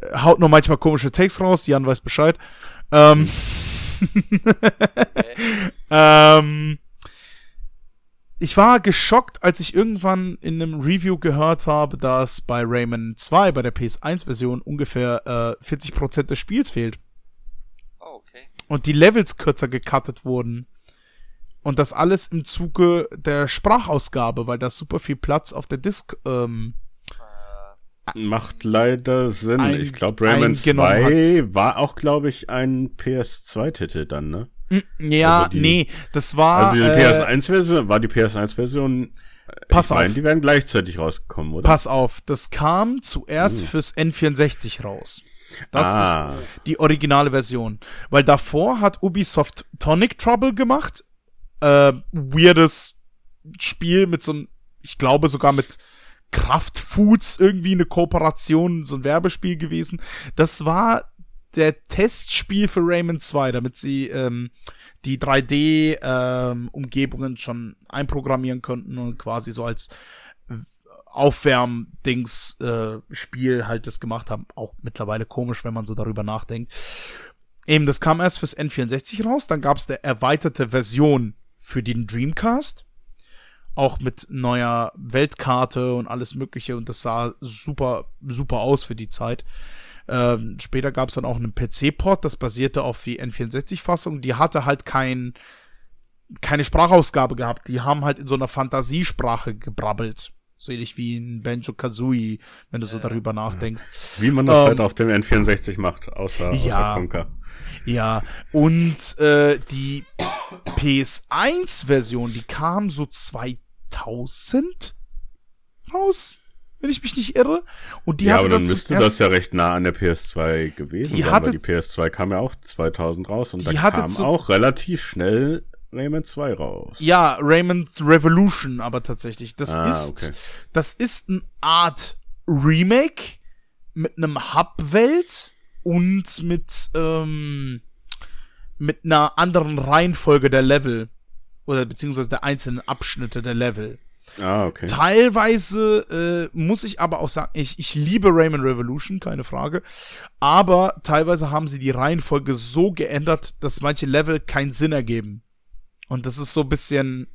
Äh, haut nur manchmal komische Takes raus, Jan weiß Bescheid. Ähm, <laughs> okay. <laughs> ähm, ich war geschockt, als ich irgendwann in einem Review gehört habe, dass bei Rayman 2, bei der PS1-Version, ungefähr äh, 40% des Spiels fehlt. Oh, okay. Und die Levels kürzer gecuttet wurden. Und das alles im Zuge der Sprachausgabe, weil da super viel Platz auf der Disk ähm, äh, Macht leider Sinn. Ein, ich glaube, Rayman 2 hat. war auch, glaube ich, ein PS2-Titel dann, ne? Hm, ja, also die, nee, das war. Also die äh, PS1-Version, war die PS1-Version. Pass auf. Meine, die werden gleichzeitig rausgekommen, oder? Pass auf, das kam zuerst uh. fürs N64 raus. Das ah. ist die originale Version. Weil davor hat Ubisoft Tonic Trouble gemacht. Äh, weirdes Spiel mit so einem, ich glaube sogar mit Kraftfoods irgendwie eine Kooperation, so ein Werbespiel gewesen. Das war der Testspiel für Rayman 2, damit sie ähm, die 3D-Umgebungen ähm, schon einprogrammieren könnten und quasi so als Aufwärmdings-Spiel äh, halt das gemacht haben. Auch mittlerweile komisch, wenn man so darüber nachdenkt. Eben, das kam erst fürs N64 raus, dann gab es eine erweiterte Version für den Dreamcast. Auch mit neuer Weltkarte und alles Mögliche und das sah super, super aus für die Zeit. Ähm, später gab es dann auch einen PC-Port, das basierte auf die N64-Fassung. Die hatte halt kein, keine Sprachausgabe gehabt. Die haben halt in so einer Fantasiesprache gebrabbelt. So ähnlich wie in Banjo Kazooie, wenn du so darüber nachdenkst. Wie man das ähm, halt auf dem N64 macht, außer, ja, außer Conker. Ja, und äh, die PS1-Version, die kam so 2000 raus wenn ich mich nicht irre. Und die ja, aber dann müsste das ja recht nah an der PS2 gewesen die sein, hatte, weil die PS2 kam ja auch 2000 raus und da kam auch relativ schnell Rayman 2 raus. Ja, Rayman Revolution aber tatsächlich. Das ah, ist, okay. das ist eine Art Remake mit einem Hub-Welt und mit, ähm, mit einer anderen Reihenfolge der Level. Oder beziehungsweise der einzelnen Abschnitte der Level. Ah, okay. Teilweise äh, muss ich aber auch sagen, ich, ich liebe Rayman Revolution, keine Frage. Aber teilweise haben sie die Reihenfolge so geändert, dass manche Level keinen Sinn ergeben. Und das ist so ein bisschen,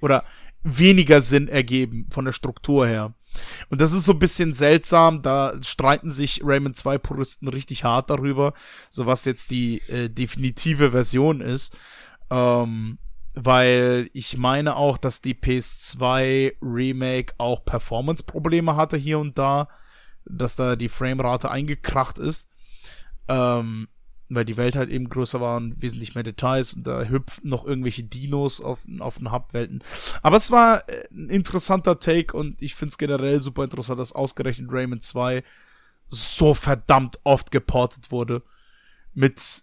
oder weniger Sinn ergeben von der Struktur her. Und das ist so ein bisschen seltsam, da streiten sich Rayman 2 Puristen richtig hart darüber, so was jetzt die äh, definitive Version ist. Ähm, weil ich meine auch, dass die PS2 Remake auch Performance-Probleme hatte hier und da, dass da die Framerate eingekracht ist, ähm, weil die Welt halt eben größer war und wesentlich mehr Details und da hüpften noch irgendwelche Dinos auf, auf den Hub-Welten. Aber es war äh, ein interessanter Take und ich finde es generell super interessant, dass ausgerechnet Rayman 2 so verdammt oft geportet wurde. Mit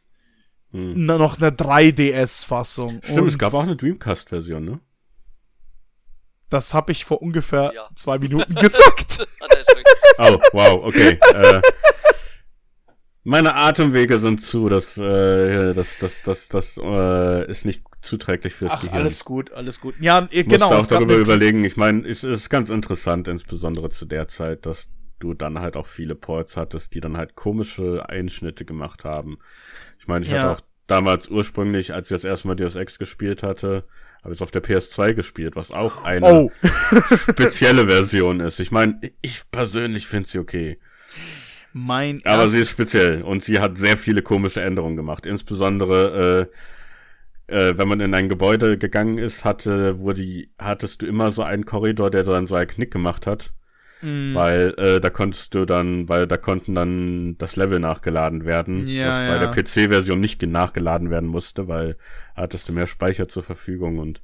hm. noch eine 3DS-Fassung. Stimmt, Und es gab auch eine Dreamcast-Version, ne? Das habe ich vor ungefähr ja. zwei Minuten <laughs> gesagt. <laughs> oh, wow, okay. äh, meine Atemwege sind zu, das, äh, das, das, das, das äh, ist nicht zuträglich fürs Ach, Gehirn. Alles gut, alles gut. Ja, ich genau. auch darüber überlegen. Ich meine, es ist ganz interessant, insbesondere zu der Zeit, dass du dann halt auch viele Ports hattest, die dann halt komische Einschnitte gemacht haben. Ich meine, ich ja. hatte auch damals ursprünglich, als ich das erste Mal Deus Ex gespielt hatte, habe ich es auf der PS2 gespielt, was auch eine Oh, <laughs> spezielle <laughs> Version ist. Ich meine, ich persönlich finde sie okay. mein Aber sie ist speziell und sie hat sehr viele komische Änderungen gemacht. Insbesondere, äh, äh, wenn man in ein Gebäude gegangen ist, hatte, wurde, die- hattest du immer so einen Korridor, der dann so einen Knick gemacht hat. Mm, Weil äh, da konntest du dann, weil da konnten dann das Level nachgeladen werden, Ja, was bei ja. der PC-Version nicht ge- nachgeladen werden musste, weil hattest du mehr Speicher zur Verfügung und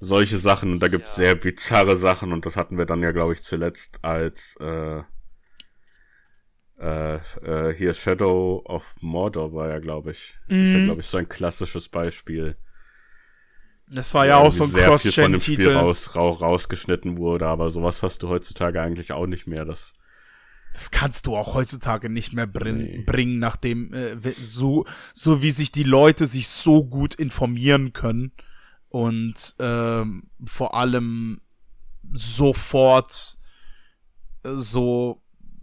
solche Sachen. Und da gibt's Ja. sehr bizarre Sachen und das hatten wir dann ja, glaube ich, zuletzt als äh, äh, äh, hier Shadow of Mordor war ja, glaube ich. Das ist ja, Mhm. glaube ich, so ein klassisches Beispiel. Das war ja auch so ein sehr viel von dem Spiel Cross-Gen-Titel. raus, rau, rausgeschnitten wurde, aber sowas hast du heutzutage eigentlich auch nicht mehr. Das Das kannst du auch heutzutage nicht mehr brin Nee. bringen, nachdem äh, so so wie sich die Leute sich so gut informieren können und ähm, vor allem sofort äh, so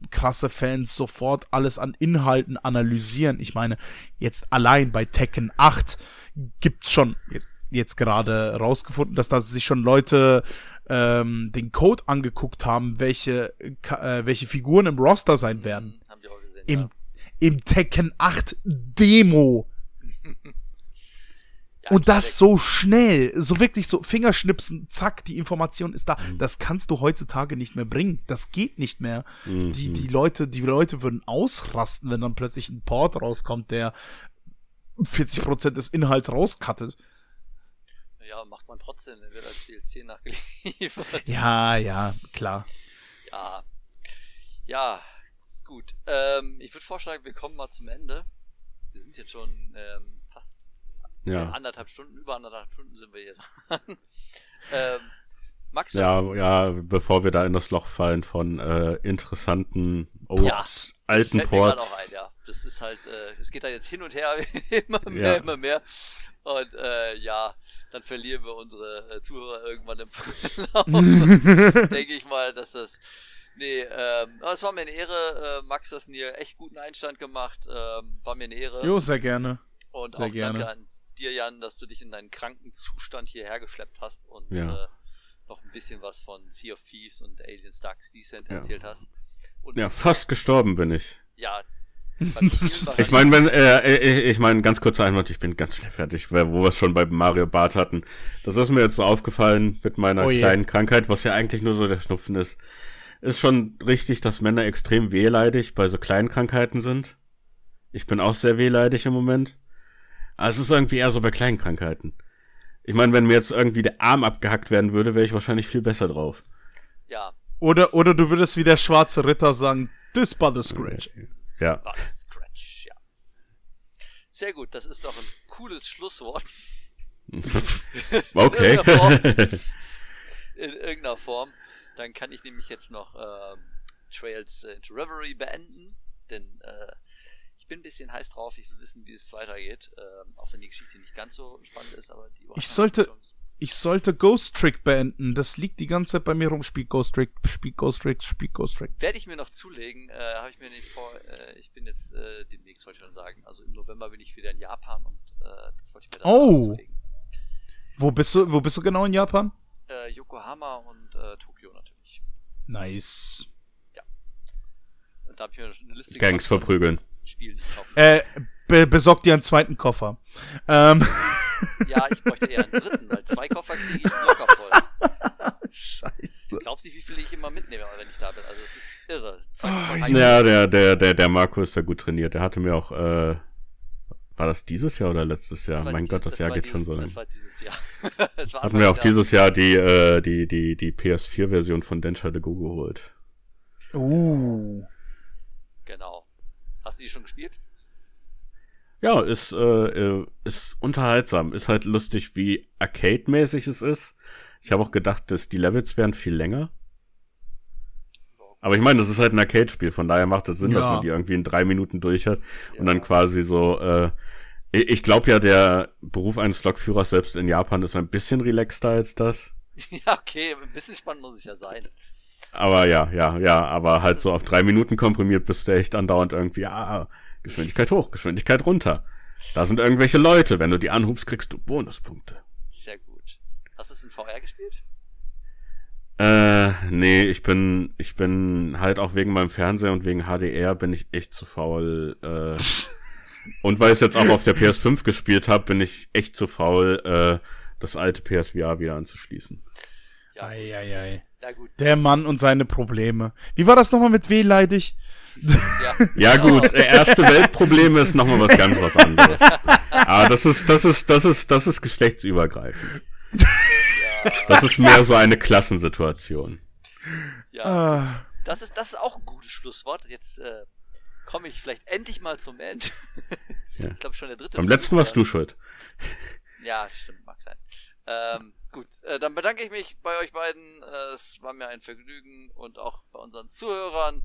krasse Fans sofort alles an Inhalten analysieren. Ich meine, jetzt allein bei Tekken 8 gibt's schon jetzt gerade rausgefunden, dass da sich schon Leute ähm, den Code angeguckt haben, welche äh, welche Figuren im Roster sein werden. Hm, Haben die auch gesehen. Im ja. im Tekken 8 Demo. <laughs> Ja, Und das so schnell, so wirklich so Fingerschnipsen, zack, die Information ist da. Mhm. Das kannst du heutzutage nicht mehr bringen. Das geht nicht mehr. Mhm. Die, die Leute, die Leute würden ausrasten, wenn dann plötzlich ein Port rauskommt, der 40% des Inhalts rauskattet. Ja, macht man trotzdem, der wird als DLC nachgeliefert. Ja, ja, klar. Ja. Ja, gut. Ähm, ich würde vorschlagen, wir kommen mal zum Ende. Wir sind jetzt schon ähm, fast ja. anderthalb Stunden, über anderthalb Stunden sind wir hier dran. <laughs> ähm, Max, Ja, ja, bevor wir da in das Loch fallen von äh, interessanten, Old, Ja, alten mir Ports. auch ein, ja. Das ist halt, äh, es geht da jetzt hin und her, <laughs> immer mehr, Ja. immer mehr. Und äh, ja, dann verlieren wir unsere äh, Zuhörer irgendwann im <laughs> Verlauf. Denke ich mal, dass das. Nee, ähm, aber es war mir eine Ehre, äh, Max, du hast mir echt guten Einstand gemacht. Ähm, war mir eine Ehre. Jo, sehr gerne. und sehr auch gerne. danke an dir, Jan, dass du dich in deinen kranken Zustand hierher geschleppt hast und Ja. äh, noch ein bisschen was von Sea of Thieves und Aliens Dark Descent Ja. erzählt hast. Und Ja, fast gestorben bin ich. ja, Ich meine, wenn, äh, äh, ich meine, ganz kurzer Einwand, ich bin ganz schnell fertig, weil- wo wir es schon bei Mario Bart hatten. Das ist mir jetzt so aufgefallen mit meiner Oh kleinen Krankheit, was ja eigentlich nur so der Schnupfen ist. Ist schon richtig, dass Männer extrem wehleidig bei so kleinen Krankheiten sind. Ich bin auch sehr wehleidig im Moment. Aber es ist irgendwie eher so bei kleinen Krankheiten. Ich meine, wenn mir jetzt irgendwie der Arm abgehackt werden würde, wäre ich wahrscheinlich viel besser drauf. ja, Oder, oder du würdest wie der schwarze Ritter sagen, this by the scratch. Ja. war das Scratch, ja. Sehr gut, das ist doch ein cooles Schlusswort <laughs> Okay. <laughs> in irgendeiner Form. Dann kann ich nämlich jetzt noch ähm, Trails äh, into Reverie beenden, denn äh, ich bin ein bisschen heiß drauf. Ich will wissen, wie es weitergeht, ähm, auch wenn die Geschichte nicht ganz so spannend ist, aber die Ich sollte- Ich sollte Ghost Trick beenden. Das liegt die ganze Zeit bei mir rum. Spiel Ghost Trick, spiel Ghost Trick, spiel Ghost Trick. Werde ich mir noch zulegen, äh, habe ich mir nicht vor, äh, ich bin jetzt äh, demnächst, wollte ich schon sagen, also im November bin ich wieder in Japan und äh, das wollte ich mir dann Oh. noch zulegen. Wo bist du, wo bist du genau in Japan? Äh, Yokohama und äh, Tokio natürlich. Nice. Und da habe ich mir schon eine Liste Gangs von verprügeln. Spielen, die ich kaufen Äh, be besorg dir einen zweiten Koffer. Ähm. Ja, ich bräuchte eher einen dritten, weil zwei Koffer kriege ich locker voll. <laughs> Scheiße. Glaubst nicht, wie viele ich immer mitnehme, wenn ich da bin? Also es ist irre. Zwei Oh, Koffer ja. reichen. Ja, der, der, der, der Marco ist da gut trainiert. Der hatte mir auch, äh, war das dieses Jahr oder letztes Jahr? Das mein dieses- Gott, das, Jahr war geht schon dieses, so lang. Das war dieses Jahr. <laughs> War Hatten wir auch dieses Jahr die, äh, die, die, die PS4-Version von Densha de Go geholt. Uh. Genau. Hast du die schon gespielt? Ja, ist, äh, äh, ist unterhaltsam. Ist halt lustig, wie Arcade-mäßig es ist. Ich habe auch gedacht, dass die Levels wären viel länger. Aber ich meine, das ist halt ein Arcade-Spiel, von daher macht es Sinn, dass Ja. man die irgendwie in drei Minuten durch hat und Ja. dann quasi so, äh, ich ich glaube ja, der Beruf eines Lokführers selbst in Japan ist ein bisschen relaxter als das. <laughs> ja, okay. Ein bisschen spannend muss es ja sein. Aber ja, ja, ja, aber halt so auf drei Minuten komprimiert bist du echt andauernd irgendwie, ah, Geschwindigkeit hoch, Geschwindigkeit runter. Da sind irgendwelche Leute. Wenn du die anhubst, kriegst du Bonuspunkte. Sehr gut. Hast du es in VR gespielt? Äh, nee, ich bin, ich bin halt auch wegen meinem Fernseher und wegen HDR bin ich echt zu faul. Äh, und weil ich es jetzt auch auf der PS5 gespielt habe, bin ich echt zu faul, äh, das alte PSVR wieder anzuschließen. Ja. Eieiei. Ja, gut. Der Mann und seine Probleme. Wie war das nochmal mit wehleidig? Ja, Ja gut, äh, erste Weltprobleme ist nochmal was ganz was anderes. Aber das ist, das ist, das ist, das ist geschlechtsübergreifend. Das ist mehr so eine Klassensituation. ja. Ah, Das ist, das ist auch ein gutes Schlusswort. Jetzt äh, komme ich vielleicht endlich mal zum Ende. Ja. Ich glaube schon der dritte. Beim letzten warst du schuld. Ja, stimmt, mag sein. Ähm, gut, äh, dann bedanke ich mich bei euch beiden. Äh, es war mir ein Vergnügen und auch bei unseren Zuhörern,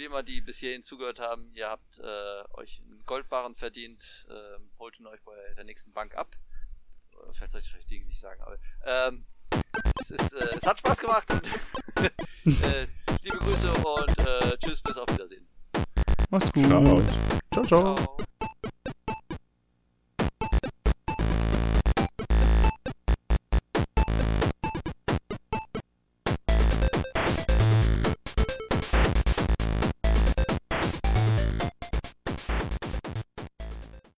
wie immer, die bis hierhin zugehört haben. Ihr habt äh, euch einen Goldbarren verdient. Ähm, holt ihn euch bei der nächsten Bank ab. Äh, Vielleicht soll ich das Dinge nicht sagen, aber ähm, es, ist, äh, es hat Spaß gemacht. Und, <laughs> äh, liebe Grüße und äh, tschüss, bis auf Wiedersehen. macht's gut. Ciao. ciao. ciao. Ciao.